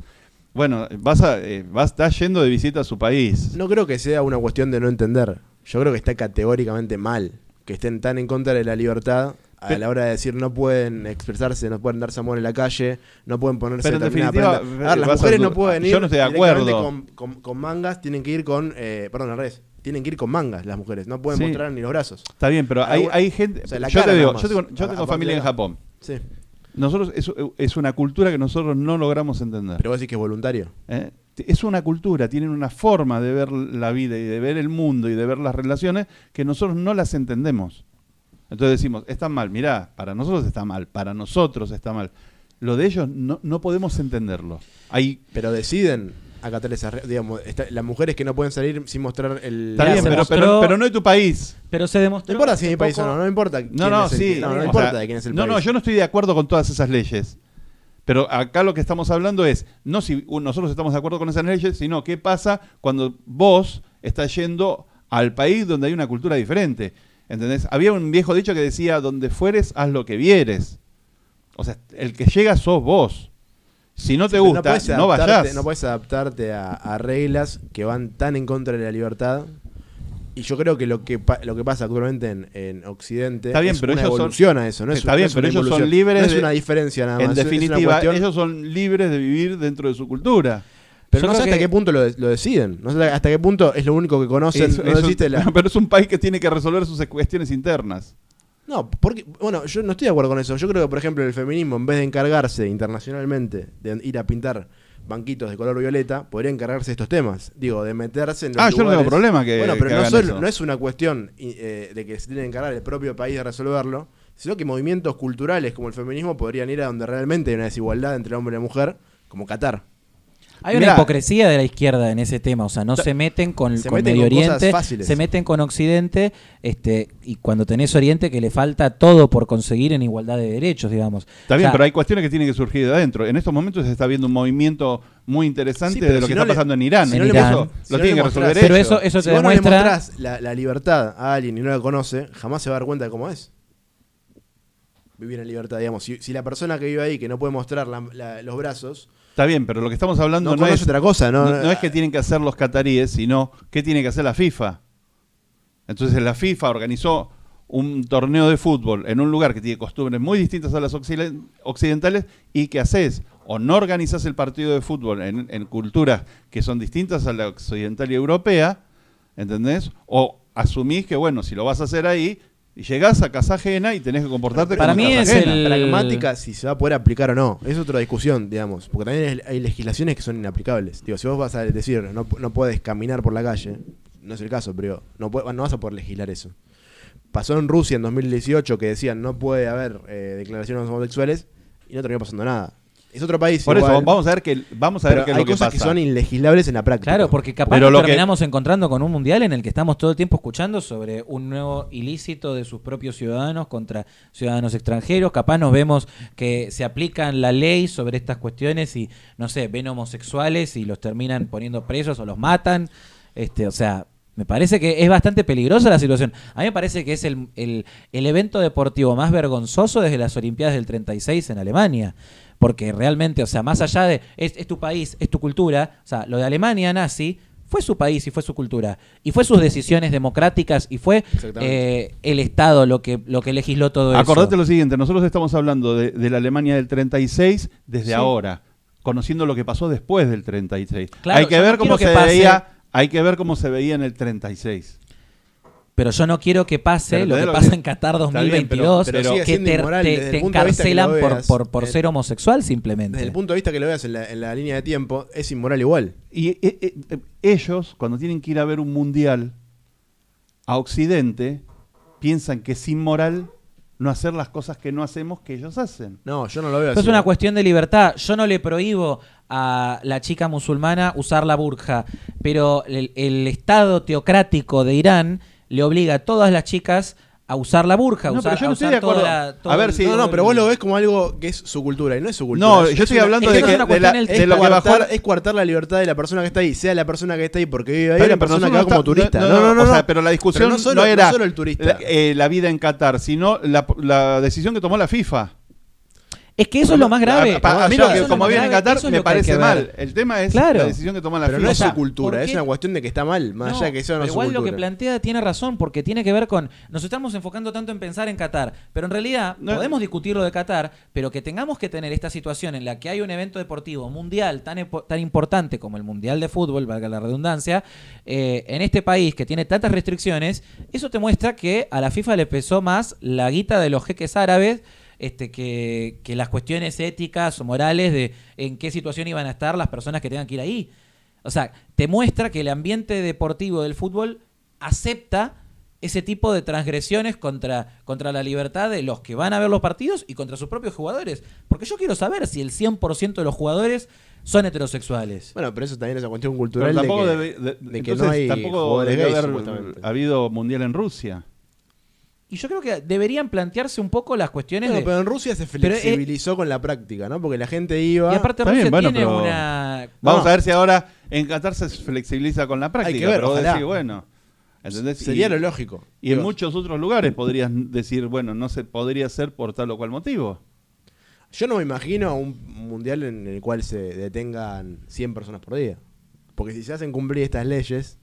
Bueno, vas a, eh, vas, estás yendo de visita a su país. No creo que sea una cuestión de no entender. Yo creo que está categóricamente mal que estén tan en contra de la libertad a la hora de decir no pueden expresarse, no pueden darse amor en la calle, no pueden ponerse Pero en definitiva, prenda. A ver, las a mujeres no pueden ir yo no estoy de acuerdo. Con, con- con mangas, tienen que ir con, eh, perdón, al revés, tienen que ir con mangas las mujeres, no pueden Sí. mostrar ni los brazos. Está bien, pero hay, hay gente. o sea, yo te digo, yo tengo, yo familia en Japón. Sí. Nosotros es, es una cultura que nosotros no logramos entender. Pero vos decís que es voluntario. ¿eh? Es una cultura, tienen una forma de ver la vida y de ver el mundo y de ver las relaciones que nosotros no las entendemos. Entonces decimos, está mal, mirá, para nosotros está mal, para nosotros está mal. Lo de ellos no, no podemos entenderlo. Hay, Pero deciden acatar esas digamos, las mujeres que no pueden salir sin mostrar el... está bien, se pero, mostró- pero, pero no es tu país. Pero se demostró. No importa si es mi hace país o poco- no, no importa. quién No, no, es el- sí. No, no o importa sea, de quién es el no, país. no, yo no estoy de acuerdo con todas esas leyes. Pero acá lo que estamos hablando es, no si u- nosotros estamos de acuerdo con esas leyes, sino qué pasa cuando vos estás yendo al país donde hay una cultura diferente. ¿Entendés? Había un viejo dicho que decía, donde fueres, haz lo que vieres. O sea, el que llega sos vos. Si no te Pero gusta, no, adaptarte- vayas. No puedes adaptarte a, a reglas que van tan en contra de la libertad. Y yo creo que lo que, pa- lo que pasa actualmente en, en Occidente Está bien, es pero una ellos son- evolución a eso. No es, Está no bien, es pero ellos son libres No es una diferencia nada más. en definitiva, ellos son libres de vivir dentro de su cultura. Pero Yo no sé hasta que- qué punto lo, de- lo deciden. No sé hasta qué punto es lo único que conocen. No existe la... pero es un país que tiene que resolver sus cuestiones internas. No, porque, bueno, yo no estoy de acuerdo con eso. Yo creo que, por ejemplo, el feminismo, en vez de encargarse internacionalmente de ir a pintar banquitos de color violeta, podría encargarse de estos temas. Digo, de meterse en los Ah, yo no tengo lugares- problema que- Bueno, pero que no, hagan solo- eso. no es una cuestión eh, de que se tiene que encargar el propio país de resolverlo, sino que movimientos culturales como el feminismo podrían ir a donde realmente hay una desigualdad entre hombre y mujer, como Qatar. Hay una Mirá. hipocresía de la izquierda en ese tema, o sea, no se meten con, Se con meten Medio con cosas Oriente, fáciles. se meten con Occidente, este, y cuando tenés Oriente que le falta todo por conseguir en igualdad de derechos, digamos. Está bien, O sea, pero hay cuestiones que tienen que surgir de adentro. En estos momentos se está viendo un movimiento muy interesante Sí, de lo si que no está le- pasando en Irán. si no En eso lo no tienen le que resolver Pero eso- eso si te vos no le demuestra- mostrás la, la libertad a alguien y no la conoce, jamás se va a dar cuenta de cómo es. Vivir en libertad, digamos. Si, si la persona que vive ahí, que no puede mostrar la- la- los brazos, Está bien, pero lo que estamos hablando no, no, es, otra cosa, ¿no? no, no es que tienen que hacer los cataríes, sino qué tiene que hacer la FIFA. Entonces la FIFA organizó un torneo de fútbol en un lugar que tiene costumbres muy distintas a las occiden- occidentales y que haces o no organizas el partido de fútbol en, en culturas que son distintas a la occidental y europea, ¿entendés? O asumís que, bueno, si lo vas a hacer ahí, y llegás a casa ajena y tenés que comportarte Para como mí casa es ajena. el- pragmática si se va a poder aplicar o no. Es otra discusión, digamos. Porque también hay- legislaciones que son inaplicables. Digo, si vos vas a decir no, no puedes caminar por la calle, no es el caso, pero no vas a poder legislar eso. Pasó en Rusia en 2018 que decían no puede haber eh, declaraciones homosexuales y no terminó pasando nada. Es otro país. Por igual, eso, vamos a ver qué, vamos a ver pero qué es hay lo que cosas pasa. que son ilegislables en la práctica. Claro, porque capaz Pero nos lo que- terminamos encontrando con un mundial en el que estamos todo el tiempo escuchando sobre un nuevo ilícito de sus propios ciudadanos contra ciudadanos extranjeros. Capaz nos vemos que se aplican la ley sobre estas cuestiones y, no sé, ven homosexuales y los terminan poniendo presos o los matan. Este, o sea, me parece que es bastante peligrosa la situación. A mí me parece que es el, el- el evento deportivo más vergonzoso desde las Olimpiadas del 36 en Alemania. Porque realmente, o sea, más allá de es, es tu país, es tu cultura, o sea, lo de Alemania nazi fue su país y fue su cultura. Y fue sus decisiones democráticas y fue eh, el Estado lo que, lo que legisló todo Acordate eso. lo siguiente, nosotros estamos hablando de, de la Alemania del 36 desde Sí. ahora, conociendo lo que pasó después del 36. Claro, hay que no ver cómo se que veía, hay que ver cómo se veía en el 36. Pero yo no quiero que pase Pero lo que pasa que- en Qatar Está bien, 2022, pero que te, inmoral te- te que encarcelan por, por, por ser homosexual simplemente. Desde el punto de vista que lo veas en la, en la línea de tiempo, es inmoral igual. Y eh, eh, eh, ellos, cuando tienen que ir a ver un mundial a Occidente, piensan que es inmoral no hacer las cosas que no hacemos que ellos hacen. No, yo no lo veo Esto así. es una cuestión de libertad. Yo no le prohíbo a la chica musulmana usar la burja, pero el, el Estado teocrático de Irán le obliga a todas las chicas a usar la burja, a No, usar, pero yo a no estoy de acuerdo. toda la- todo A ver el- si- No, no, pero vos lo ves como algo que es su cultura y no es su cultura. No, Es- yo es estoy hablando es de que de la, cuestión de lo que coartar, bajó. es coartar la libertad de la persona que está ahí, sea la persona que está ahí porque vive ahí Está o la pero persona que va como está- turista. no, No, no, no. o sea, pero la discusión Pero no solo- no era no solo el turista. La, eh, la vida en Qatar, sino la, la decisión que tomó la FIFA. Es que eso es lo más grave. A, a- a mí lo que como viene en Qatar me parece mal. El tema es Claro. la decisión que tomó la Pero no es su cultura, ¿por es una cuestión de que está mal, más No, allá de que eso no es su igual lo que plantea tiene razón, porque tiene que ver con. Nos estamos enfocando tanto en pensar en Qatar, pero en realidad No. podemos discutir lo de Qatar, pero que tengamos que tener esta situación en la que hay un evento deportivo mundial tan, tan importante como el Mundial de Fútbol, valga la redundancia, eh, en este país que tiene tantas restricciones, eso te muestra que a la FIFA le pesó más la guita de los jeques árabes. Este, que, que las cuestiones éticas o morales de en qué situación iban a estar las personas que tengan que ir ahí. O sea, te muestra que el ambiente deportivo del fútbol acepta ese tipo de transgresiones contra, contra la libertad de los que van a ver los partidos y contra sus propios jugadores. Porque yo quiero saber si el 100% de los jugadores son heterosexuales. Bueno, pero eso también es una cuestión Pero cultural tampoco de que, debe- de- de que entonces no hay tampoco gays, haber supuestamente. habido mundial en Rusia. Y yo creo que deberían plantearse un poco las cuestiones Bueno, de... pero en Rusia se Pero, eh, flexibilizó con la práctica, ¿no? Porque la gente iba... y aparte Rusia bien, bueno, tiene pero- una... Vamos No. a ver si ahora en Qatar se flexibiliza con la práctica. que ver, pero vos ojalá. decís, bueno, ¿entendés? Sería Y- lo lógico. Y en muchos otros lugares podrías decir, bueno, no se podría ser por tal o cual motivo. Yo no me imagino un mundial en el cual se detengan 100 personas por día. Porque si se hacen cumplir estas leyes,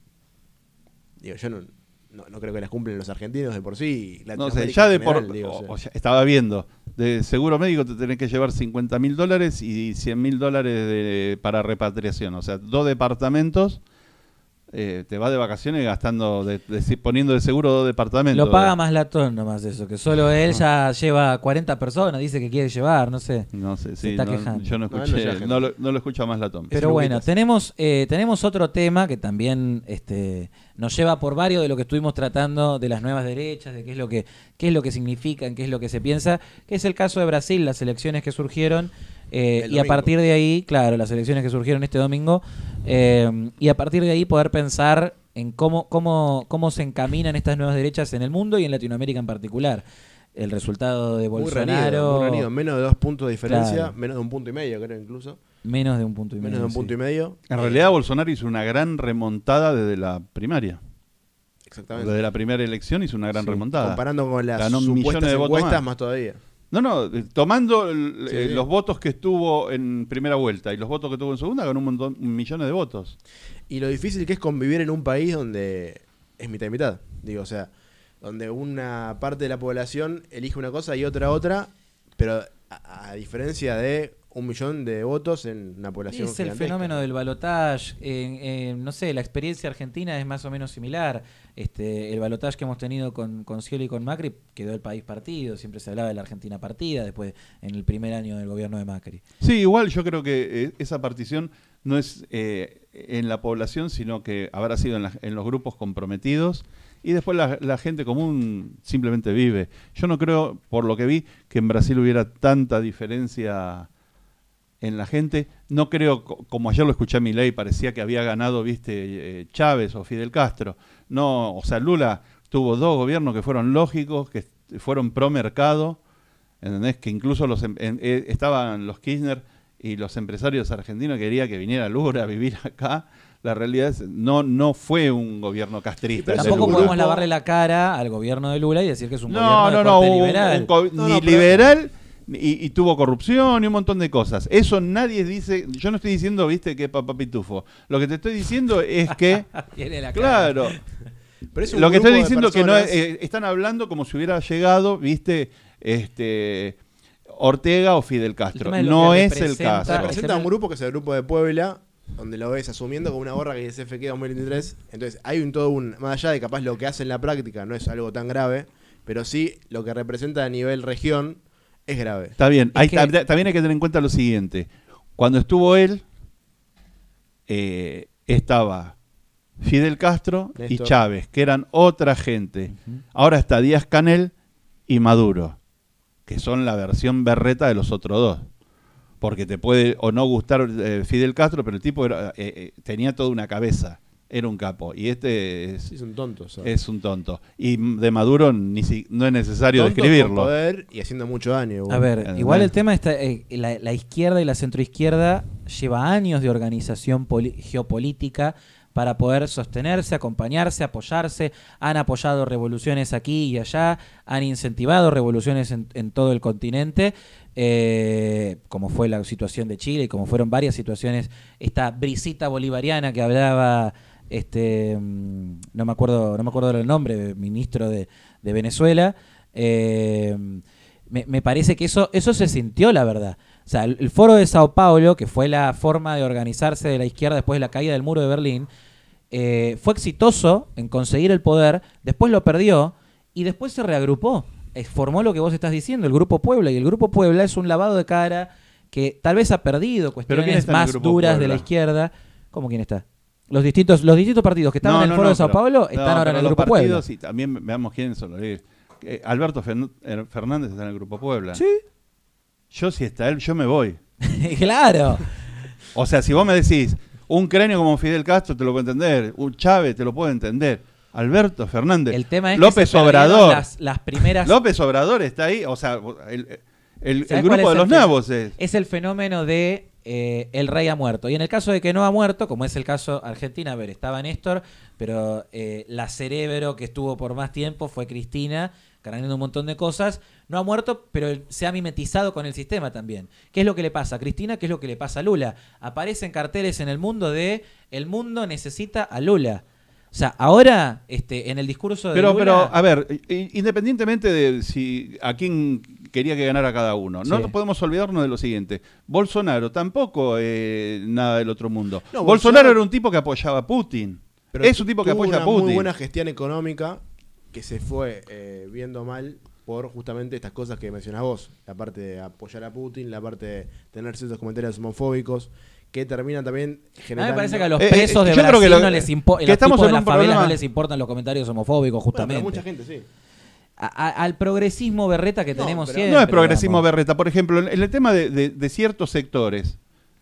digo, yo no, no, no creo que las cumplen los argentinos de por sí. No sé, ya de por. digo, o- o sea. o sea, estaba viendo, de seguro médico te tenés que llevar 50 mil dólares y 100 mil dólares de- para repatriación. O sea, dos departamentos. Eh, te vas de vacaciones gastando, de, de- poniendo de seguro dos departamentos. Lo paga más latón nomás eso, que solo él ya lleva 40 personas, dice que quiere llevar, no sé. No sé, sí, está no- quejando. yo no escuché, no, lo, no lo escucho a más latón. Pero Es bueno, tenemos, eh, tenemos otro tema que también este, nos lleva por varios de lo que estuvimos tratando de las nuevas derechas, de qué es lo que, qué es lo que significan, qué es lo que se piensa, que es el caso de Brasil, las elecciones que surgieron, Eh, y a partir de ahí, claro, las elecciones que surgieron este domingo, eh, y a partir de ahí poder pensar en cómo, cómo, cómo se encaminan estas nuevas derechas en el mundo y en Latinoamérica en particular. El resultado de Muy Bolsonaro, muy. Menos de dos puntos de diferencia, Claro. menos de un punto y medio, creo incluso. menos de un punto y medio. Menos de un sí. punto y medio. En Eh, realidad Bolsonaro hizo una gran remontada desde la primaria. Exactamente. Desde la primera elección hizo una gran Sí. remontada. Comparando con las Ganó millones supuestas de votos encuestas, más. más. todavía. No, no, eh, tomando el- Sí, eh, sí. los votos que estuvo en primera vuelta y los votos que tuvo en segunda, ganó un montón, millones de votos. Y lo difícil que es convivir en un país donde es mitad y mitad. Digo, o sea, donde una parte de la población elige una cosa y otra otra, pero a, a diferencia de un millón de votos en una población Es el fenómeno del balotage. no sé, la experiencia argentina es más o menos similar. Este, el balotage que hemos tenido con, con y con Macri quedó el país partido. Siempre se hablaba de la Argentina partida después en el primer año del gobierno de Macri. Sí, igual yo creo que eh, esa partición no es eh, en la población, sino que habrá sido en, la- los grupos comprometidos y después la gente común simplemente vive. Yo no creo, por lo que vi, que en Brasil hubiera tanta diferencia en la gente. No creo, co- como ayer lo escuché a mi ley, parecía que había ganado, viste, eh, Chávez o Fidel Castro. No, o sea, Lula tuvo dos gobiernos que fueron lógicos, que fueron pro mercado, ¿entendés? Que incluso los em- en- eh, estaban los Kirchner y los empresarios argentinos querían que viniera Lula a vivir acá. La realidad es, no, no fue un gobierno castrista. pero Tampoco podemos lavarle la cara al gobierno de Lula y decir que es un No, gobierno no, de no, corte un- liberal. un co- No, ni no, pero- liberal y, y tuvo corrupción y un montón de cosas. Eso nadie dice, yo no estoy diciendo, viste, que es papá pitufo. Lo que te estoy diciendo es que, Tiene la cara. claro, Pero es un lo que estoy diciendo que no es- eh, están hablando como si hubiera llegado, viste, este Ortega o Fidel Castro. es No es el caso. Representa un grupo que es el grupo de Puebla, donde lo ves asumiendo con una gorra que dice FQ 2023. Entonces, hay un todo un. Más allá de capaz lo que hace en la práctica no es algo tan grave, pero sí lo que representa a nivel región es grave. Está bien. Es Hay- que- tab- También hay que tener en cuenta lo siguiente. Cuando estuvo él, eh, estaba Fidel Castro y. Chávez, que eran otra gente. Ahora está Díaz Canel y Maduro, que son la versión berreta de los otros dos. Porque te puede o no gustar eh, Fidel Castro, pero el tipo era, eh, eh, tenía toda una cabeza. Era un capo. Y este es, Sí, son tontos. son. es un tonto. Y de Maduro ni si- no es necesario Tontos con describirlo. poder y haciendo mucho daño. A ver, igual el tema está, eh, la, la izquierda y la centroizquierda lleva años de organización geopolítica para poder sostenerse, acompañarse, apoyarse. Han apoyado revoluciones aquí y allá, han incentivado revoluciones en, en todo el continente, eh, como fue la situación de Chile y como fueron varias situaciones. Esta brisita bolivariana que hablaba, este, mm, no me acuerdo, no me acuerdo del nombre, ministro de, de Venezuela. eh, me, me parece que eso, eso se sintió, la verdad. O sea, el, el foro de Sao Paulo, que fue la forma de organizarse de la izquierda después de la caída del muro de Berlín, eh, fue exitoso en conseguir el poder, después lo perdió y después se reagrupó. Eh, formó lo que vos estás diciendo, el Grupo Puebla. Y el Grupo Puebla es un lavado de cara que tal vez ha perdido ¿quién cuestiones el más duras de la izquierda. ¿Cómo quién está? Los distintos, los distintos partidos que estaban No, en el foro no, de Sao Paulo están ahora en el los Grupo Puebla. partidos Y también veamos quiénes son los líderes. Eh, Alberto eh, Fernández está en el Grupo Puebla. Sí, Yo si está él, yo me voy. claro. O sea, si vos me decís, un cráneo como Fidel Castro te lo puedo entender, un Chávez te lo puedo entender, Alberto Fernández, El tema es que López perdieron Obrador, Las, las primeras. López Obrador está ahí, o sea, el, el- el ¿Sabés cuál grupo de los nabos es... Es el fenómeno de eh, el rey ha muerto. Y en el caso de que no ha muerto, como es el caso Argentina, a ver, estaba Néstor, pero eh, la cerebro que estuvo por más tiempo fue Cristina, cargando un montón de cosas. No ha muerto, pero se ha mimetizado con el sistema también. ¿Qué es lo que le pasa a Cristina? ¿Qué es lo que le pasa a Lula? Aparecen carteles en el mundo de el mundo necesita a Lula. O sea, ahora, este, en el discurso de Pero, Lula- pero, a ver, independientemente de si a quién quería que ganara cada uno, no Sí. podemos olvidarnos de lo siguiente. Bolsonaro tampoco eh, nada del otro mundo. No, Bolsonaro, Bolsonaro- era un tipo que apoyaba a Putin. Pero es un tipo que apoya una a Putin. muy buena gestión económica que se fue eh, viendo mal por justamente estas cosas que mencionás vos. La parte de apoyar a Putin, la parte de tener ciertos comentarios homofóbicos que terminan también A mí generando... me parece que a los Eh, eh, presos de Brasil que lo- no les importa, que los estamos tipos de en las un favelas problema- no les importan los comentarios homofóbicos, Bueno, justamente. mucha gente sí. A- al progresismo berreta que No, tenemos pero- siempre. No es progresismo digamos. berreta. Por ejemplo, en en el tema de, de- de ciertos sectores,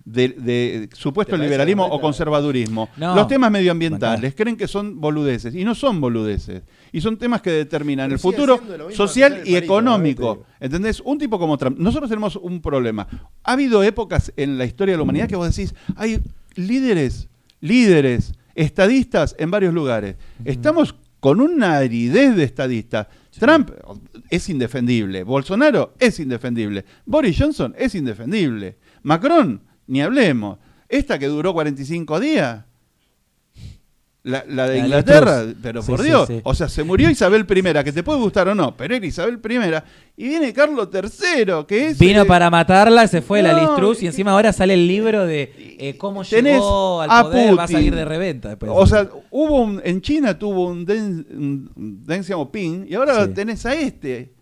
de, de supuesto ¿Te parece liberalismo o conservadurismo, No. los temas medioambientales creen que son boludeces y no son boludeces. Y son temas que determinan Pero el futuro social y económico. ¿Entendés? Un tipo como Trump. Nosotros tenemos un problema. Ha habido épocas en la historia de la humanidad que vos decís, hay líderes, líderes, estadistas en varios lugares. Estamos con una aridez de estadistas. Trump es indefendible, Bolsonaro es indefendible, Boris Johnson es indefendible, Macron, ni hablemos. Esta que duró 45 días, la, la de La de Inglaterra, pero por sí, Dios, sí. o sea, se murió Isabel I, que te puede gustar o no, pero era Isabel I, y viene Carlos III, que es... Vino eh, para matarla, se fue la no, Truss y encima ahora sale el libro de eh, cómo llegó al poder, va a Putin. salir de reventa. después. O sea, hubo un, en China tuvo un Deng, Xiaoping y ahora tenés a este.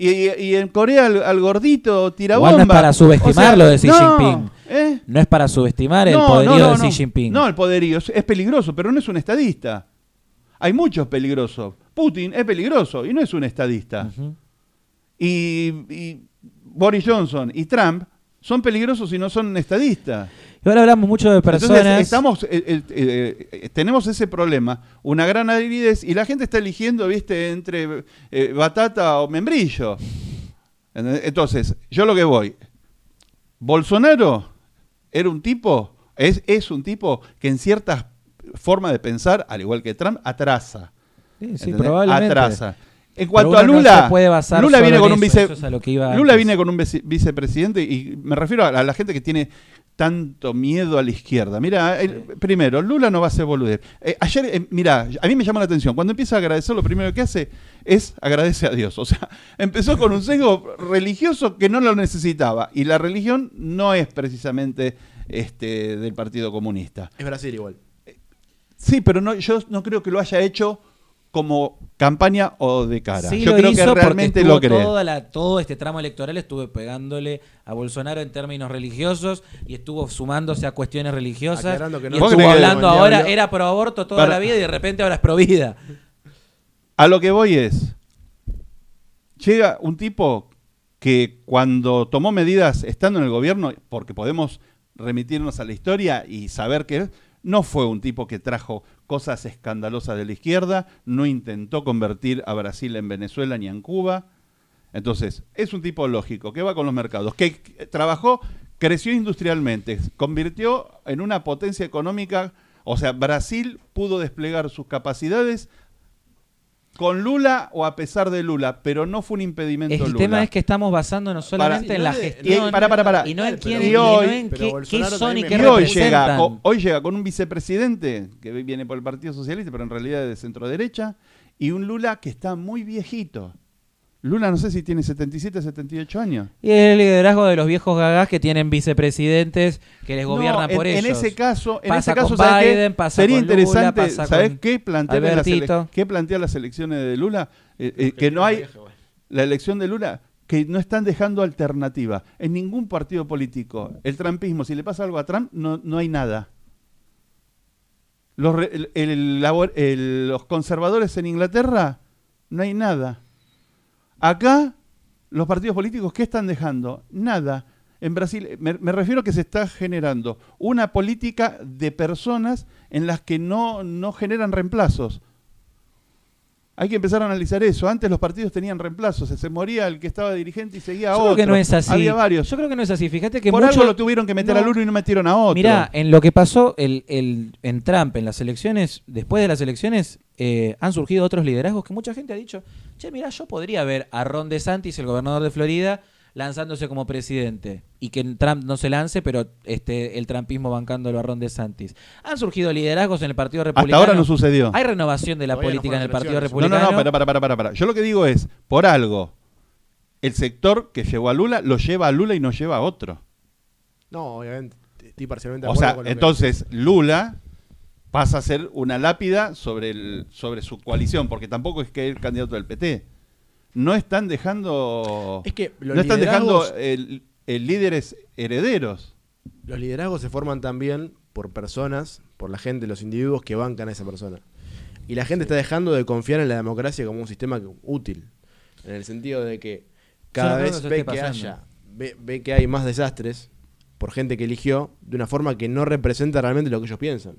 Y, en Corea al, al gordito tirabomba. Igual no es para subestimarlo de Xi no, Jinping. ¿eh? no es para subestimar el poderío no, de. Xi Jinping. No, el poderío es, es peligroso, pero no es un estadista. Hay muchos peligrosos. Putin es peligroso y no es un estadista. Y Boris Johnson y Trump son peligrosos y no son estadistas. Y ahora hablamos mucho de personas. Entonces, estamos, eh, eh, eh, tenemos ese problema, una gran aridez, y la gente está eligiendo, viste, entre batata o membrillo. Entonces, yo lo que voy, Bolsonaro era un tipo, es, es un tipo que en ciertas formas de pensar, al igual que Trump, atrasa. Sí, sí, probablemente. Atrasa. En cuanto a Lula, se puede basar Lula viene en con un eso, vice, eso es a lo que iba Lula antes. viene con un vice- vicepresidente y me refiero a la, a la gente que tiene tanto miedo a la izquierda. Mira, el- primero, Lula no va a ser boludez. Eh, ayer, eh, mira, a mí me llama la atención, cuando empieza a agradecer, lo primero que hace es agradece a Dios. O sea, empezó con un sesgo religioso que no lo necesitaba. Y la religión no es precisamente este, del Partido Comunista. Es Brasil igual. Sí, pero no, yo no creo que lo haya hecho como campaña o de cara. Sí yo lo creo hizo que porque realmente estuvo lo cree. toda la- todo este tramo electoral estuve pegándole a Bolsonaro en términos religiosos y estuvo sumándose a cuestiones religiosas no y ¿Vos estuvo hablando ahora era pro aborto toda Para- la vida y de repente ahora es pro vida. A lo que voy es, llega un tipo que cuando tomó medidas estando en el gobierno, porque podemos remitirnos a la historia y saber que no fue un tipo que trajo cosas escandalosas de la izquierda, no intentó convertir a Brasil en Venezuela ni en Cuba. Entonces, es un tipo lógico, que va con los mercados, que trabajó, creció industrialmente, convirtió en una potencia económica, o sea, Brasil pudo desplegar sus capacidades con Lula o a pesar de Lula, pero no fue un impedimento El Lula. tema es que estamos basándonos solamente Para- en la y no de- gestión y- para, para, para. y no en quién y y no hoy- en qué, Bolsonaro qué son y qué hoy llega, hoy llega con un vicepresidente que viene por el Partido Socialista, pero en realidad es de centro derecha, y un Lula que está muy viejito. Lula no sé si tiene 77, 78 años. Y el liderazgo de los viejos gagás que tienen vicepresidentes que les No, gobiernan en, por en ellos. ese caso, en Pasa ese caso con ¿sabes qué? Biden, pasa sería con Lula, interesante, pasa ¿sabes con qué plantea, las qué plantea las elecciones de Lula? Eh, eh, que no hay la elección de Lula que no están dejando alternativa en ningún partido político. El trumpismo, si le pasa algo a Trump, no, no hay nada. Los, re- el- el labor- el- los conservadores en Inglaterra, no hay nada. Acá, los partidos políticos, ¿qué están dejando? Nada. En Brasil, me, me refiero a que se está generando una política de personas en las que no, no generan reemplazos. Hay que empezar a analizar eso. Antes los partidos tenían reemplazos, se moría el que estaba dirigente y seguía a Yo otro. creo que no es así. Había varios. Yo creo que no es así. Fíjate que Por mucho- algo lo tuvieron que meter No. al uno y no metieron a otro. Mirá, en lo que pasó el, el- en Trump, en las elecciones, después de las elecciones, eh, han surgido otros liderazgos que mucha gente ha dicho, che, mirá, yo podría ver a Ron DeSantis, el gobernador de Florida, lanzándose como presidente y que Trump no se lance, pero este el trumpismo bancándolo a Ron DeSantis. Han surgido liderazgos en el Partido Hasta Republicano. ahora no sucedió. Hay renovación de la Todavía no política en el Partido elecciones. No, no, Republicano. no, para, para, para, para, para. Yo lo que digo es, por algo, el sector que llevó a Lula lo lleva a Lula y no lleva a otro. No, obviamente. Estoy parcialmente de O acuerdo sea, con lo que- entonces Lula pasa a ser una lápida sobre, el, sobre su coalición, porque tampoco es que es el candidato del PT. No están dejando... Es que los no están dejando el, el líderes herederos. Los liderazgos se forman también por personas, por la gente, los individuos que bancan a esa persona. Y la gente está dejando de confiar en la democracia como un sistema útil. En el sentido de que cada vez que, haya, ve que hay más desastres por gente que eligió de una forma que no representa realmente lo que ellos piensan.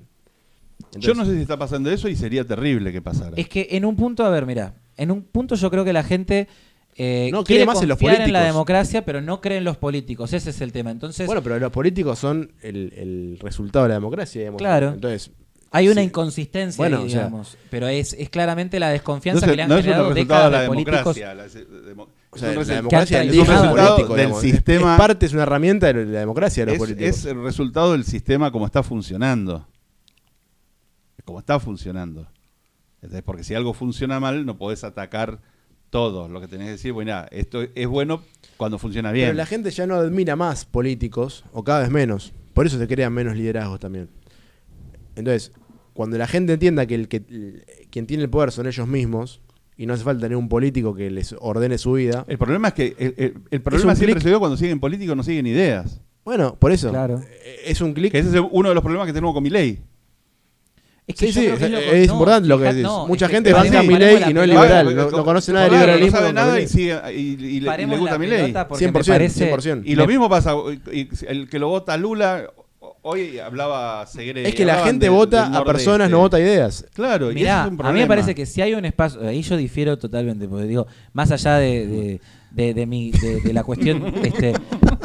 Yo no sé si está pasando eso y sería terrible que pasara. Es que en un punto, a ver, mira, en un punto yo creo que la gente eh, No quiere cree más en los confiar en la políticos. democracia, pero no cree en los políticos. Ese es el tema. Entonces, Bueno, pero los políticos son el, el resultado de la democracia, digamos. Claro. Entonces, hay una sí. inconsistencia, Bueno, ahí, o sea- digamos. pero es, es claramente la desconfianza no, que le es- han no es un generado resultado de décadas la de políticos. democracia. la- de- demo- o sea, es un la democracia es traicionado político, del digamos. Sistema- Es parte, es una herramienta de la democracia de los es, políticos. es el resultado del sistema como está funcionando. Como está funcionando. Entonces, porque si algo funciona mal, no podés atacar todo. Lo que tenés que decir, bueno, esto es bueno cuando funciona bien. Pero la gente ya no admira más políticos, o cada vez menos. Por eso se crean menos liderazgos también. Entonces, cuando la gente entienda que, el que el- quien tiene el poder son ellos mismos, y no hace falta tener un político que les ordene su vida, El problema es que el, el- el problema siempre se dio cuando siguen políticos, no siguen ideas. bueno, por eso. Claro. eh, Es un clic. Ese es uno de los problemas que tenemos con mi ley. Es Sí, sí, que es, lo- es no, importante lo que decís. no, Mucha es que gente banca a mi paremos ley la y no es pelota. liberal. No, no conoce nada de liberalismo. No sabe nada y, sigue, y, y le- y gusta la mi ley. pelota porque 100%, me parece 100%. Y lo mismo pasa, y- y el que lo vota Lula, hoy hablaba Segre. Es que la gente del- vota del a personas, no vota ideas. Claro, y Mirá, ese es un a mí me parece que si hay un espacio, ahí yo difiero totalmente, porque digo, más allá de, de, de- de mi, de, de la cuestión este,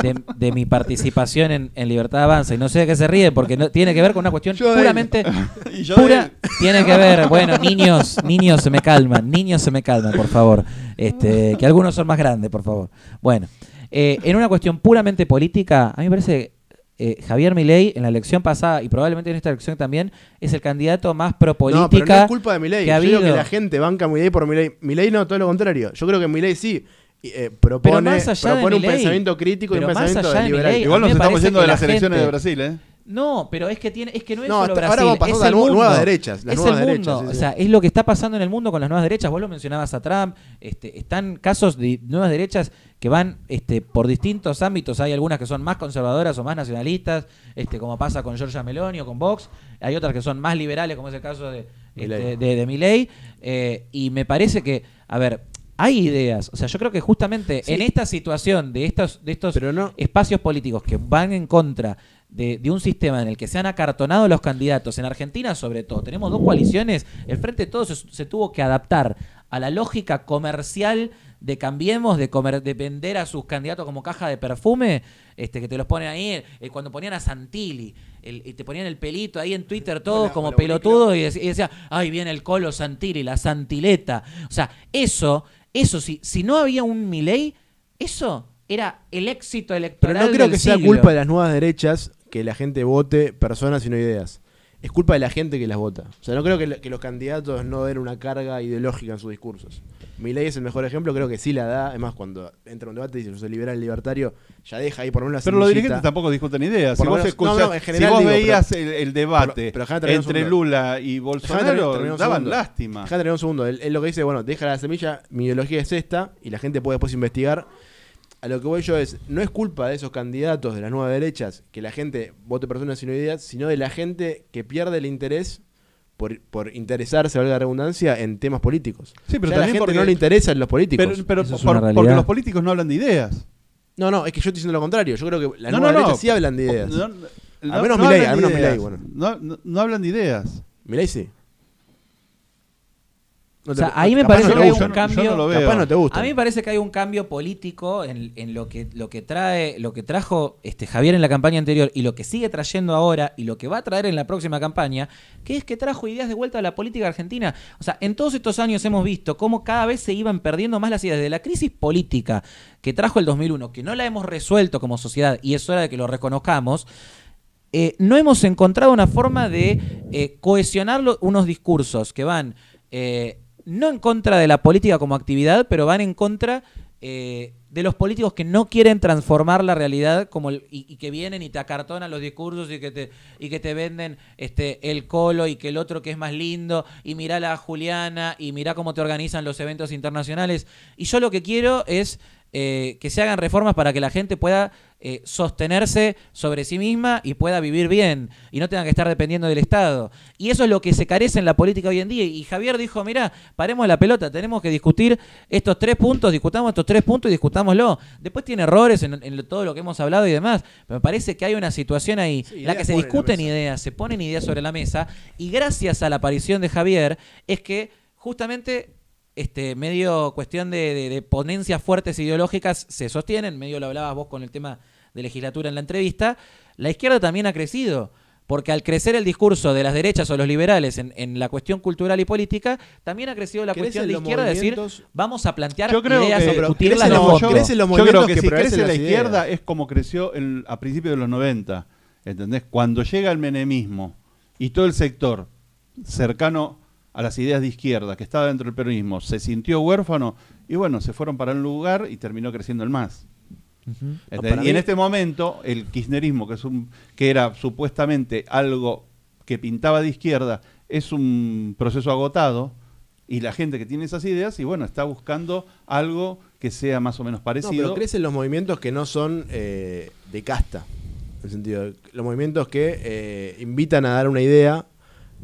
de, de mi participación en, en Libertad Avanza, y no sé de qué se ríe, porque no, tiene que ver con una cuestión Yo puramente Y yo pura, tiene que ver, bueno, niños, niños se me calman, niños se me calman, por favor, este, que algunos son más grandes, por favor. Bueno, eh, en una cuestión puramente política, a mí me parece eh, Javier Milei en la elección pasada y probablemente en esta elección también es el candidato más pro No, pero política no es culpa de Milei. que ha Yo digo que la gente banca a Milei por Milei. Milei no, todo lo contrario. Yo creo que Milei sí eh, propone, más allá de propone un Milei, pensamiento crítico y un pensamiento de liberal. Milei, Igual nos estamos yendo de la las elecciones de Brasil, ¿eh? No, pero es que tiene, es que no es No, solo Brasil, ahora va es a el mundo. nuevas derechas, las es nuevas el derechas, mundo, sí, o sea, es lo que está pasando en el mundo con las nuevas derechas. Vos lo mencionabas a Trump, este, están casos de nuevas derechas que van este, por distintos ámbitos. Hay algunas que son más conservadoras o más nacionalistas, este, como pasa con Giorgia Meloni o con Vox. Hay otras que son más liberales, como es el caso de, este, de, de Milei. Eh, y me parece que, a ver, hay ideas. O sea, yo creo que justamente Sí. en esta situación de estos, de estos Pero no- espacios políticos que van en contra de, de un sistema en el que se han acartonado los candidatos, en Argentina sobre todo, tenemos dos coaliciones, el Frente de Todos se, se tuvo que adaptar a la lógica comercial de cambiemos, de, comer, de vender a sus candidatos como caja de perfume, este que te los ponen ahí, eh, cuando ponían a Santilli, el- y te ponían el pelito ahí en Twitter todos Hola, como hola, pelotudos y decía, ay, viene el colo Santilli, la Santileta. O sea, eso, eso, si, si no había un Milei, eso era el éxito Pero electoral no creo del que sea culpa de las nuevas derechas que la gente vote personas y no ideas. Es culpa de la gente que las vota. O sea, no creo que los candidatos no den una carga ideológica en sus discursos. Milei es el mejor ejemplo, creo que sí la da. Además, cuando entra en un debate y dice yo soy liberal libertario, ya deja ahí por lo menos la Pero los dirigentes tampoco discuten ideas. Si vos, menos- escuchás- no, no, en general si vos digo, veías pero- el, el debate pero- pero entre. Lula y Bolsonaro, terminar daban lástima. Déjame terminar un segundo. Él, él lo que dice, bueno, deja la semilla, mi ideología es esta, y la gente puede después investigar. A lo que voy yo es, no es culpa de esos candidatos de las nuevas derechas que la gente vote personas sin ideas, sino de la gente que pierde el interés por, por interesarse, valga la redundancia, en temas políticos. Sí, pero Ya a la también gente porque- no le interesan los políticos. Pero, pero es por- porque los políticos no hablan de ideas. no, no, es que yo estoy diciendo lo contrario. Yo creo que las no, sí hablan de ideas. No, no, Al menos no Milei, al menos. Milei, bueno. No, no, no hablan de ideas. Milei sí. No O sea, ahí me parece no que hay gusta. un Yo no- yo cambio. no lo veo. Capaz no te gusta. A mí me parece que hay un cambio político en, en lo que lo que trae, lo que trajo este Javier en la campaña anterior y lo que sigue trayendo ahora y lo que va a traer en la próxima campaña, que es que trajo ideas de vuelta a la política argentina. O sea, en todos estos años hemos visto cómo cada vez se iban perdiendo más las ideas de la crisis política que trajo el 2001, que no la hemos resuelto como sociedad y es hora de que lo reconozcamos. eh, no hemos encontrado una forma de eh, cohesionar unos discursos que van eh, no en contra de la política como actividad, pero van en contra eh, de los políticos que no quieren transformar la realidad como el- y, y que vienen y te acartonan los discursos y que te, y que te venden este, el colo y que el otro que es más lindo y mirá la Juliana y mirá cómo te organizan los eventos internacionales. Y yo lo que quiero es eh, que se hagan reformas para que la gente pueda eh, sostenerse sobre sí misma y pueda vivir bien y no tenga que estar dependiendo del Estado. Y eso es lo que se carece en la política hoy en día. Y Javier dijo, mira, paremos la pelota, tenemos que discutir estos tres puntos, discutamos estos tres puntos y discutámoslo. Después tiene errores en, en todo lo que hemos hablado y demás, pero me parece que hay una situación ahí en la que se discuten ideas, se ponen ideas sobre la mesa y gracias a la aparición de Javier es que justamente este, medio cuestión de, ponencias fuertes ideológicas se sostienen, medio lo hablabas vos con el tema de legislatura en la entrevista, la izquierda también ha crecido. Porque al crecer el discurso de las derechas o los liberales en, la cuestión cultural y política, también ha crecido la cuestión de izquierda de decir, vamos a plantear yo creo ideas, que, discutirlas yo, yo, creo que, si crece la izquierda es como creció a principios de los 90. ¿Entendés? Cuando llega el menemismo y todo el sector cercano a las ideas de izquierda que estaba dentro del peronismo se sintió huérfano y bueno, se fueron para un lugar y terminó creciendo el más. y en este momento el kirchnerismo, que, es un, que era supuestamente algo que pintaba de izquierda, es un proceso agotado y la gente que tiene esas ideas y bueno, está buscando algo que sea más o menos parecido. No, pero crecen los movimientos que no son eh, de casta. En el sentido, los movimientos que eh, invitan a dar una idea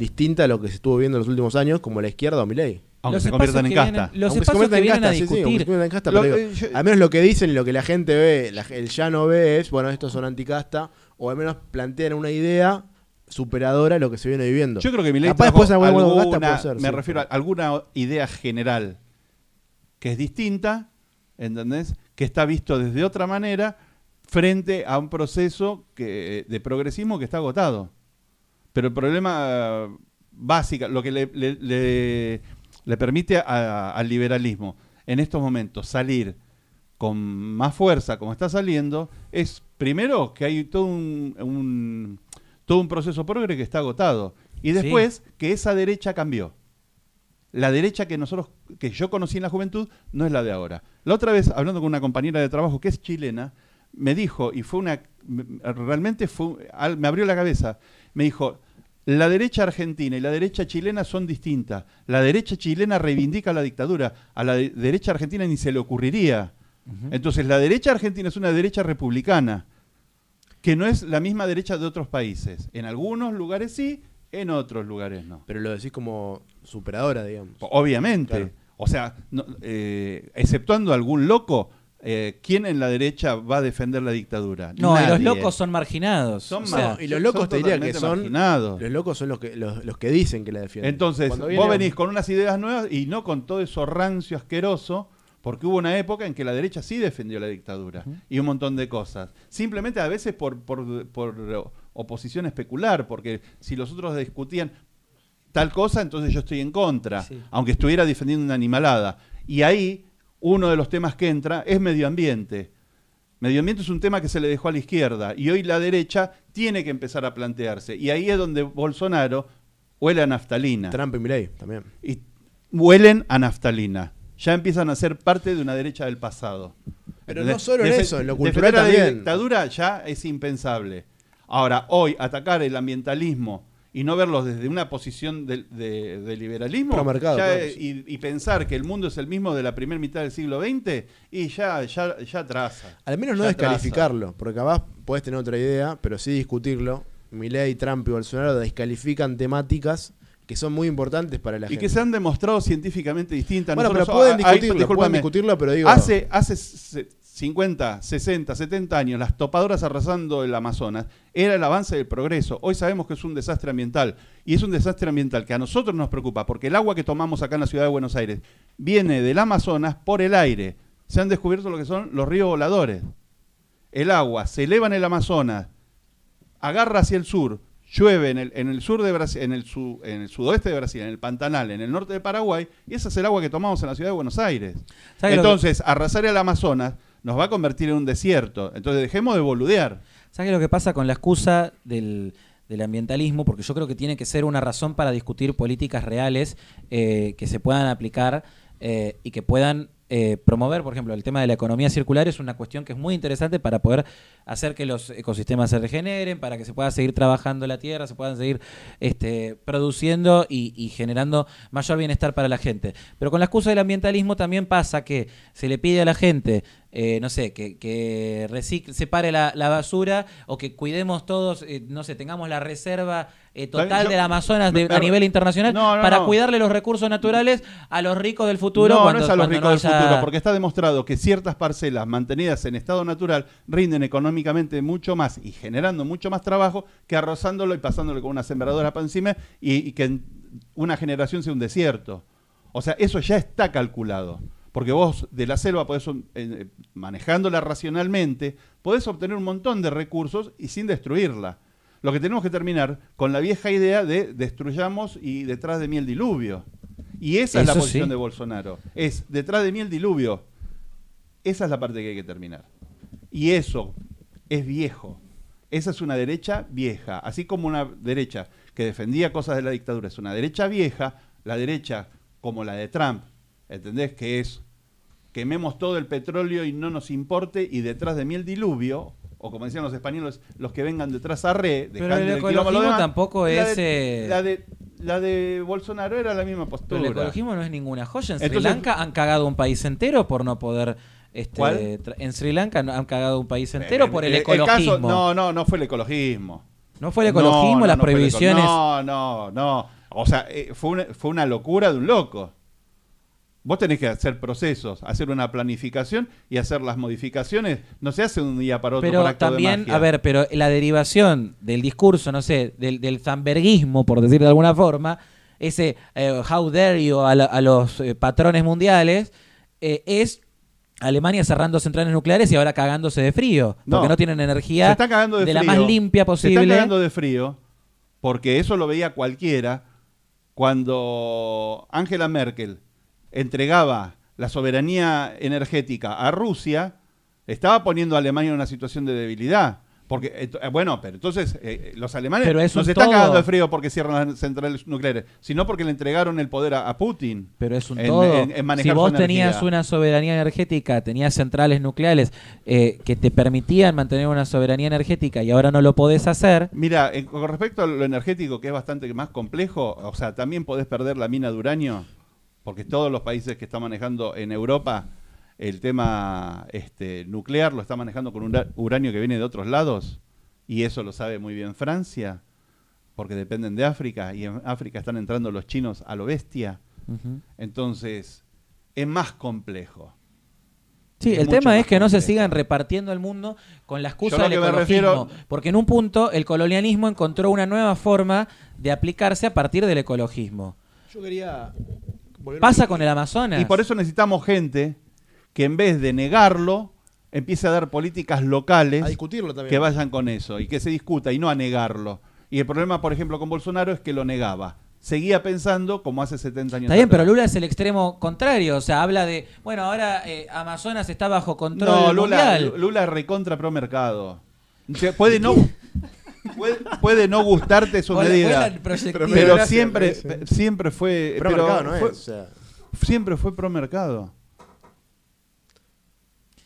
distinta a lo que se estuvo viendo en los últimos años, como la izquierda o Milei. Aunque se conviertan en casta. los Aunque espacios que vienen a discutir. al menos lo que dicen y lo que la gente ve, el ya no ve es, bueno, estos son anticasta, o al menos plantean una idea superadora a lo que se viene viviendo. Yo creo que Milei después alguna, ser, me refiero a alguna idea general que es distinta, ¿entendés? Que está visto desde otra manera frente a un proceso que, de progresismo que está agotado. Pero el problema básico, lo que le, le, permite al liberalismo en estos momentos salir con más fuerza, como está saliendo, es primero que hay todo un, todo un proceso progre que está agotado. Y después que esa derecha cambió. La derecha que nosotros, que yo conocí en la juventud, no es la de ahora. La otra vez, hablando con una compañera de trabajo que es chilena, me dijo, y fue una, realmente fue, me abrió la cabeza, me dijo, la derecha argentina y la derecha chilena son distintas. La derecha chilena reivindica la dictadura, a la derecha argentina ni se le ocurriría. Entonces, la derecha argentina es una derecha republicana, que no es la misma derecha de otros países. En algunos lugares sí, en otros lugares no. Pero lo decís como superadora, digamos. Obviamente. O sea, eh, exceptuando algún loco, eh, ¿quién en la derecha va a defender la dictadura? No, y los locos son marginados. y los locos te diría que son marginados. Los locos son los que, los, que dicen que la defienden. Entonces, vos venís con unas ideas nuevas y no con todo eso rancio asqueroso, porque hubo una época en que la derecha sí defendió la dictadura y un montón de cosas. Simplemente a veces por, por, oposición especular, porque si los otros discutían tal cosa, entonces yo estoy en contra, aunque estuviera defendiendo una animalada. Y ahí uno de los temas que entra es medio ambiente. Medio ambiente es un tema que se le dejó a la izquierda y hoy la derecha tiene que empezar a plantearse. Y ahí es donde Bolsonaro huele a naftalina. Trump y Milley también. Y huelen a naftalina. Ya empiezan a ser parte de una derecha del pasado. Pero no solo en eso, en lo cultural también. la dictadura ya es impensable. Ahora, hoy atacar el ambientalismo y no verlos desde una posición de, liberalismo y, pensar que el mundo es el mismo de la primera mitad del siglo XX y ya, ya, ya traza. Al menos no descalificarlo, porque capaz podés tener otra idea, pero sí discutirlo. Milei, Trump y Bolsonaro descalifican temáticas que son muy importantes para la gente. Y que se han demostrado científicamente distintas. Bueno, pero pueden discutirlo, pueden discutirlo, pero digo... Hace, hace 50, 60, 70 años, las topadoras arrasando el Amazonas, era el avance del progreso. Hoy sabemos que es un desastre ambiental. Y es un desastre ambiental que a nosotros nos preocupa, porque el agua que tomamos acá en la ciudad de Buenos Aires viene del Amazonas por el aire. Se han descubierto lo que son los ríos voladores. El agua se eleva en el Amazonas, agarra hacia el sur, llueve en el, en el sur de Brasil, en el, en el sudoeste de Brasil, en el Pantanal, en el norte de Paraguay, y ese es el agua que tomamos en la ciudad de Buenos Aires. Entonces, arrasar el Amazonas nos va a convertir en un desierto. Entonces dejemos de boludear. ¿Sabes lo que pasa con la excusa del, ambientalismo? Porque yo creo que tiene que ser una razón para discutir políticas reales eh, que se puedan aplicar eh, y que puedan eh, promover, por ejemplo, el tema de la economía circular es una cuestión que es muy interesante para poder hacer que los ecosistemas se regeneren, para que se pueda seguir trabajando la tierra, se puedan seguir este, produciendo y, generando mayor bienestar para la gente. Pero con la excusa del ambientalismo también pasa que se le pide a la gente eh, no sé, que, que recicle, separe la, la basura o que cuidemos todos, eh, no sé, tengamos la reserva eh, total del Amazonas de- a nivel internacional No, no, para no. cuidarle los recursos naturales a los ricos del futuro. no, cuando, no es a los ricos del futuro, porque está demostrado que ciertas parcelas mantenidas en estado natural rinden económicamente mucho más y generando mucho más trabajo que arrozándolo y pasándolo con una sembradora para encima y, y que una generación sea un desierto. O sea, eso ya está calculado. Porque vos de la selva podés, eh, manejándola racionalmente, podés obtener un montón de recursos y sin destruirla. Lo que tenemos que terminar con la vieja idea de destruyamos y detrás de mí el diluvio. Y esa es la posición sí. de Bolsonaro. Es detrás de mí el diluvio. Esa es la parte que hay que terminar. Y eso es viejo. Esa es una derecha vieja. Así como una derecha que defendía cosas de la dictadura es una derecha vieja, la derecha como la de Trump, ¿entendés? Que es quememos todo el petróleo y no nos importe y detrás de mí el diluvio, o como decían los españoles, los que vengan detrás a re, Pero dejando el ecologismo demás. tampoco La es, de- eh, la, de, la de Bolsonaro era la misma Pero postura. el ecologismo no es ninguna joya. En Sri Entonces- Lanka han cagado un país entero por no poder. Este, En Sri Lanka han cagado un país entero Eh, por el, eh, ecologismo. caso- no, no, no fue el ecologismo. ¿No fue el ecologismo, No, no, las no fue el eco- prohibiciones. No, no, no. O sea, eh, fue, una, fue una locura de un loco. Vos tenés que hacer procesos, hacer una planificación y hacer las modificaciones. No se hace de un día para otro Pero acto de también, a ver, pero la derivación del discurso, no sé, del, del zamberguismo, por decir de alguna forma, ese eh, how dare you a, la- a los eh, patrones mundiales, eh, es Alemania cerrando centrales nucleares y ahora cagándose de frío, porque No. no tienen energía se está cagando de, la frío. más limpia Se posible. está cagando de frío porque eso lo veía cualquiera cuando Angela Merkel entregaba la soberanía energética a Rusia, estaba poniendo a Alemania en una situación de debilidad. Porque, eh, eh, bueno, pero entonces eh, los alemanes Pero es no se están todo. cagando de frío porque cierran las centrales nucleares, sino porque le entregaron el poder a, a Putin. Pero es un en- todo. en- en manejar si vos energía. tenías una soberanía energética, tenías centrales nucleares eh, que te permitían mantener una soberanía energética y ahora no lo podés hacer, Mira, con respecto a lo energético, que es bastante más complejo, o sea, también podés perder la mina de uranio, porque todos los países que están manejando en Europa el tema este, nuclear lo están manejando con ura- uranio que viene de otros lados, y eso lo sabe muy bien Francia, porque dependen de África, y en África están entrando los chinos a lo bestia, entonces es más complejo. Sí, el tema es que no se sigan repartiendo el mundo con la excusa del ecologismo. refiero- Porque en un punto el colonialismo encontró una nueva forma de aplicarse a partir del ecologismo. Yo quería. Pasa con el Amazonas. Y por eso necesitamos gente que en vez de negarlo, empiece a dar políticas locales A discutirlo también. que vayan con eso y que se discuta y no a negarlo. Y el problema, por ejemplo, con Bolsonaro es que lo negaba. Seguía pensando como hace 70 años Está bien, pero. Lula es el extremo contrario. O sea, habla de, bueno, ahora eh, Amazonas está bajo control No, Lula, mundial. Lula es recontra pro mercado. Puede no, puede, puede no gustarte su medida. Pero Pero gracias, siempre, siempre fue. Pero mercado no fue- es. o sea, siempre fue pro mercado.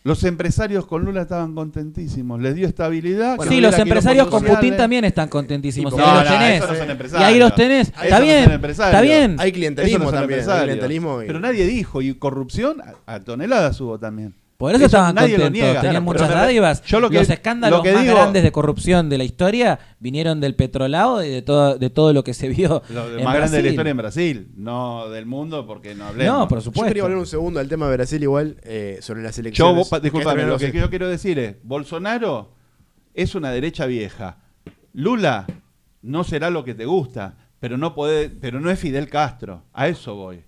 Los empresarios con Lula estaban contentísimos, les dio estabilidad. Bueno, sí, los empresarios con Putin también están contentísimos. Y y ahí No, los no, tenés. esos no son y empresarios. ahí los tenés. Esos Está bien. Está bien. Hay clientelismo también. Hay empresarios. clientelismo y- Pero nadie dijo, y corrupción a, a toneladas hubo también. Por eso, estaban nadie lo contentos, niega. tenían Claro, muchas dádivas. yo lo que- Los escándalos lo que más digo- grandes de corrupción de la historia vinieron del petrolado y de todo, de todo lo que se vio. Lo de- en más grande de la historia en Brasil, no del mundo, porque no hablemos. No, por Yo supuesto. quería volver un segundo al tema de Brasil igual, eh, sobre las Yo, elecciones. que disculpame, lo que yo quiero decir es, Bolsonaro es una derecha vieja. Lula no será lo que te gusta, pero no puede, pero no es Fidel Castro. A eso voy.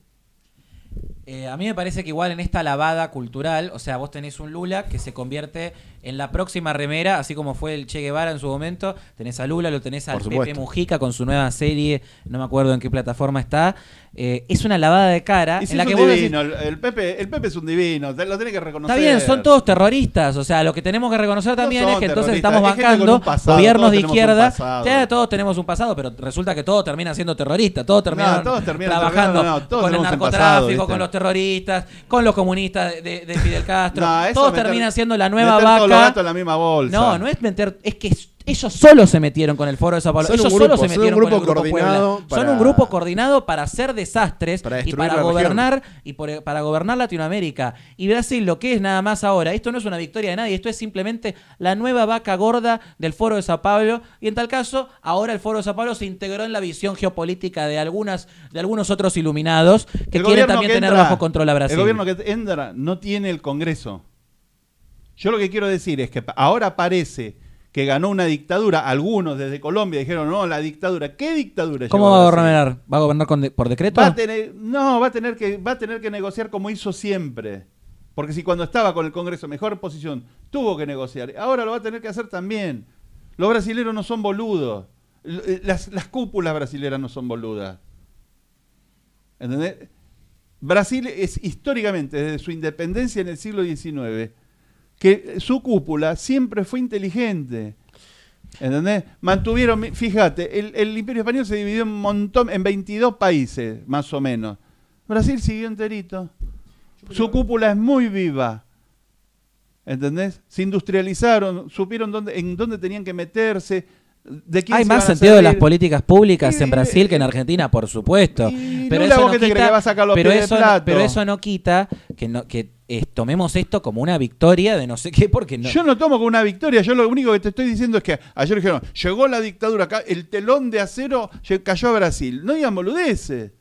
Eh, a mí me parece que igual en esta lavada cultural, o sea, vos tenés un Lula que se convierte en la próxima remera, así como fue el Che Guevara en su momento. Tenés a Lula, lo tenés al Por Pepe. Mujica con su nueva serie, no me acuerdo en qué plataforma está. Eh, es una lavada de cara si en la es que un vos divino, el, el Pepe, el Pepe es un divino, lo tenés que reconocer. Está bien, son todos terroristas. O sea, lo que tenemos que reconocer también es que entonces estamos bancando pasado, gobiernos de izquierda. Ya, todos tenemos un pasado, pero resulta que todo termina siendo terrorista. Todos terminan No, todos terminan trabajando no, con el pasado, narcotráfico, con los terroristas, con los comunistas de, de- de Fidel Castro. Todos terminan siendo la nueva meter todos los vaca. gatos en la misma bolsa. No, no es meter, es que Ellos solo se metieron con el foro de Sao Paulo. Son un Ellos grupo, solo se son un metieron grupo con el grupo coordinado Puebla. Son para- un grupo coordinado para hacer desastres Para y para gobernar y por- para gobernar Latinoamérica. Y Brasil lo que es nada más ahora, esto no es una victoria de nadie, esto es simplemente la nueva vaca gorda del foro de Sao Paulo y en tal caso ahora el foro de Sao Paulo se integró en la visión geopolítica de algunas de algunos otros iluminados que El quieren también que tener bajo control a Brasil. El gobierno que entra no tiene el Congreso. Yo lo que quiero decir es que ahora parece que ganó una dictadura. Algunos desde Colombia dijeron, no, la dictadura. ¿Qué dictadura? ¿Cómo va a gobernar? ¿Va a gobernar con de- por decreto? Va a tener, no, va a tener que va a tener que negociar como hizo siempre. Porque si cuando estaba con el Congreso mejor posición tuvo que negociar, ahora lo va a tener que hacer también. Los brasileros no son boludos. Eh, Las, las cúpulas brasileras no son boludas. ¿Entendés? Brasil es históricamente, desde su independencia en el siglo XIX, que su cúpula siempre fue inteligente. ¿Entendés? Mantuvieron, fíjate, el, el Imperio Español se dividió en un montón, en 22 países, más o menos. Brasil siguió enterito. Su cúpula es muy viva. ¿Entendés? Se industrializaron, supieron dónde, en dónde tenían que meterse. De quién Hay se más sentido de las políticas públicas Y- en Brasil que en Argentina, por supuesto. Y Pero pero eso no quita que, no, que eh, tomemos esto como una victoria de no sé qué, porque no. Yo no tomo como una victoria, yo lo único que te estoy diciendo es que ayer dijeron, llegó la dictadura acá, el telón de acero cayó a Brasil. No digan boludeces.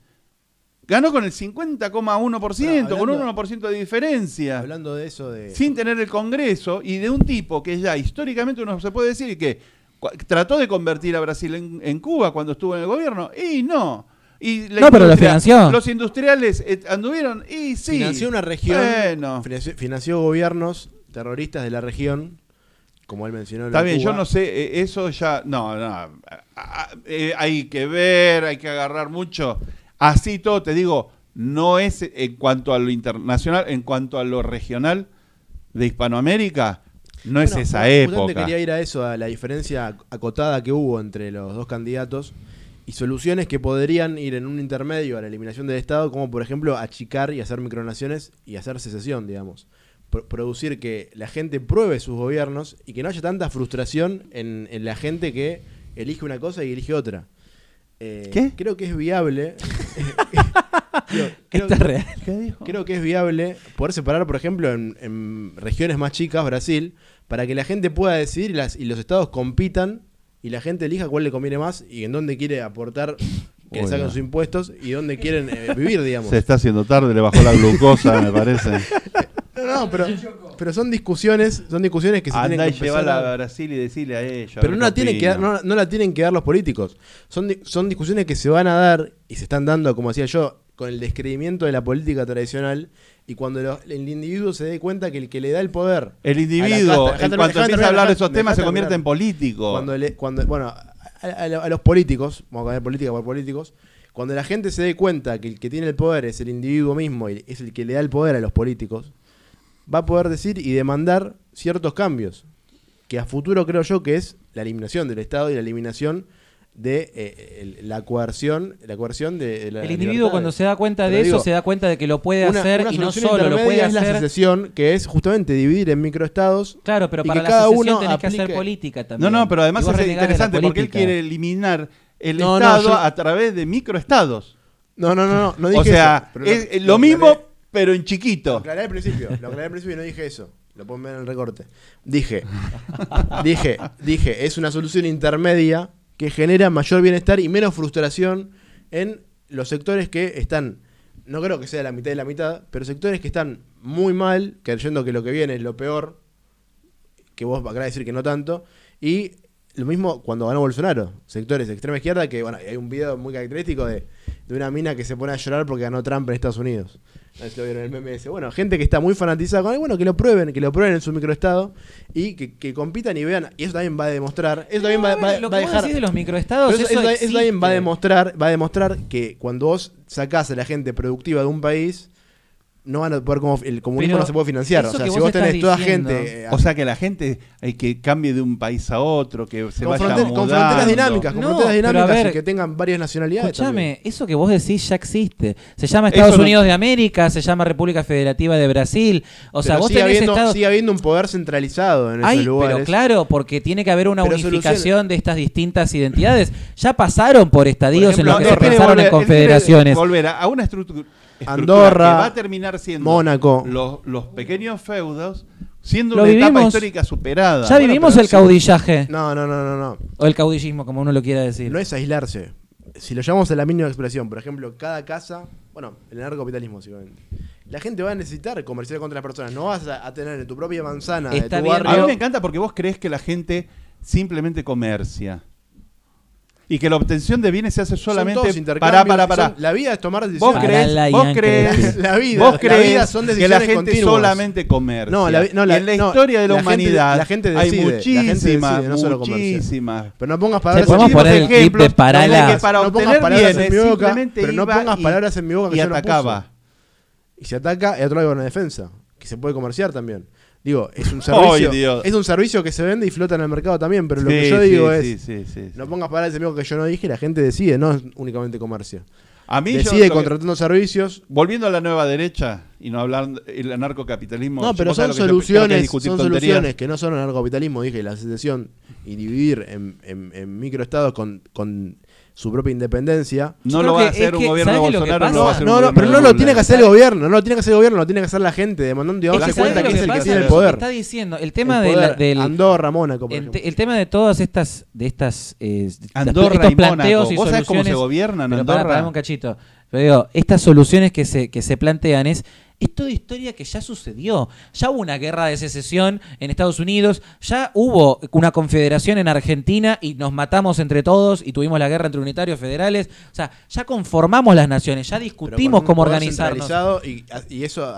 Ganó con el 50,1%, con un hablando- 1% de diferencia. Hablando de eso de... sin tener el Congreso y de un tipo que ya históricamente uno se puede decir que trató de convertir a Brasil en, en Cuba cuando estuvo en el gobierno y no. Y la No, pero lo financió. Los industriales eh, anduvieron y sí. financió una región, Bueno. financió, financió gobiernos terroristas de la región, como él mencionó. Está bien, yo no sé, eh, eso ya, no, no, eh, hay que ver, hay que agarrar mucho. Así todo, te digo, no es en cuanto a lo internacional, en cuanto a lo regional de Hispanoamérica, no es esa época. quería ir a eso, a la diferencia acotada que hubo entre los dos candidatos y soluciones que podrían ir en un intermedio a la eliminación del Estado, como por ejemplo achicar y hacer micronaciones y hacer secesión, digamos. Pro- producir que la gente pruebe sus gobiernos y que no haya tanta frustración en, en la gente que elige una cosa y elige otra. Eh, ¿Qué? Creo que es viable. creo, creo Esto es que- real. ¿Qué dijo? Creo que es viable poder separar, por ejemplo, en, en regiones más chicas, Brasil, para que la gente pueda decidir y, las, y los estados compitan y la gente elija cuál le conviene más y en dónde quiere aportar, que le saquen sus impuestos y dónde quieren eh, vivir, digamos. Se está haciendo tarde, le bajó la glucosa, me parece. No, no, pero, pero son discusiones, son discusiones que se Andá tienen y que empezar llevarla a- a Brasil y decirle a ellos. Pero no la, tienen que dar- no, no la tienen que dar los políticos. Son, son discusiones que se van a dar y se están dando, como decía yo, con el descreimiento de la política tradicional y cuando lo- el individuo se dé cuenta que el que le da el poder El individuo, casta- en cuanto empieza a hablar de esos temas, se convierte en político. Cuando, le- cuando bueno, a, a- a los políticos, vamos a cambiar política por políticos, cuando la gente se dé cuenta que el que tiene el poder es el individuo mismo y es el que le da el poder a los políticos, va a poder decir y demandar ciertos cambios, que a futuro creo yo que es la eliminación del Estado y la eliminación de eh, el- la coerción, la coerción de, de la El individuo cuando se da cuenta de eso se da cuenta de que lo puede una- hacer una y no solo lo puede es la hacer. secesión, que es justamente dividir en microestados Claro, pero y para que la cada secesión uno tenés que hacer política también. No, no, pero además es la interesante porque él quiere eliminar el No, no, Estado yo- a través de microestados. No, no, no, no, no dije O sea, eso, es lo- lo, lo mismo, aclaré- pero en Lo chiquito. aclaré al principio, lo aclaré al principio y no dije eso. Lo pueden ver en el recorte. Dije, dije, dije, es una solución intermedia que genera mayor bienestar y menos frustración en los sectores que están, no creo que sea la mitad de la mitad, pero sectores que están muy mal, creyendo que lo que viene es lo peor, que vos acabas de decir que no tanto, y lo mismo cuando ganó Bolsonaro, sectores de extrema izquierda, que bueno, hay un video muy característico de, de una mina que se pone a llorar porque ganó Trump en Estados Unidos. Sé si lo vieron el meme ese. Bueno, gente que está muy fanatizada con él, bueno, que lo prueben, que lo prueben en su microestado y que, que compitan y vean. Y eso también va a demostrar, eso también va, No, va- lo va a que dejar. de los microestados, eso, eso eso- eso también va a demostrar, va a demostrar que cuando vos sacás a la gente productiva de un país, no van a poder como el comunismo Pero no se puede financiar. O sea, si vos vos tenés toda gente eh, O sea que la gente hay que cambie de un país a otro, que se con, vaya fronte- con mudando. fronteras dinámicas, con No, fronteras pero a dinámicas ver, y que tengan varias nacionalidades. Escúchame, eso que vos decís ya existe. Se llama Eso Estados no- Unidos de América, se llama República Federativa de Brasil. O sea, vos sigue tenés habiendo, Estados sigue habiendo un poder centralizado en Ay, esos lugares. pero claro, porque tiene que haber una Pero unificación soluciones. de estas distintas identidades. Ya pasaron por estadios Por en los que se pensaron en confederaciones. volver a, a una estructura Andorra, que va a terminar siendo Mónaco. los, los pequeños feudos siendo Lo una etapa histórica superada. Ya vivimos pero el sí. caudillaje. No, no, no, no, no. O el caudillismo, como uno lo quiera decir. No es aislarse. Si lo llamamos a la mínima expresión, por ejemplo, cada casa, bueno, el anarcocapitalismo, básicamente. La gente va a necesitar comerciar contra las personas. No vas a, a tener en tu propia manzana Está de tu bien, A mí barrio. me encanta porque vos crees que la gente simplemente comercia. Y que la obtención de bienes se hace Son solamente todos para, para, para. son- la vida es tomar Vos decisiones. Para crees, la vos crees. La vida, vos la crees vida son que la decisiones gente continuas. solamente comercia. No, la no, la- y en la no, historia de la, la gente- humanidad la gente hay decide, la gente muchísimas, decide, no solo muchísimas. Pero no pongas palabras podemos en mi boca. poner el clip de para No pongas palabras en bienes mi boca, pero no pongas y- palabras en mi boca que y yo no atacaba. Y se ataca, hay otro en la defensa, que se puede comerciar también. Digo, es un servicio, Dios. es un servicio que se vende y flota en el mercado también, pero lo Sí, que yo sí, digo sí, es, no pongas palabras en mi boca que yo no dije, la gente decide, no es únicamente comercio. A mí yo Decide que- contratando servicios. Volviendo a la nueva derecha y no hablar el anarcocapitalismo. No, pero son que yo- que soluciones, discutir son tonterías. soluciones que no son anarcocapitalismo, dije, la secesión y dividir en, en, en microestados con, con su propia independencia. No lo va a hacer un gobierno de ¿sabes qué es lo que Bolsonaro, no pasa? lo va a No, hacer un no, no, gobierno pero no lo tiene que hacer el gobierno, no lo tiene que hacer el gobierno, lo tiene que hacer la gente, demandando y darse cuenta ¿sabes que es el que tiene el Lo que poder. está diciendo, el tema de la- poder. del Andorra, Mónaco, el, tema de todas estas de estas eh, Andorra estos y planteos y ¿Vos sabés cómo se gobiernan Andorra? un cachito. Pero digo, estas soluciones que se, que se plantean es, es toda historia que ya sucedió. Ya hubo una guerra de secesión en Estados Unidos, ya hubo una confederación en Argentina y nos matamos entre todos y tuvimos la guerra entre unitarios federales. O sea, ya conformamos las naciones, ya discutimos cómo organizarnos. Y, y eso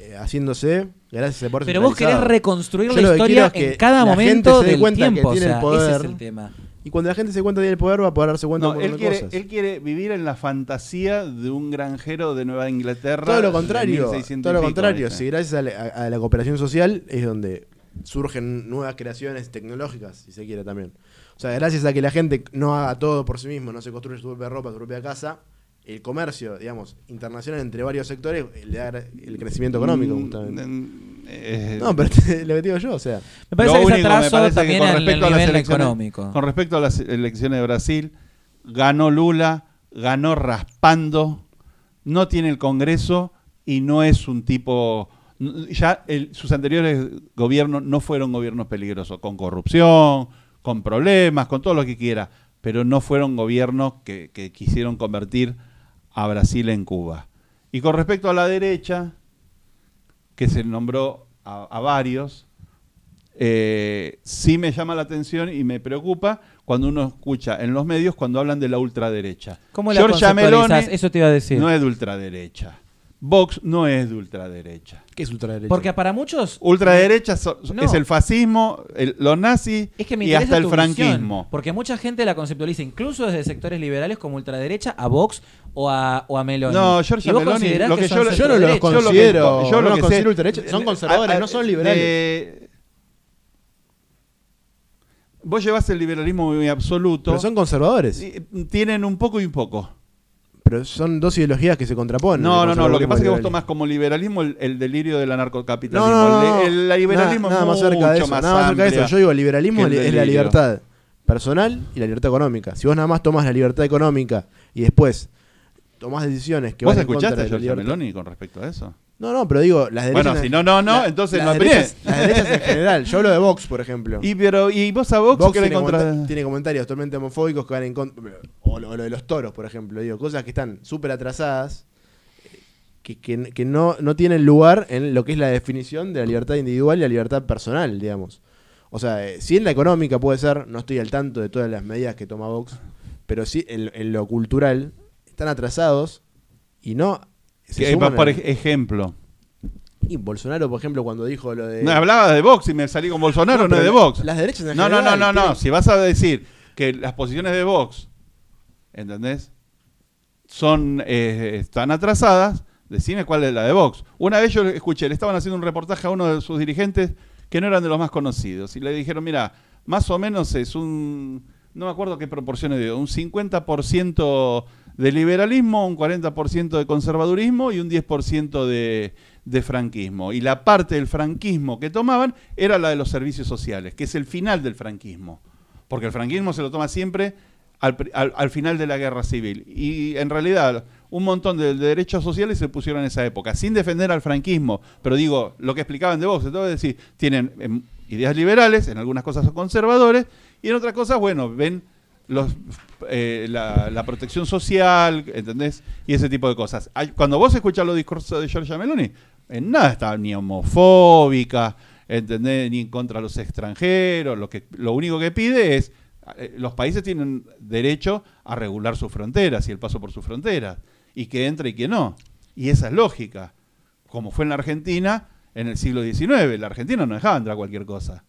eh, haciéndose gracias a Pero vos querés reconstruir Yo la historia quiero es que en cada la gente momento se dé del cuenta que tiempo. O el sea, poder. ese es el tema. Y cuando la gente se cuenta tiene el poder, va a poder darse cuenta No, un él de quiere, cosas. él quiere vivir en la fantasía de un granjero de Nueva Inglaterra. Todo lo contrario, 1600 todo lo contrario. Si gracias a la, a- la cooperación social es donde surgen nuevas creaciones tecnológicas, si se quiere también. O sea, gracias a que la gente no haga todo por sí mismo, no se construye su propia ropa, su propia casa, el comercio, digamos, internacional entre varios sectores le da el crecimiento económico, Mm, justamente. Eh, No, pero lo que digo yo, o sea, Me parece Lo que es único, me atraso parece que con en el respecto a las nivel elecciones- económico. Con respecto a las elecciones de Brasil, ganó Lula, ganó raspando, no tiene el Congreso y no es un tipo... Ya el- sus anteriores gobiernos no fueron gobiernos peligrosos, con corrupción, con problemas, con todo lo que quiera, pero no fueron gobiernos que, que quisieron convertir a Brasil en Cuba. Y con respecto a la derecha, que se nombró a, a varios, eh, sí me llama la atención y me preocupa cuando uno escucha en los medios cuando hablan de la ultraderecha. ¿Cómo la Eso te iba a decir. no es de ultraderecha. Vox no es de ultraderecha. ¿qué es ultraderecha? Porque para muchos Ultraderecha so- No. es el fascismo, el- los nazis es que me y hasta el visión, franquismo. porque mucha gente la conceptualiza incluso desde sectores liberales como ultraderecha a Vox o a, o a Meloni. No, Giorgia ¿Y vos Meloni, considerás lo que son yo- yo no los centroderechos? Yo lo que- considero, yo no lo los que considero sé- ultraderecha, son eh, conservadores, a- a- no son liberales. de- vos llevás el liberalismo muy absoluto. Pero son conservadores. y, mm, Tienen un poco y un poco. Pero son dos ideologías que se contraponen. No, no, no. Lo que pasa es que vos tomás como liberalismo el, el delirio del anarcocapitalismo. No, el, el- liberalismo nada, nada es más cerca de mucho eso. más Nada más cerca de eso. Yo digo, el liberalismo el es la libertad personal y la libertad económica. Si vos nada más tomás la libertad económica y después tomás decisiones que ¿Vos van en contra escuchaste a de la Giorgia. Meloni con respecto a eso? No, no, pero digo, las derechas. Bueno, si no, no, no, entonces las no derechas, las derechas en general. Yo hablo de Vox, por ejemplo. Y, pero, ¿Y vos a Vox, Vox tiene, contra...? comenta- tiene comentarios totalmente homofóbicos que van en contra. O lo, de los toros, por ejemplo. Digo, cosas que están súper atrasadas. eh, Que, que- que no, no tienen lugar en lo que es la definición de la libertad individual y la libertad personal, digamos. O sea, eh, si en la económica puede ser, no estoy al tanto de todas las medidas que toma Vox, pero sí en, en lo cultural están atrasados y no. se suman por ejemplo. y Bolsonaro, por ejemplo, cuando dijo lo de. No, hablaba de Vox y me salí con Bolsonaro, no, pero es de Vox. Las derechas en No, no, no, general no, no. tienen- Si vas a decir que las posiciones de Vox, ¿entendés? Son, eh, están atrasadas, Decime cuál es la de Vox. Una vez yo escuché, le estaban haciendo un reportaje a uno de sus dirigentes que no eran de los más conocidos. Y le dijeron, mira, más o menos es un, no me acuerdo qué proporciones dio, un 50% de liberalismo, un 40% de conservadurismo y un 10% de, de franquismo. Y la parte del franquismo que tomaban era la de los servicios sociales, que es el final del franquismo. Porque el franquismo se lo toma siempre al, al- al final de la guerra civil. Y en realidad un montón de, de derechos sociales se pusieron en esa época, sin defender al franquismo. Pero digo, lo que explicaban de vos, es decir, tienen em, ideas liberales, en algunas cosas son conservadores, y en otras cosas, bueno, ven los, eh, la, protección social, ¿entendés? Y ese tipo de cosas. Cuando vos escuchás los discursos de Giorgia Meloni, en nada está ni homofóbica, ¿entendés? Ni en contra de los extranjeros. Lo, que, lo único que pide es, eh, los países tienen derecho a regular sus fronteras y el paso por sus fronteras, y que entre y que no. Y esa es lógica. Como fue en la Argentina en el siglo XIX. La Argentina no dejaba entrar cualquier cosa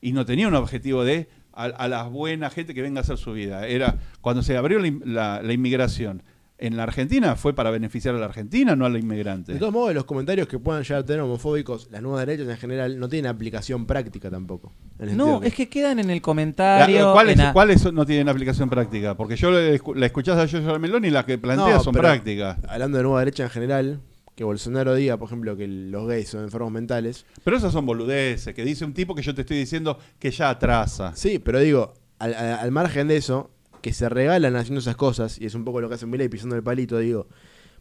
y no tenía un objetivo de a, a la buena gente que venga a hacer su vida. Era cuando se abrió la, la- la inmigración en la Argentina fue para beneficiar a la Argentina, no a la inmigrante. De todos modos, los comentarios que puedan llegar a tener homofóbicos, las nuevas derechas en general, no tienen aplicación práctica tampoco. El No, es que quedan en el comentario. ¿Cuáles a- cuáles no tienen aplicación práctica? Porque yo la escuchás a Giorgia Meloni y las que plantea No, son prácticas. Hablando de nueva derecha en general, que Bolsonaro diga, por ejemplo, que los gays son enfermos mentales. Pero esas son boludeces, que dice un tipo que yo te estoy diciendo que ya atrasa. Sí, pero digo, al, al- al margen de eso, que se regalan haciendo esas cosas, y es un poco lo que hace Milei pisando el palito, digo,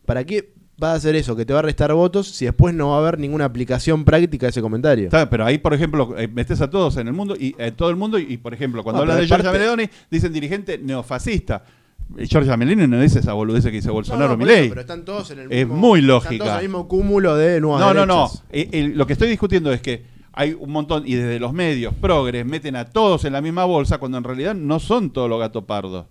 ¿para qué va a hacer eso? Que te va a restar votos si después no va a haber ninguna aplicación práctica de ese comentario. Está, pero ahí, por ejemplo, eh, metes a todos en el mundo y en todo el mundo y, por ejemplo, cuando No, hablan de Giorgia Meloni, dicen dirigente neofascista. Giorgia Meloni no dice esa boludez que dice No, Bolsonaro no, Milei. eso, pero están todos en el Es mismo, muy Están lógica. todos en el mismo cúmulo de nuevas No, no, no. Eh, lo que estoy discutiendo es que hay un montón, y desde los medios progres meten a todos en la misma bolsa cuando en realidad no son todos los gatos pardos.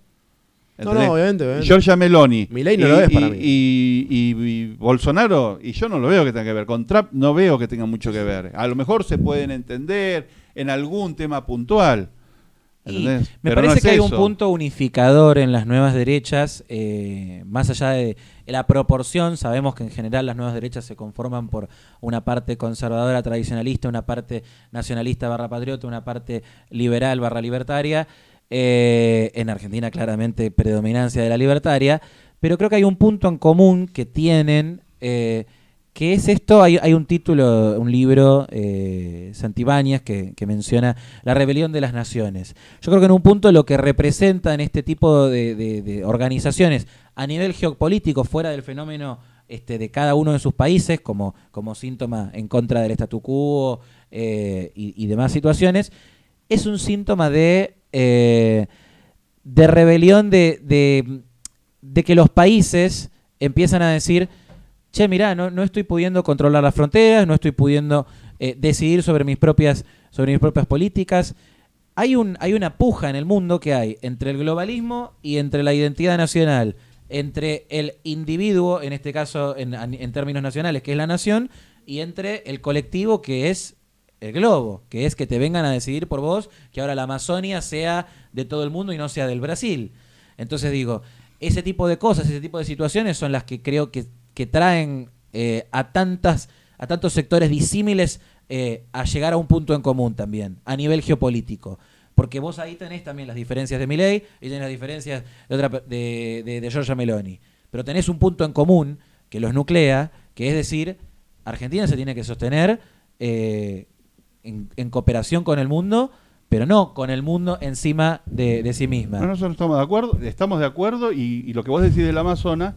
No, no, obviamente, obviamente. Giorgia Meloni. Milei no y, lo es para y- mí. Y Bolsonaro, y yo no lo veo que tenga que ver. Con Trump no veo que tenga mucho que ver. A lo mejor se pueden entender en algún tema puntual. Me Pero parece no es que hay un punto unificador en las nuevas derechas, eh, más allá de la proporción, sabemos que en general las nuevas derechas se conforman por una parte conservadora tradicionalista, una parte nacionalista barra patriota, una parte liberal barra libertaria. Eh, en Argentina claramente predominancia de la libertaria, pero creo que hay un punto en común que tienen, eh, que es esto, hay, un título, un libro, eh, Santibáñez, que, menciona la rebelión de las naciones. Yo creo que en un punto lo que representan este tipo de, organizaciones a nivel geopolítico, fuera del fenómeno este, de cada uno de sus países, como, como síntoma en contra del statu quo eh, y, demás situaciones, es un síntoma de, eh, de rebelión de, de que los países empiezan a decir, che, mirá, no, estoy pudiendo controlar las fronteras, no estoy pudiendo eh, decidir sobre mis propias, sobre mis propias políticas. Hay una puja en el mundo que hay entre el globalismo y entre la identidad nacional, entre el individuo, en este caso en, en términos nacionales, que es la nación, y entre el colectivo, que es el globo, que es que te vengan a decidir por vos que ahora la Amazonia sea de todo el mundo y no sea del Brasil. Entonces digo, ese tipo de cosas, ese tipo de situaciones son las que creo que, que traen eh, a tantas a tantos sectores disímiles eh, a llegar a un punto en común también, a nivel geopolítico. Porque vos ahí tenés también las diferencias de Milei y tenés las diferencias de, otra, de, de, de Giorgia Meloni. Pero tenés un punto en común que los nuclea, que es decir, Argentina se tiene que sostener eh, en, cooperación con el mundo, pero no con el mundo encima de, sí misma. No, nosotros estamos de acuerdo, estamos de acuerdo y lo que vos decís del Amazonas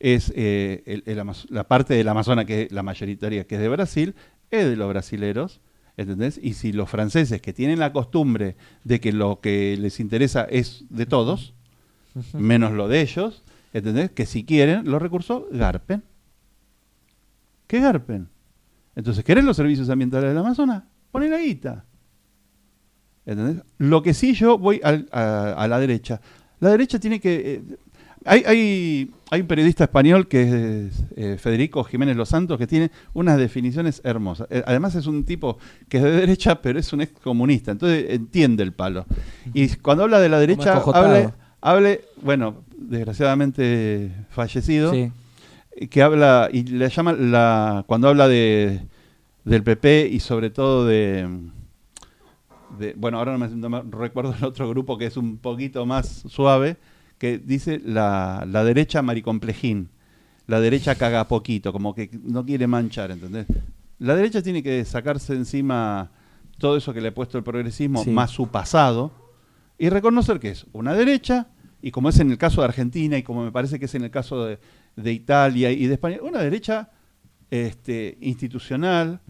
es eh, el- el la parte del Amazonas que es la mayoritaria que es de Brasil, es de los brasileros, ¿entendés? Y si los franceses que tienen la costumbre de que lo que les interesa es de todos, menos lo de ellos, ¿entendés? Que si quieren los recursos, garpen. ¿Qué garpen? Entonces, ¿querés los servicios ambientales del Amazonas? Poné la guita. ¿Entendés? Lo que sí yo voy al- a, a la derecha. La derecha tiene que... eh, hay, hay, hay un periodista español que es eh, Federico Jiménez Los Santos que tiene unas definiciones hermosas. Eh, además es un tipo que es de derecha pero es un ex comunista, entonces entiende el palo. Y cuando habla de la derecha, hable, hable, bueno, desgraciadamente fallecido, Sí. que habla y le llama la cuando habla de del PP y sobre todo de, de- bueno ahora no me, no me recuerdo el otro grupo que es un poquito más suave que dice la, la derecha maricomplejín la derecha caga poquito como que no quiere manchar ¿entendés? la derecha tiene que sacarse encima todo eso que le ha puesto el progresismo Sí. más su pasado y reconocer que es una derecha, y como es en el caso de Argentina y como me parece que es en el caso de, de Italia y de España, una derecha este, institucional.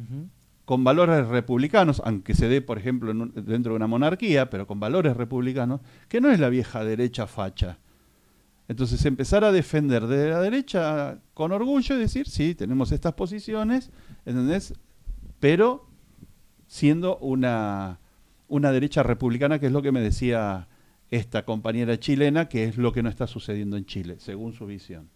Con valores republicanos, aunque se dé, por ejemplo, un- dentro de una monarquía, pero con valores republicanos, que no es la vieja derecha facha. Entonces empezar a defender de la derecha con orgullo y decir, sí, tenemos estas posiciones, ¿entendés? Pero siendo una, una derecha republicana, que es lo que me decía esta compañera chilena, que es lo que no está sucediendo en Chile, según su visión.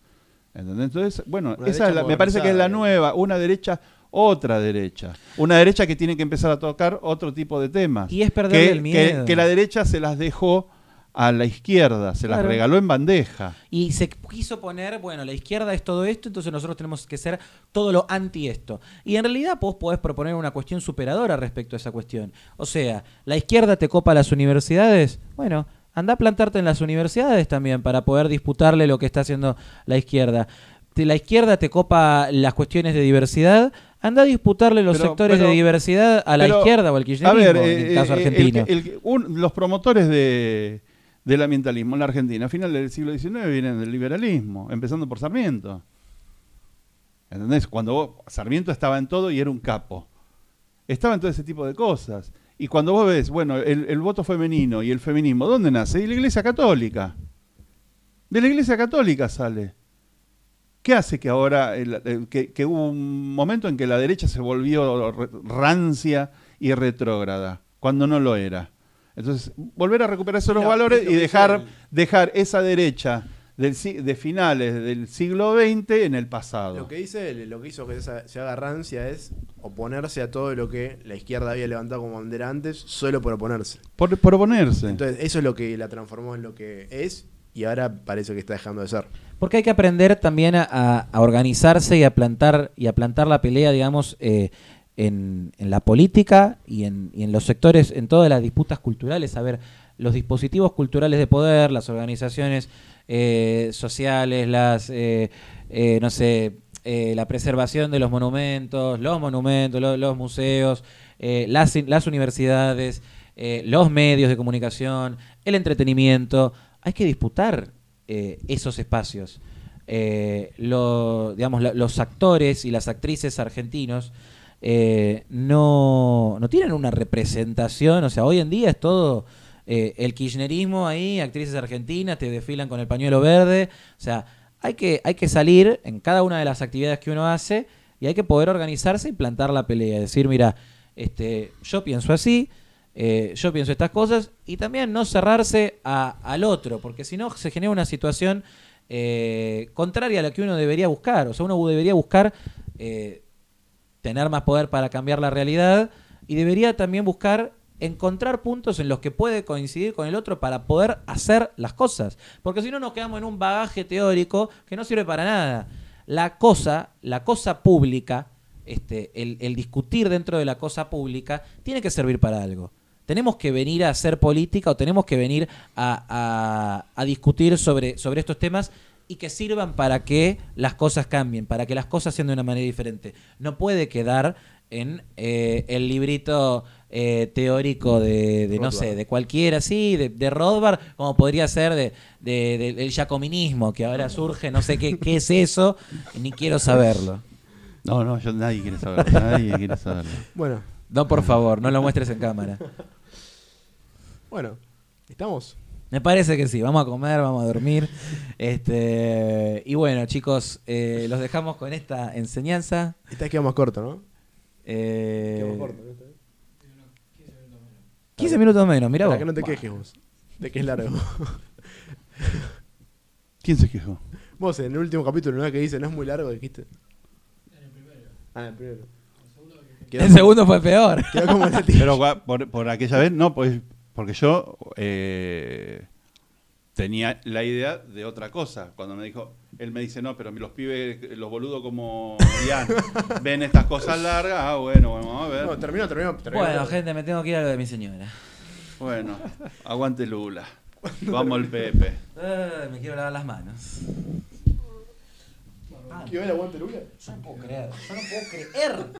¿Entendés? Entonces, bueno, Una esa es la- me parece que es la nueva, una derecha, otra derecha. Una derecha que tiene que empezar a tocar otro tipo de temas. Y es perderle que, el miedo. que- que la derecha se las dejó a la izquierda, se las regaló en bandeja. Y se quiso poner, bueno, la izquierda es todo esto, entonces nosotros tenemos que ser todo lo anti esto. Y en realidad vos podés proponer una cuestión superadora respecto a esa cuestión. O sea, la izquierda te copa las universidades, bueno, anda a plantarte en las universidades también para poder disputarle lo que está haciendo la izquierda. La izquierda te copa las cuestiones de diversidad, anda a disputarle los Pero- sectores pero- de diversidad a la pero, izquierda o al A kirchnerismo ver, en eh, el caso eh, argentino. el un- los promotores de, del ambientalismo en la Argentina a finales del siglo XIX vienen del liberalismo, empezando por Sarmiento. ¿Entendés? Cuando vos- Sarmiento estaba en todo y era un capo. Estaba en todo ese tipo de cosas. Y cuando vos ves, bueno, el, el voto femenino y el feminismo, ¿dónde nace? De la Iglesia Católica. De la Iglesia Católica sale. ¿Qué hace que ahora, el- el- que, que hubo un momento en que la derecha se volvió rancia y retrógrada, cuando no lo era? Entonces, volver a recuperar esos valores es lo y dejar, dejar esa derecha del, de finales del siglo XX en el pasado. Lo que dice lo que hizo que se haga rancia es oponerse a todo lo que la izquierda había levantado como bandera antes, solo por oponerse. Por, por oponerse. Entonces, eso es lo que la transformó en lo que es y ahora parece que está dejando de ser. Porque hay que aprender también a, organizarse y a plantar y a plantar la pelea, digamos, eh, en, la política y en, los sectores, en todas las disputas culturales. A ver, los dispositivos culturales de poder, las organizaciones eh, sociales, las, eh, eh, no sé, la preservación de los monumentos, los monumentos, lo- los museos, las, universidades, los medios de comunicación, el entretenimiento. Hay que disputar eh, esos espacios. Eh, digamos, los actores y las actrices argentinos eh, no, no tienen una representación, o sea, hoy en día es todo eh, el kirchnerismo ahí, actrices argentinas, te desfilan con el pañuelo verde, o sea, hay que, hay que salir en cada una de las actividades que uno hace y hay que poder organizarse y plantar la pelea, decir, mira, este, yo pienso así, eh, yo pienso estas cosas y también no cerrarse al otro, porque si no se genera una situación eh, contraria a la que uno debería buscar. O sea, uno debería buscar eh, tener más poder para cambiar la realidad y debería también buscar encontrar puntos en los que puede coincidir con el otro para poder hacer las cosas. Porque si no nos quedamos en un bagaje teórico que no sirve para nada. La cosa, la cosa pública, este, el discutir dentro de la cosa pública, tiene que servir para algo. Tenemos que venir a hacer política o tenemos que venir a, a- a discutir sobre, sobre estos temas y que sirvan para que las cosas cambien, para que las cosas sean de una manera diferente. No puede quedar en eh, el librito eh, teórico de, de, no Rothbard. sé, de cualquiera, sí, de, de Rothbard, como podría ser de, de- de- del jacominismo, que ahora surge, no sé qué, qué es eso, ni quiero saberlo. No, no, yo, nadie quiere saberlo. nadie quiere saberlo. Bueno, No, por favor, no lo muestres en cámara. Bueno, ¿estamos? Me parece que sí, vamos a comer, vamos a dormir. Este, y bueno, chicos, eh, los dejamos con esta enseñanza. Esta vez quedó más corto, ¿no? Eh, Quedó más corto. ¿no? 15 minutos menos, mirá Para vos. que no te quejes vos. De que es largo. ¿Quién se quejó? vos en el último capítulo, ¿no? Que dice, no es muy largo, dijiste. Ah, en el primero. Quedó, El segundo fue peor. quedó como. Pero por, por aquella vez, no, pues porque yo eh, tenía la idea de otra cosa. Cuando me dijo, él me dice, no, pero los pibes, los boludos como Ian, ven estas cosas largas. Ah, bueno, vamos a ver. No, terminó, terminó. terminó. Bueno, gente, me tengo que ir a lo de mi señora. Bueno, aguante Lula. Vamos el Pepe. Me quiero lavar las manos. ¿Qué va el aguante Lula? Yo no puedo creer, yo no puedo creer